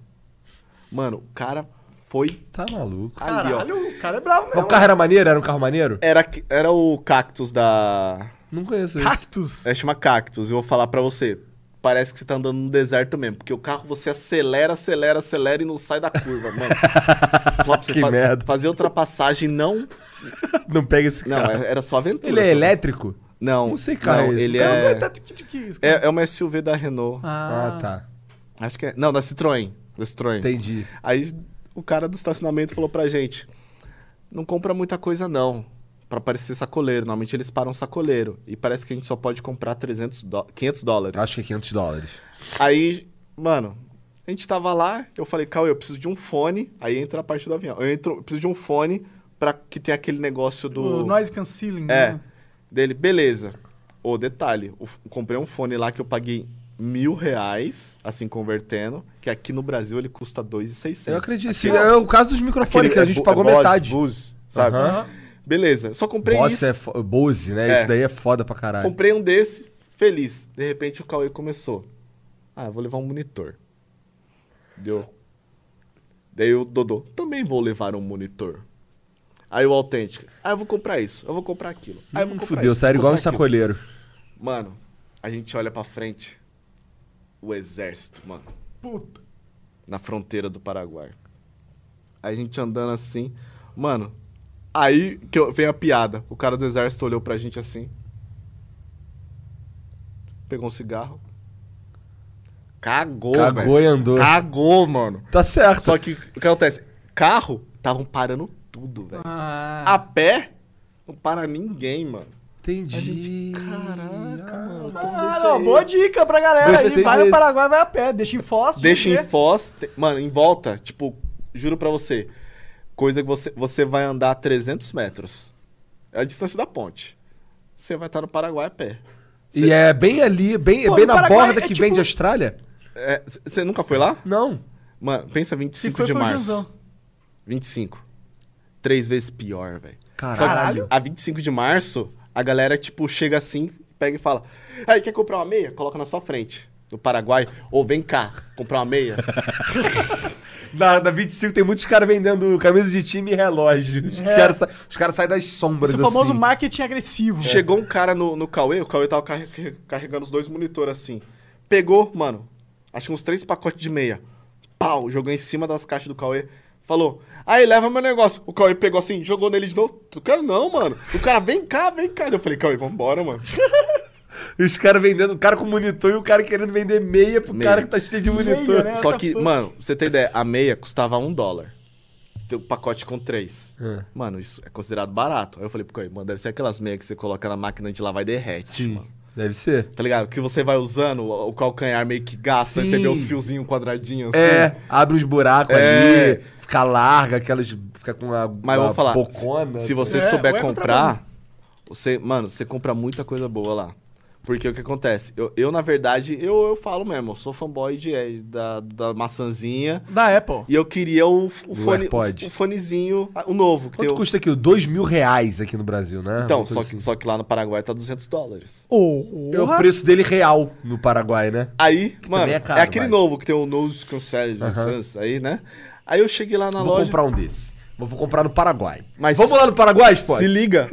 Mano, o cara foi Tá maluco. ali, ó. Caralho, o cara é brabo Mas mesmo. o carro era maneiro? Era um carro maneiro? Era, era o cactus da. Não conheço isso. Cactus. É, chama cactus. Eu vou falar pra você. Parece que você tá andando no deserto mesmo. Porque o carro você acelera, acelera, acelera e não sai da curva, mano. <laughs> Que merda. Fazer ultrapassagem não. Não pega esse Não, carro. é- era só aventura. Ele é elétrico? Não. Não sei não, é esse. Ele Cara, é... tá cara. é. É uma SUV da Renault. Ah, tá. Acho que é. Não, da Citroën. Da Citroën. Entendi. Aí o cara do estacionamento falou pra gente: não compra muita coisa não, Pra parecer sacoleiro. Normalmente eles param sacoleiro. E parece que a gente só pode comprar 300 dó- 500 dólares. Acho que é 500 dólares. Aí, mano, a gente tava lá, eu falei, Cauê, eu preciso de um fone. Aí entra a parte do avião. Eu, entro, eu preciso de um fone pra que tenha aquele negócio do. O noise cancelling, É. né? Dele, beleza. Ô, detalhe, eu comprei um fone lá que eu paguei mil reais, assim, convertendo, que aqui no Brasil ele custa 2,600. Eu acredito. Aqui, Sim, ó, é o caso dos microfones, que a é gente Bo- pagou é Bose, metade. Bose, sabe? Aham. Beleza, só comprei Boss isso. é fo- Bose, né? É. Esse daí é foda pra caralho. Comprei um desse, feliz. De repente o Cauê começou. Ah, eu vou levar um monitor. Deu. Daí o Dodô, também vou levar um monitor. Aí o autêntico, ah, eu vou comprar isso, eu vou comprar aquilo. Ah, eu vou Hum, comprar fudeu, isso, igual um sacoleiro. Mano, a gente olha pra frente, o exército, mano, Puta. na fronteira do Paraguai. A gente andando assim, mano, Aí que eu- vem a piada. O cara do exército olhou pra gente assim. Pegou um cigarro. Cagou, Cagou velho. e andou. Cagou, mano. Tá certo. Só que o que acontece? Carro, estavam parando tudo, velho. Ah, A pé, não para ninguém, mano. Entendi. Caraca, mano. ah, não, boa dica pra galera. Aí vai no. Paraguai, vai a pé. Deixa em Foz. Deixa em. Foz. te- Mano, em volta, tipo, juro pra você. Coisa que você, você vai andar 300 metros. É a distância da ponte. Você vai estar no Paraguai a pé. E é bem ali, bem, Pô, bem na Paraguai borda é que tipo- vem de Austrália? É, Você nunca foi lá? Não. Mano, pensa Se 25 foi, de foi março. Janzão. 25. Três vezes pior, velho. Caralho. Só que a 25 de março, a galera, tipo, chega assim, pega e fala: Aí, quer comprar uma meia? Coloca na sua frente. No Paraguai. Ou vem cá, comprar uma meia. <laughs> Na, na 25 tem muitos caras vendendo camisa de time e relógio. Os caras sa- os caras saem das sombras Esse é o famoso assim. marketing agressivo. Chegou um cara no, no Cauê, o Cauê tava carre- carregando os dois monitores assim. Pegou, mano, acho que uns três pacotes de meia. Pau, jogou em cima das caixas do Cauê. Falou, aí leva meu negócio. O Cauê pegou assim, jogou nele de novo. Eu quero não, mano. O cara, vem cá, vem cá. Eu falei, Cauê, vambora, mano. <laughs> E os caras vendendo, o cara com monitor e o cara querendo vender meia pro Meia. cara que tá cheio de Meia, monitor. né? Só que, mano, pra você ter ideia, a meia custava um dólar. Tem o pacote com três. É. Mano, isso é considerado barato. Aí eu falei pro Cauê, mano, deve ser aquelas meias que você coloca na máquina de lavar e derrete, Sim, mano. Deve ser. Tá ligado? Que você vai usando, o calcanhar meio que gasta, aí você vê os fiozinhos quadradinhos assim. É, abre uns buracos É. ali, fica larga, aquelas. Fica com a. Mas eu a vou falar, bocona. se você É, souber ou comprar, você, mano, você compra muita coisa boa lá. Porque o que acontece? Eu, eu, na verdade, eu, eu falo mesmo, eu sou fanboy de, é, da, da maçãzinha. Da Apple. E eu queria o, o, fone, o, o fonezinho, o novo. Que tem Quanto o- custa aqui? Dois mil reais aqui no Brasil, né? Então, só assim. que, só que lá no Paraguai tá 200 dólares. Ô, É o preço dele real no Paraguai, né? Aí, mano, também é é, caro, aquele vai. novo que tem o Nose Cancel Aham. aí, né? Aí eu cheguei lá na Vou loja. comprar um desse. Vou vou comprar no Paraguai. Mas- Vamos lá no Paraguai, Spot? Se liga.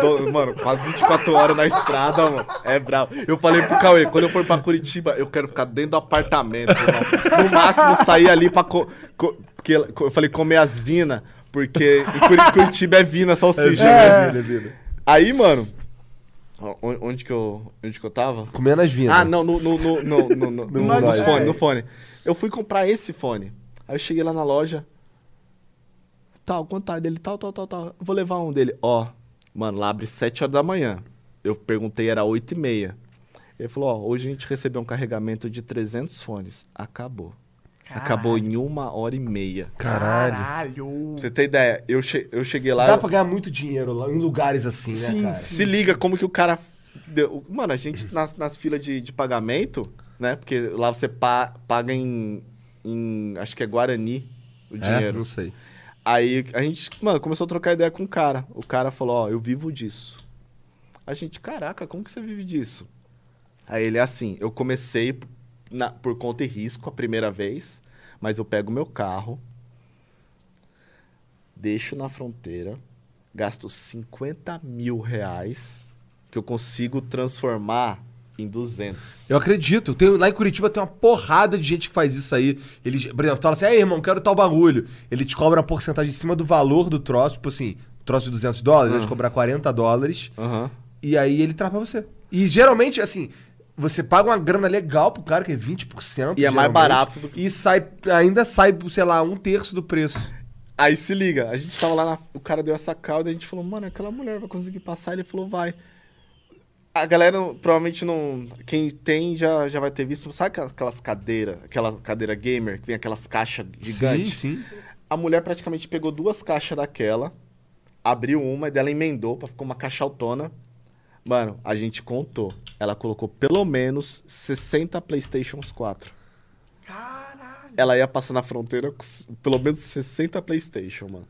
Tô- mano, quase 24 horas na estrada, mano. É bravo. Eu falei pro Cauê, quando eu for pra Curitiba, eu quero ficar dentro do apartamento, irmão. No máximo, sair ali pra... Co co porque eu falei comer as vinas, porque em Curi- Curitiba é vina, salsicha, né? vida, vida. Aí, mano... ó, on- Onde que eu, onde que eu tava? Comendo as vindas. Ah, não, no, no, no, no, no, no, <laughs> no, No fone, no fone. Eu fui comprar esse fone. Aí eu cheguei lá na loja. Tal, quanto tá dele? Tal, tal, tal, tal. Vou levar um dele. Ó, mano, lá abre 7 horas da manhã. Eu perguntei, era 8 e meia. Ele falou, ó, hoje a gente recebeu um carregamento de 300 fones. Acabou. Acabou em uma hora e meia. Caralho. Caralho. Pra você ter ideia, eu, che eu cheguei lá... Dá pra ganhar muito dinheiro lá em lugares assim, né, Sim, cara? Se liga como que o cara. deu- Mano, a gente nas, nas filas de, de pagamento, né? Porque lá você pa- paga em, em. Acho que é Guarani o É? dinheiro. Não sei. Aí a gente, mano, começou a trocar ideia com o cara. O cara falou: Ó, eu vivo disso. A gente, caraca, como que você vive disso? Aí ele é assim: eu comecei na- por conta e risco a primeira vez, mas eu pego meu carro, deixo na fronteira, gasto 50 mil reais, que eu consigo transformar em 200. Eu acredito. Tem, lá em Curitiba tem uma porrada de gente que faz isso aí. Eles, por exemplo, fala assim, aí, irmão, quero tal bagulho. Ele te cobra uma porcentagem em cima do valor do troço, tipo assim, troço de 200 dólares, ele vai te cobrar 40 dólares. Aham. E aí ele traz pra você. E geralmente, assim, você paga uma grana legal pro cara, que é 20%. E é mais barato do que- E sai, ainda sai, sei lá, um terço do preço. Aí se liga, a gente tava lá, na- o cara deu essa cauda e a gente falou, mano, aquela mulher vai conseguir passar. Ele falou, vai. A galera provavelmente não. Quem tem já, já vai ter visto. Sabe aquelas, aquelas cadeiras, aquela cadeira gamer que vem aquelas caixas gigantes? Sim, sim. A mulher praticamente pegou duas caixas daquela, abriu uma e dela emendou pra ficar uma caixa autona. Mano, a gente contou. Ela colocou pelo menos 60 PlayStations 4. Caralho. Ela ia passar na fronteira com pelo menos 60 PlayStation, mano.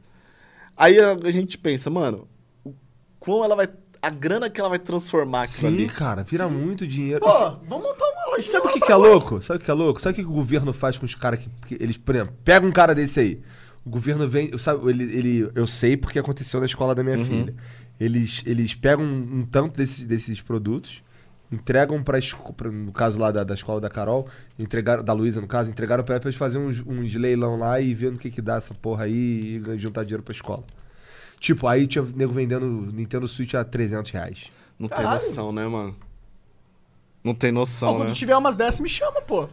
Aí a, a gente pensa, mano, o quão ela vai. A grana que ela vai transformar aquilo Sim, ali. cara, vira muito dinheiro. Pô, Assim, vamos montar uma loja. Sabe o que, que é louco? Sabe o que é louco? Sabe o que o governo faz com os caras que, que Eles, por exemplo, pega um cara desse aí. O governo vem. eu Sabe, ele, ele, eu sei porque aconteceu na escola da minha filha. Eles, eles pegam um, um tanto desses, desses produtos, entregam pra No caso lá da, da escola da Carol, entregaram. Da Luísa, no caso, entregaram pra ela pra eles fazerem uns, uns leilão lá e ver no que, que dá essa porra aí e juntar dinheiro pra escola. Tipo, aí tinha nego vendendo Nintendo Switch a 300 reais. Não tem Caralho. noção, né, mano? Não tem Pô, noção, quando né? tiver umas dessas, me chama, pô.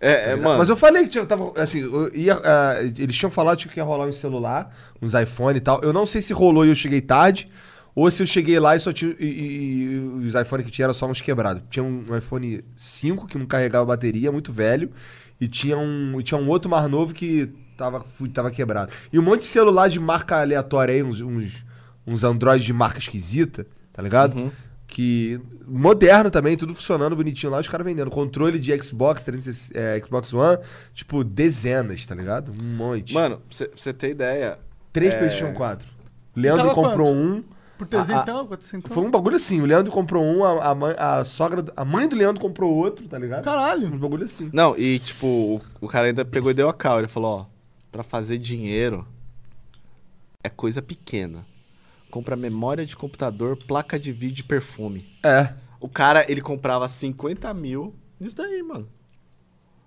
É, é, mano. Mas eu falei que tinha, tava, assim, eu ia, ah, eles tinham falado que ia rolar um celular, uns iPhone e tal. Eu não sei se rolou e eu cheguei tarde, ou se eu cheguei lá e só tinha. E, e- e os iPhone que tinha eram só uns quebrados. Tinha um iPhone 5 que não carregava bateria, muito velho, e tinha um, e tinha um outro mais novo que tava, fu- tava quebrado. E um monte de celular de marca aleatória aí, uns, uns, uns Android de marca esquisita, tá ligado? Que. Moderno também, tudo funcionando bonitinho lá, os caras vendendo. Controle de Xbox, 360, é, Xbox One, tipo, dezenas, tá ligado? Um monte. Mano, pra você, ter ideia. Três é, PlayStation 4. Leandro comprou quanto? um. Por A- a- trezentão, quatrocentão. Foi um bagulho assim. O Leandro comprou um, a, a, mãe, a sogra. A mãe do Leandro comprou outro, tá ligado? Caralho. Um bagulho assim. Não, e tipo, o, o cara ainda pegou e deu a cal. Ele falou, ó, pra fazer dinheiro é coisa pequena. Compra memória de computador, placa de vídeo e perfume. É. O cara, ele comprava 50 mil nisso daí, mano.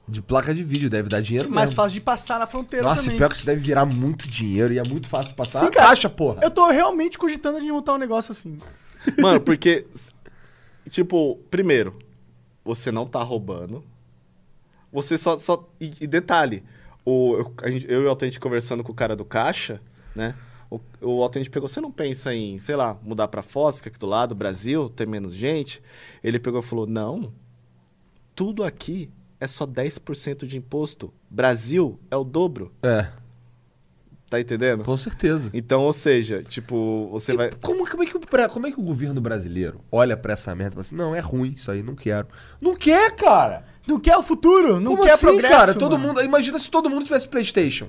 De placa de vídeo, deve dar dinheiro Mais mesmo. fácil de passar na fronteira Nossa, também. pior que isso deve virar muito dinheiro e é muito fácil de passar. Sim, a cara. caixa, porra. Eu tô realmente cogitando de montar um negócio assim. Mano, porque, tipo, primeiro, você não tá roubando. Você só. só e, e detalhe, o, eu, a gente- eu e o Altente conversando com o cara do caixa, né? O, o Altente pegou, você não pensa em, sei lá, mudar pra é aqui do lado, Brasil, tem menos gente? Ele pegou e falou: não, tudo aqui é só 10% de imposto. Brasil é o dobro. É, Tá entendendo? com certeza. Então, ou seja, tipo, você E vai. Como, como, é que como é que o governo brasileiro olha pra essa merda e fala assim, não, é ruim isso aí, não quero. Não quer, cara! Não quer o futuro? Não Como quer assim, progresso, cara? Todo mano. mundo. Imagina se todo mundo tivesse Playstation.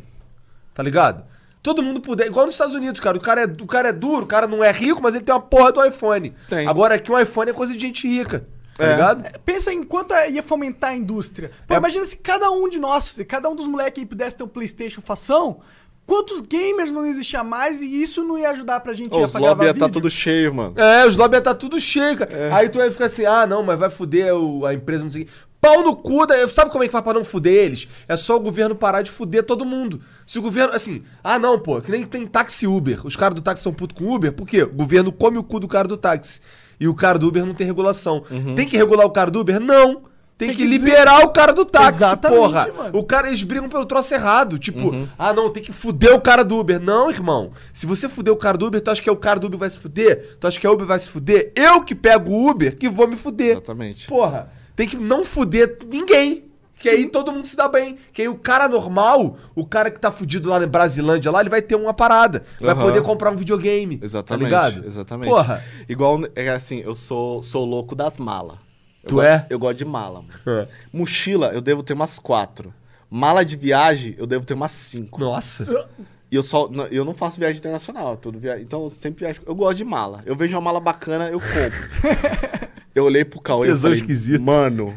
Tá ligado? Todo mundo puder. Igual nos Estados Unidos, cara. O cara, é, o cara é duro, o cara não é rico, mas ele tem uma porra do iPhone. Tem. Agora aqui um iPhone é coisa de gente rica. Tá É. ligado? Pensa em quanto é- ia fomentar a indústria. Pô, É. imagina se cada um de nós, se cada um dos moleques aí pudesse ter um Playstation fação, quantos gamers não existia mais e isso não ia ajudar pra gente ia os lobby ia tá tudo cheio, mano. É, os lobby tá tudo cheio, cara. Aí tu vai ficar assim, ah, não, mas vai fuder o- a empresa, não sei o quê. Pau no cu, da... sabe como é que faz pra não fuder eles? É só o governo parar de fuder todo mundo. Se o governo, assim, ah não, pô, que nem tem táxi Uber. Os caras do táxi são putos com Uber, por quê? O governo come o cu do cara do táxi. E o cara do Uber não tem regulação. Tem que regular o cara do Uber? Não. Tem, Tem que, que dizer- liberar o cara do táxi, Exatamente, porra. mano. O cara, eles brigam pelo troço errado. Tipo, ah, não, tem que fuder o cara do Uber. Não, irmão. Se você fuder o cara do Uber, tu acha que é o cara do Uber vai se fuder? Tu acha que a Uber vai se fuder? Eu que pego o Uber que vou me fuder. Exatamente. Porra, tem que não fuder ninguém. Que aí todo mundo se dá bem. Que aí o cara normal, o cara que tá fudido lá na Brasilândia, lá, ele vai ter uma parada. Vai poder comprar um videogame. Exatamente. Tá ligado? Exatamente. Porra. Igual, é assim, eu sou, sou louco das malas. Eu Tu é? Eu gosto de mala, mano. É. Mochila, eu devo ter umas quatro. Mala de viagem, eu devo ter umas cinco. Nossa. E eu só. não- Eu não faço viagem internacional, tudo via... então eu sempre viajo. Eu gosto de mala. Eu vejo uma mala bacana, eu compro. <laughs> eu olhei pro Cauê e falei, esquisito. mano,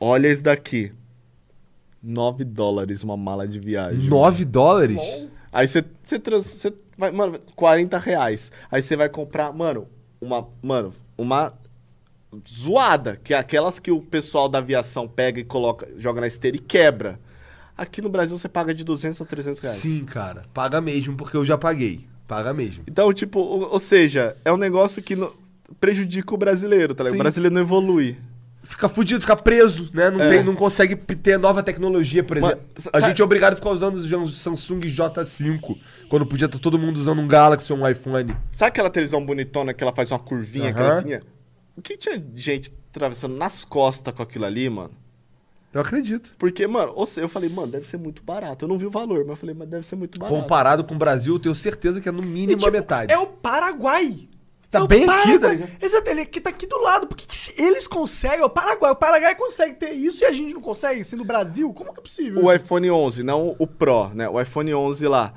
olha esse daqui. 9 dólares uma mala de viagem. 9 dólares? Aí você trans, você vai, mano, 40 reais. Aí você vai comprar, mano, uma, mano, uma zoada, que é aquelas que o pessoal da aviação pega e coloca, joga na esteira e quebra. Aqui no Brasil você paga de 200 a 300 reais. Sim, cara. Paga mesmo, porque eu já paguei. Paga mesmo. Então, tipo, ou, ou seja, é um negócio que no- prejudica o brasileiro, tá ligado? Sim. O brasileiro não evolui. Fica fudido, fica preso, né? Não, É. tem, não consegue ter nova tecnologia, por Mas, exemplo. sa- a gente é obrigado a ficar usando o Samsung J5, quando podia estar todo mundo usando um Galaxy ou um iPhone. Sabe aquela televisão bonitona que ela faz uma curvinha, Aham. aquela fininha? O que tinha gente atravessando nas costas com aquilo ali, mano? Eu acredito. Porque, mano, ou seja, eu falei, mano, deve ser muito barato. Eu não vi o valor, mas eu falei, mas deve ser muito barato. Comparado com o Brasil, eu tenho certeza que é no E, mínimo tipo, a metade. É o Paraguai. Tá É o bem aqui, Paraguai. tá ligado? Exato, ele aqui tá aqui do lado. Por que, que eles conseguem? O Paraguai, o Paraguai consegue ter isso e a gente não consegue, sendo o Brasil? Como que é possível? O iPhone 11, não o Pro, né? O iPhone 11 lá,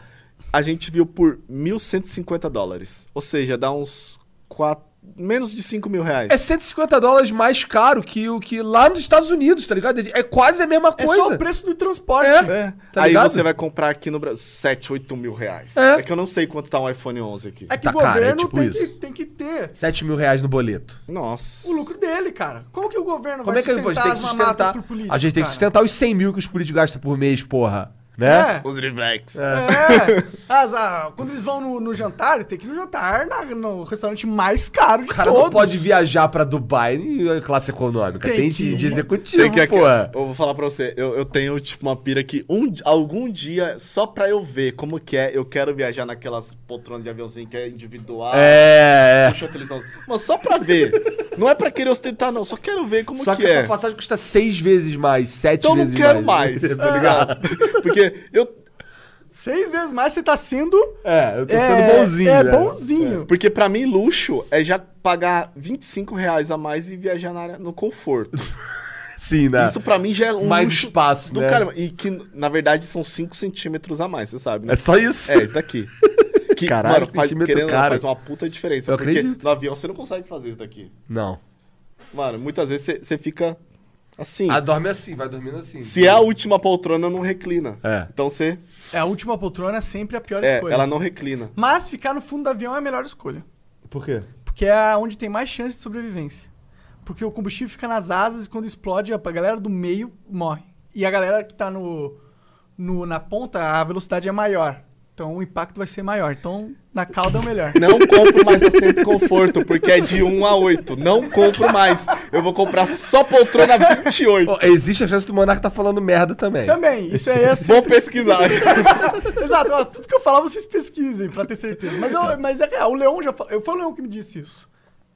a gente viu por 1.150 dólares. Ou seja, dá uns quatro, menos de 5 mil reais. É 150 dólares mais caro que o que lá nos Estados Unidos, tá ligado? É quase a mesma É coisa. só o preço do transporte. É. É. Tá Aí ligado? você vai comprar aqui no Brasil 7, 8 mil reais. É. É. que eu não sei quanto tá um iPhone 11 aqui. É que Tá o caro, é governo tipo tem, isso. que, tem que ter 7 mil reais no boleto. Nossa. o lucro dele, cara. Como que o governo Como vai é que a gente sustentar tem que sustentar? A gente tem que cara? sustentar os 100 mil que os políticos gastam por mês, porra. Né? É. Os reflex. É. As- ah, quando eles vão no, no jantar, tem que ir no jantar na- no restaurante mais caro de O cara todos. não pode viajar pra Dubai em classe econômica. Tem Tem, que de, ir. de executivo, Tem que pô. Eu vou falar pra você, eu, eu tenho, tipo, uma pira que um, algum dia, só pra eu ver como que é, eu quero viajar naquelas poltronas de aviãozinho que é individual. É, é. Puxa a televisão. Mas só pra ver. Não é pra querer ostentar, não. Só quero ver como Só que, que é. essa passagem custa seis vezes mais, sete Então eu não vezes quero mais. mais. <laughs> tá ligado? Porque eu. Seis vezes mais você tá sendo. É, eu tô é, sendo bonzinho, É, né? bonzinho. Porque pra mim, luxo é já pagar 25 reais a mais e viajar na área, no conforto. <laughs> Sim, né? Isso pra mim já é um Mais luxo espaço, do né? caramba. E que, na verdade, são 5 centímetros a mais, você sabe, né? É só isso? É, isso daqui. <laughs> Que, Caralho, mano, faz, querendo, caro. faz uma puta diferença. Eu porque acredito. no avião você não consegue fazer isso daqui. Não. Mano, muitas vezes você fica assim. Ah, dorme assim, vai dormindo assim. Se é a última poltrona, não reclina. É. Então você. É, a última poltrona é sempre a pior É, escolha. ela não reclina. Mas ficar no fundo do avião é a melhor escolha. Por quê? Porque é onde tem mais chance de sobrevivência. Porque o combustível fica nas asas e quando explode, a galera do meio morre. E a galera que tá no, no- na ponta, a velocidade é maior. Então o impacto vai ser maior. Então na cauda é o melhor. Não compro mais assento conforto, porque é de 1 a 8. Não compro mais. Eu vou comprar só poltrona 28. Ó, existe a chance do Monarca tá falando merda também. Também, isso aí é Vou sempre... pesquisar. <laughs> Exato, ó, tudo que eu falar vocês pesquisem pra ter certeza. Mas, eu- mas é real, o Leão já falou. Foi o Leão que me disse isso.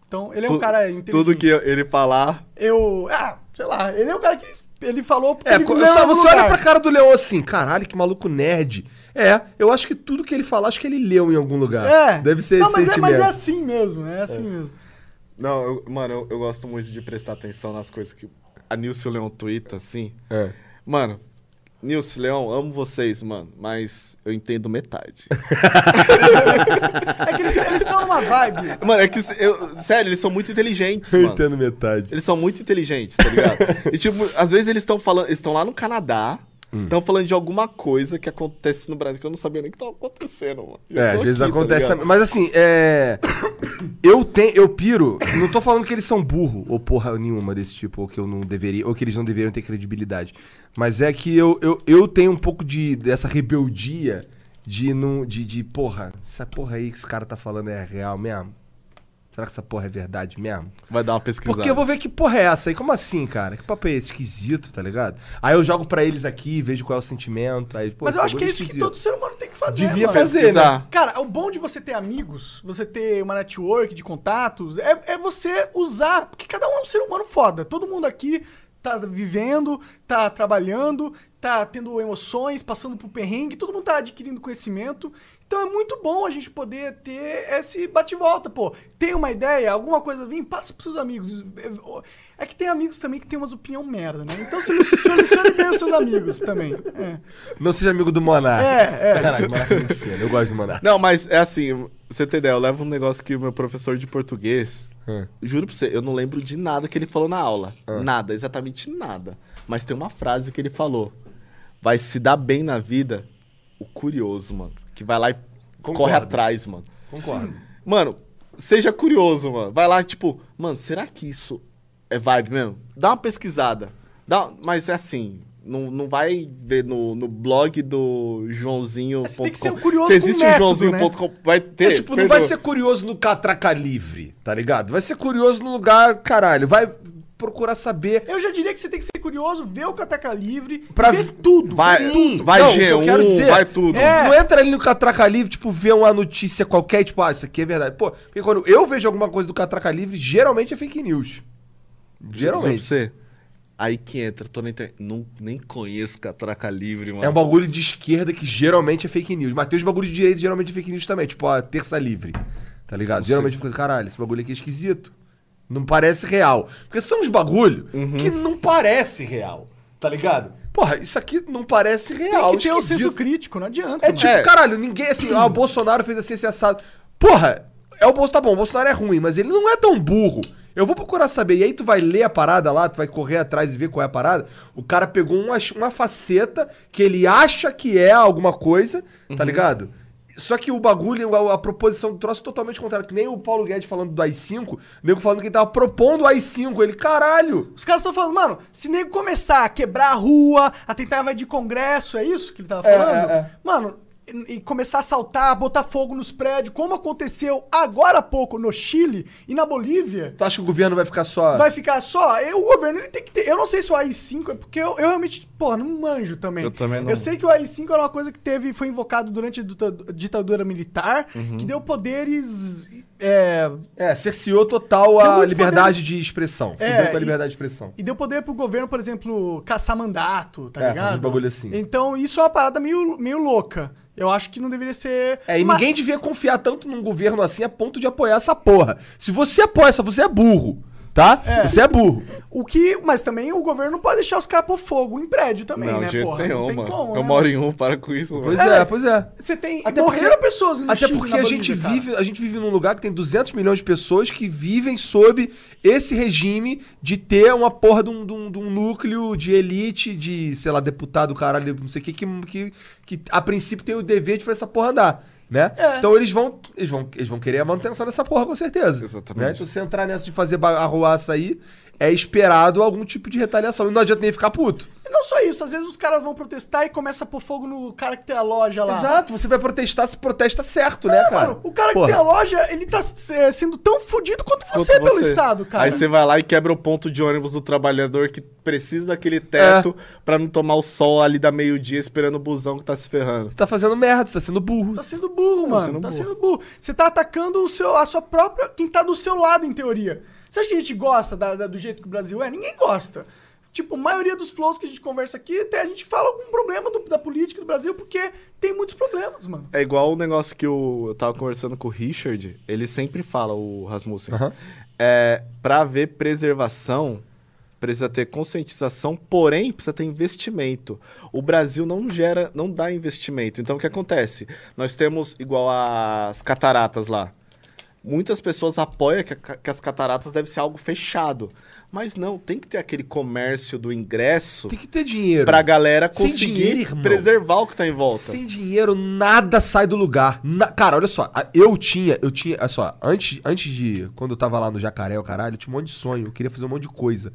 Então, ele é um Tu- cara inteligente. Tudo que ele falar. Eu. Ah, sei lá, ele é o cara que. Ele falou porque É, ele em só você olha lugar. pra cara do Leão assim, caralho, que maluco nerd. É, eu acho que tudo que ele falar, acho que ele leu em algum lugar. É. Deve ser Não, esse mas é, mas é assim mesmo, é assim mesmo. Não, eu- mano, eu, eu gosto muito de prestar atenção nas coisas que a Nilce Leão twitta, assim. É. Mano, Nilce Leão, amo vocês, mano, mas eu entendo metade. <laughs> É que eles estão numa vibe. mano, é que, eu, sério, eles são muito inteligentes, Eu mano. entendo metade. Eles são muito inteligentes, tá ligado? <laughs> e tipo, às vezes eles estão falando, eles estão lá no Canadá, Hum. estão falando de alguma coisa que acontece no Brasil que eu não sabia nem que tava acontecendo, mano. Eu É, às vezes aqui, tá acontece. ligado? mas assim, é. Eu tenho. Eu piro. Não tô falando que eles são burro ou porra nenhuma desse tipo, ou que eu não deveria. Ou que eles não deveriam ter credibilidade. Mas é que eu, eu, eu tenho um pouco de dessa rebeldia de não. De, de, porra, essa porra aí que esse cara tá falando é real mesmo? Será que essa porra é verdade mesmo? Vai dar uma pesquisada. Porque eu vou ver que porra é essa aí. Como assim, cara? Que papo é esse? Esquisito, tá ligado? Aí eu jogo pra eles aqui, vejo qual é o sentimento. Aí, pô, Mas eu acho que é isso que esquisito. todo ser humano tem que fazer. Devia mano. fazer, né? Cara, o bom de você ter amigos, você ter uma network de contatos, é, é você usar. Porque cada um é um ser humano foda. Todo mundo aqui tá vivendo, tá trabalhando, tá tendo emoções, passando por perrengue, todo mundo tá adquirindo conhecimento. Então é muito bom a gente poder ter esse bate-volta. Pô, tem uma ideia, alguma coisa vem, passa pros seus amigos. É que tem amigos também que tem umas opinião merda, né? Então solucione bem os seus amigos também. É. Não seja amigo do Monark. É, é. Caraca, o Monark é muito. Eu gosto do Monark. Não, mas é assim, você tem ideia, eu levo um negócio que o meu professor de português, Hum. juro pra você, eu não lembro de nada que ele falou na aula. Nada, exatamente nada. Mas tem uma frase que ele falou. Vai se dar bem na vida o curioso, mano. Que vai lá e Concordo. corre atrás, mano. Concordo. Mano, seja curioso, mano. Vai lá, tipo, mano, será que isso é vibe mesmo? Dá uma pesquisada. Dá, mas é assim, não, não vai ver no, no blog do Joãozinho. Você tem que ser ponto um com. curioso Se existe método, o Joãozinho.com, vai ter. É, tipo, não perdoa. vai ser curioso no Catraca Livre, tá ligado? Vai ser curioso no lugar, caralho. Vai procurar saber. Eu já diria que você tem que ser curioso, ver o Catraca Livre, Pra ver tudo. Vai, ver Sim. vai Não, o que eu G1, quero dizer vai tudo. É. Não entra ali no Catraca Livre, tipo, ver uma notícia qualquer, tipo, ah, isso aqui é verdade. Pô, porque quando eu vejo alguma coisa do Catraca Livre, geralmente é fake news. Geralmente. você. Aí que entra, tô na internet. Não, nem conheço Catraca Livre, mano. É um bagulho de esquerda que geralmente é fake news. Mas tem os bagulhos de direita geralmente é fake news também. Tipo, a terça livre. Tá ligado? geralmente fica, caralho, esse bagulho aqui é esquisito. Não parece real. Porque são uns bagulho Uhum. que não parece real. Tá ligado? Porra, isso aqui não parece real. Tem que ter o esquisito. senso crítico, não adianta. É mano. tipo, É. caralho, ninguém assim, ah, o Bolsonaro fez assim, esse assado. Porra, é o Bolsonaro, tá bom, o Bolsonaro é ruim, mas ele não é tão burro. Eu vou procurar saber. E aí tu vai ler a parada lá, tu vai correr atrás e ver qual é a parada. O cara pegou uma, uma faceta que ele acha que é alguma coisa, tá ligado? Só que o bagulho, a, a proposição do troço é totalmente contrária. Que nem o Paulo Guedes falando do AI-5, o nego falando que ele tava propondo o AI-5. Ele, caralho! Os caras estão falando, mano, se nego começar a quebrar a rua, a tentar invadir congresso, é isso que ele tava falando? é, é. Mano, e, começar a assaltar, botar fogo nos prédios, como aconteceu agora há pouco no Chile e na Bolívia. Tu acha que o governo vai ficar só. Vai ficar só. eu- O governo ele tem que ter. Eu não sei se o AI-5 é porque eu, eu realmente, porra, não manjo também. Eu também não. Eu sei que o AI-5 era uma coisa que teve, foi invocado durante a dita- ditadura militar, Uhum. que deu poderes. É, É, cerceou total a liberdade de expressão. É, Fudeu com a liberdade de expressão. E deu poder pro governo, por exemplo, caçar mandato, tá É, ligado? fazer bagulho assim. Então isso é uma parada meio, meio louca. Eu acho que não deveria ser. É, e Mas- ninguém devia confiar tanto num governo assim a ponto de apoiar essa porra. Se você apoia essa, você é burro, tá? Você é burro. O que. Mas também o governo não pode deixar os caras pôr fogo em prédio também, não, né, de jeito porra? nenhum, não tem mano. como. eu né? moro em um, para com isso, mano. Pois É, é, pois é. Você tem. Até morreram porque- pessoas no Até Chile, porque na a Bolívia, gente cara. vive, a gente vive num lugar que tem 200 milhões de pessoas que vivem sob esse regime de ter uma porra de um, de um- de um núcleo de elite, de, sei lá, deputado, caralho, não sei o que, que, que, que a princípio tem o dever de fazer essa porra andar. Né? É. Então eles vão, eles, vão, eles vão querer a manutenção dessa porra, com certeza. Exatamente. Né? Então, se entrar nessa de fazer arruaça aí, é esperado algum tipo de retaliação. E não adianta nem ficar puto. E não só isso, às vezes os caras vão protestar e começam a pôr fogo no cara que tem a loja lá. Exato, você vai protestar se protesta certo, né, É, cara? mano, o cara que Porra. tem a loja, ele tá é, sendo tão fudido quanto Quanto você, pelo Estado, cara. Aí você vai lá e quebra o ponto de ônibus do trabalhador que precisa daquele teto É. pra não tomar o sol ali da meio-dia esperando o busão que tá se ferrando. Você tá fazendo merda, você tá sendo burro. Tá sendo burro, mano. sendo tá burro. sendo burro. Você tá atacando o seu, a sua própria. Quem tá do seu lado, em teoria. Você acha que a gente gosta da- da- do jeito que o Brasil é? Ninguém gosta. Tipo, a maioria dos flows que a gente conversa aqui, até a gente fala algum problema do- da política do Brasil, porque tem muitos problemas, mano. É igual o negócio que o- eu tava conversando com o Richard, ele sempre fala, o Rasmussen. É, pra haver preservação, precisa ter conscientização, porém precisa ter investimento. O Brasil não gera, não dá investimento. Então o que acontece? Nós temos igual as cataratas lá. Muitas pessoas apoiam que, que as cataratas devem ser algo fechado. Mas não, tem que ter aquele comércio do ingresso Tem que ter dinheiro. pra galera conseguir dinheiro, preservar o que tá em volta. Sem dinheiro, nada sai do lugar. Na- Cara, olha só. Eu tinha, eu tinha, olha só, antes, antes de. Quando eu tava lá no Jacaré, o caralho, eu tinha um monte de sonho. Eu queria fazer um monte de coisa.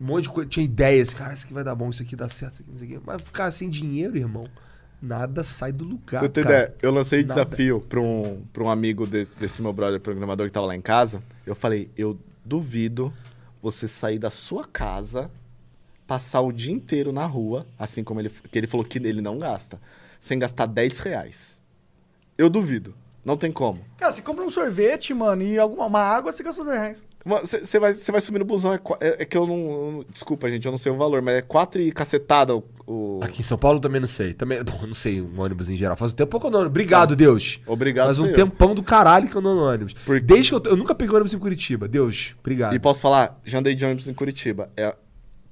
Um monte de coisa. Tinha ideias. Cara, isso aqui vai dar bom, isso aqui dá certo, isso aqui, não sei o quê. Mas ficar sem dinheiro, irmão, nada sai do lugar. Você tem cara. ideia? Eu lancei Nada. desafio pra um, pra um amigo de- desse meu brother programador que tava lá em casa. Eu falei, eu duvido você sair da sua casa, passar o dia inteiro na rua, assim como ele, que ele falou que ele não gasta, sem gastar 10 reais. Eu duvido. Não tem como. Cara, você compra um sorvete, mano, e alguma uma água, você gastou 10 reais. Você vai, cê vai subir no busão, é, é- é que eu não, eu Desculpa, gente, eu não sei o valor, mas é 4 e cacetada o. o- Aqui em São Paulo também não sei. Também, <laughs> bom, não sei um ônibus em geral. Faz um tempo que eu não ônibus. Obrigado, Deus. Obrigado, Faz um senhor. tempão do caralho que eu não ando no ônibus. Por- Desde que eu, eu nunca peguei ônibus em Curitiba. Deus, obrigado. E posso falar, já andei de ônibus em Curitiba. É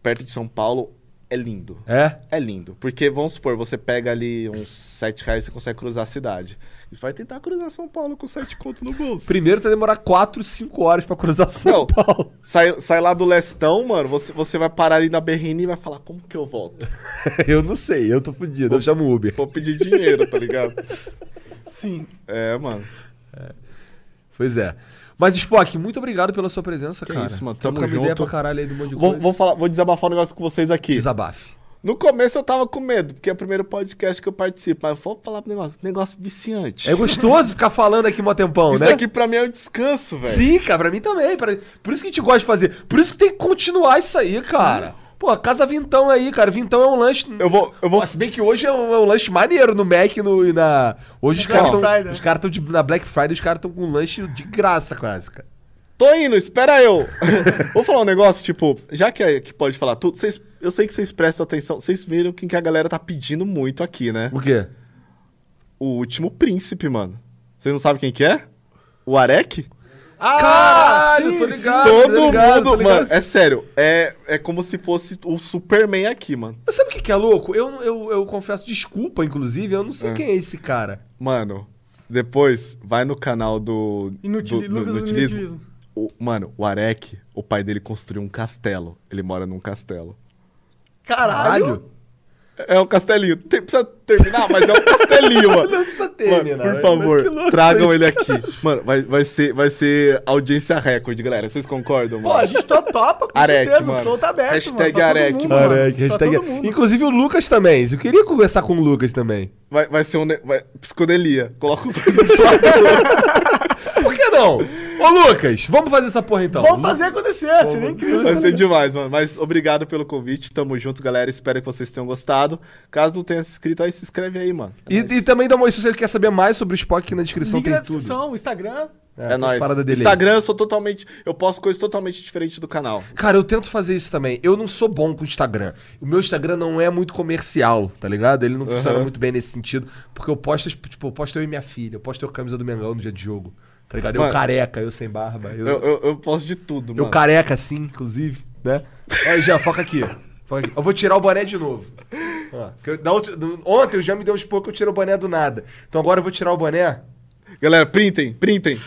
perto de São Paulo, é lindo. É? É lindo. Porque, vamos supor, você pega ali uns 7 reais e você consegue cruzar a cidade. Você vai tentar cruzar São Paulo com 7 conto no bolso. Primeiro tá demorar 4, 5 horas pra cruzar São Não, Paulo. sai, sai lá do Lestão, mano, você, você vai parar ali na Berrini e vai falar, como que eu volto? <laughs> eu não sei, eu tô fudido. Eu chamo o Uber. Vou pedir dinheiro, tá ligado? <laughs> Sim. É, mano. Pois é. Mas, Spock, muito obrigado pela sua presença, Que cara. isso, mano. Tamo Trocamos ideia junto. pra caralho aí do monte de Vou, coisa. vou, falar, vou desabafar um negócio com vocês aqui. Desabafe. No começo eu tava com medo, porque é o primeiro podcast que eu participo. Mas vou falar pro negócio. Negócio viciante. É gostoso ficar falando aqui mó tempão, Isso né? daqui pra mim é um descanso, velho. Sim, cara, pra mim também. pra- Por isso que a gente gosta de fazer. Por isso que tem que continuar isso aí, cara. Pô, Casa Vintão aí, cara. Vintão é um lanche. Eu vou. Eu vou Pô, se bem que hoje é um, é um lanche maneiro no Mac e no, e na. Hoje os Black caras estão. Friday. Os caras estão na Black Friday, os caras estão com um lanche de graça quase, cara. Tô indo, espera eu. <laughs> Vou falar um negócio, tipo, já que, é- que pode falar tudo, vocês, eu sei que vocês prestam atenção, vocês viram quem que a galera tá pedindo muito aqui, né? O quê? O último príncipe, mano. Vocês não sabem quem que é? O Arek? Ah, Caralho, sim, tô ligado. Todo ligado, mundo, tô ligado. mano, é sério, é, é como se fosse o Superman aqui, mano. Mas sabe o que, que é louco? Eu, eu, eu confesso desculpa, inclusive, eu não sei É. quem é esse cara. Mano, depois vai no canal do, Inutili- do, do- Lucas do do Utilismo. Inutilismo. O, mano, o Arek, o pai dele construiu um castelo. Ele mora num castelo. Caralho. É um castelinho. Tem, precisa terminar, mas é um castelinho, <laughs> mano. Não precisa Mano, terminar. por mas favor, tragam ele aqui. Mano, vai, vai, ser, vai ser audiência recorde, galera. Vocês concordam, mano? Pô, a gente to- topa, com Arec, certeza. mano. O flow tá aberto, Hashtag mano. Pra todo Arec, mundo, mano. mano. Arec, Pra hashtag-. Inclusive o Lucas também. Eu queria conversar com o Lucas também. Vai, vai ser um. Vai, psicodelia. Coloca os dois do lado do. Por que não? Ô, Lucas, vamos fazer essa porra então. Vamos fazer acontecer, seria incrível. Vai ser demais, mano. Mas obrigado pelo convite. Tamo junto, galera. Espero que vocês tenham gostado. Caso não tenha se inscrito, aí se inscreve aí, mano. É E, e também dá uma se você quer saber mais sobre o Spock aqui na descrição Link tem na tudo. descrição, o Instagram. É, as nóis. Instagram, eu sou totalmente. Eu posto coisas totalmente diferentes do canal. Cara, eu tento fazer isso também. Eu não sou bom com o Instagram. O meu Instagram não é muito comercial, tá ligado? Ele não funciona muito bem nesse sentido. Porque eu posto, tipo, eu posto eu e minha filha. Eu posto eu a camisa do Mengão no dia de jogo. Tá ligado? Eu Mano. careca, eu sem barba. Eu, Eu, eu, eu posto de tudo, eu mano. careca assim, inclusive, né? <laughs> Aí, já, foca aqui. Foca aqui. Eu vou tirar o boné de novo. Que eu- da outra- ontem eu já me deu um expor que eu tirei o boné do nada. Então agora eu vou tirar o boné. Galera, printem, printem.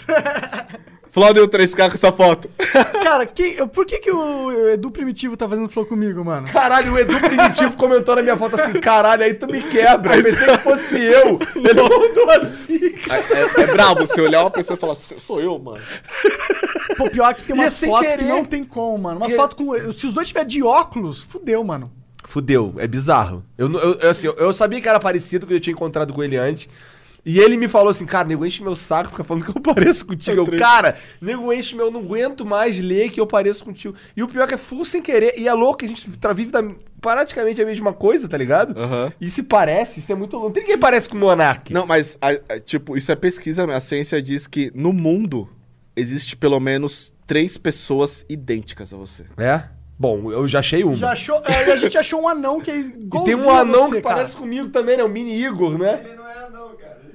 Flodem o 3K com essa foto. <laughs> Cara, que, por que, que o Edu Primitivo tá fazendo flow comigo, mano? Caralho, o Edu Primitivo comentou na minha foto assim, caralho, aí tu me quebra. Eu pensei que fosse eu. <laughs> Ele mandou assim. É, é, é brabo você olhar uma pessoa e falar, sou eu, mano. Pô, pior que tem é umas sem fotos que não tem como, mano. Umas E é- fotos com. Se os dois tiver de óculos, fudeu, mano. Fudeu, é bizarro. Eu, eu, eu, assim, eu, eu sabia que era parecido, que eu tinha encontrado com ele antes. E ele me falou assim, cara, nego enche meu saco, fica falando que eu pareço contigo. Eu, triste. cara, nego enche meu, eu não aguento mais ler que eu pareço contigo. E o pior é que é full sem querer. E é louco que a gente vive da, praticamente a mesma coisa, tá ligado? Aham. E se parece, isso é muito louco. Tem ninguém que parece com o Monark. Não, mas, a- a- tipo, isso é pesquisa, a ciência diz que no mundo existe pelo menos três pessoas idênticas a você. É? Bom, eu já achei uma. Já achou. é, a gente achou um anão que é E igualzinho tem um anão você, que cara. parece comigo também, né? O mini Igor, né? Ele não é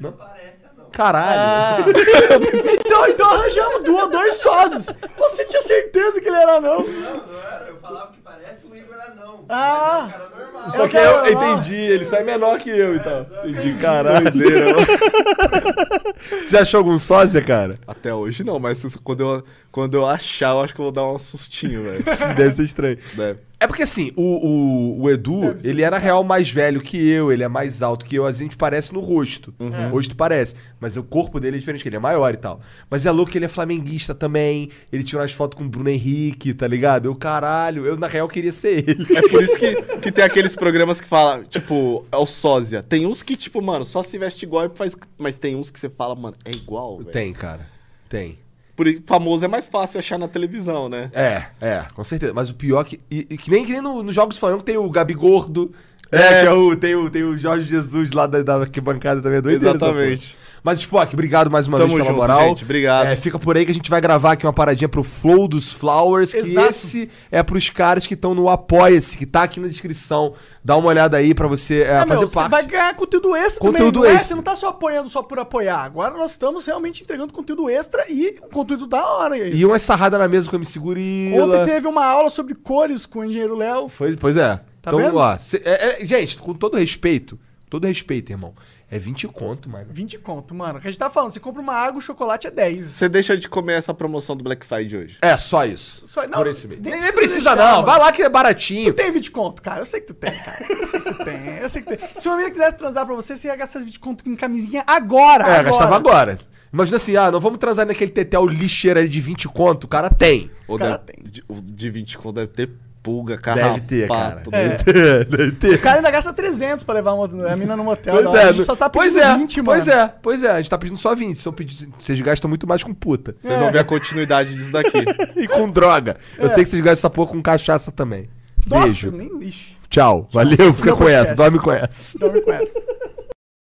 anão. Caralho. Ah. <laughs> então, então arranjamos duas, dois sócios. Você tinha certeza que ele era anão. Não, não era. Eu falava que parece o Igor anão. Ah. Ele é um cara normal. Só Eu que eu, quero- entendi, ele sai menor que eu e tal. Entendi, caralho. <laughs> Já achou algum sósia, cara? Até hoje não, mas quando eu, quando eu achar, eu acho que eu vou dar um sustinho, velho. Deve ser estranho. Deve. É porque assim, o, o, o Edu, ele era real mais velho que eu, ele é mais alto que eu, a gente parece no rosto. O rosto parece. Mas o corpo dele é diferente, que ele é maior e tal. Mas é louco que ele é flamenguista também. Ele tirou umas fotos com o Bruno Henrique, tá ligado? Eu, caralho, eu na real queria ser ele. É por isso que, que tem aqueles programas que fala, tipo, é o sósia. Tem uns que, tipo, mano, só se veste igual e faz. Mas tem uns que você fala, mano, é igual, velho. Tem, cara. Tem. Por famoso é mais fácil achar na televisão, né? É, é, com certeza. Mas o pior é que. E, e que nem, que nem no- nos Jogos do Flamengo tem o Gabi Gordo. É, É. que é o, tem, o, tem o Jorge Jesus lá da, da arquibancada também. É essa Exatamente. Mas, Spock, obrigado mais uma Tamo vez pela junto, moral. gente, obrigado. É, fica por aí que a gente vai gravar aqui uma paradinha pro Flow dos Flowers, que Exato. esse é pros caras que estão no Apoia-se, que tá aqui na descrição. Dá uma olhada aí pra você é, É, fazer meu, você parte. vai ganhar conteúdo extra Conteúdo também. Não é? extra. Você não tá só apoiando só por apoiar. Agora nós estamos realmente entregando conteúdo extra e um conteúdo da hora. aí. E uma sarrada na mesa com a MC Gorila. Ontem teve uma aula sobre cores com o engenheiro Léo. Pois, pois é. Tá então, vendo? ó. cê- é- é- gente, com todo respeito, todo respeito, irmão. É 20 conto, mano. 20 conto, mano. O que a gente tá falando, você compra uma água, o chocolate é 10. Você deixa de comer essa promoção do Black Friday hoje. É, só isso. Só- não, Por esse mês. nem precisa deixar, não. mano. Vai lá que é baratinho. Tu tem 20 conto, cara. Eu sei que tu tem, cara. Eu sei que tu tem. Eu sei que tu tem. Se uma menina quisesse transar pra você, você ia gastar esses 20 conto em camisinha agora. É, agora. gastava agora. Imagina assim, ah, não vamos transar naquele tetel lixeiro ali de 20 conto. O cara tem. Ou Cara, deve- de, o de 20 conto deve ter pulga, carrapato. Deve ter, cara. É. Deve ter, deve ter. O cara ainda gasta 300 pra levar uma, a mina no motel. Pois não. é, a gente só tá pois pedindo é, 20, mano. Pois é, pois é. A gente tá pedindo só 20. Vocês, tão pedindo- vocês gastam muito mais com puta. Vocês vão ver a continuidade disso daqui. <laughs> E com droga. Eu sei que vocês gastam essa porra com cachaça também. Nossa, Beijo. nem lixo. Tchau. Valeu. Fica Meu com essa. Dorme com essa. Dorme com essa.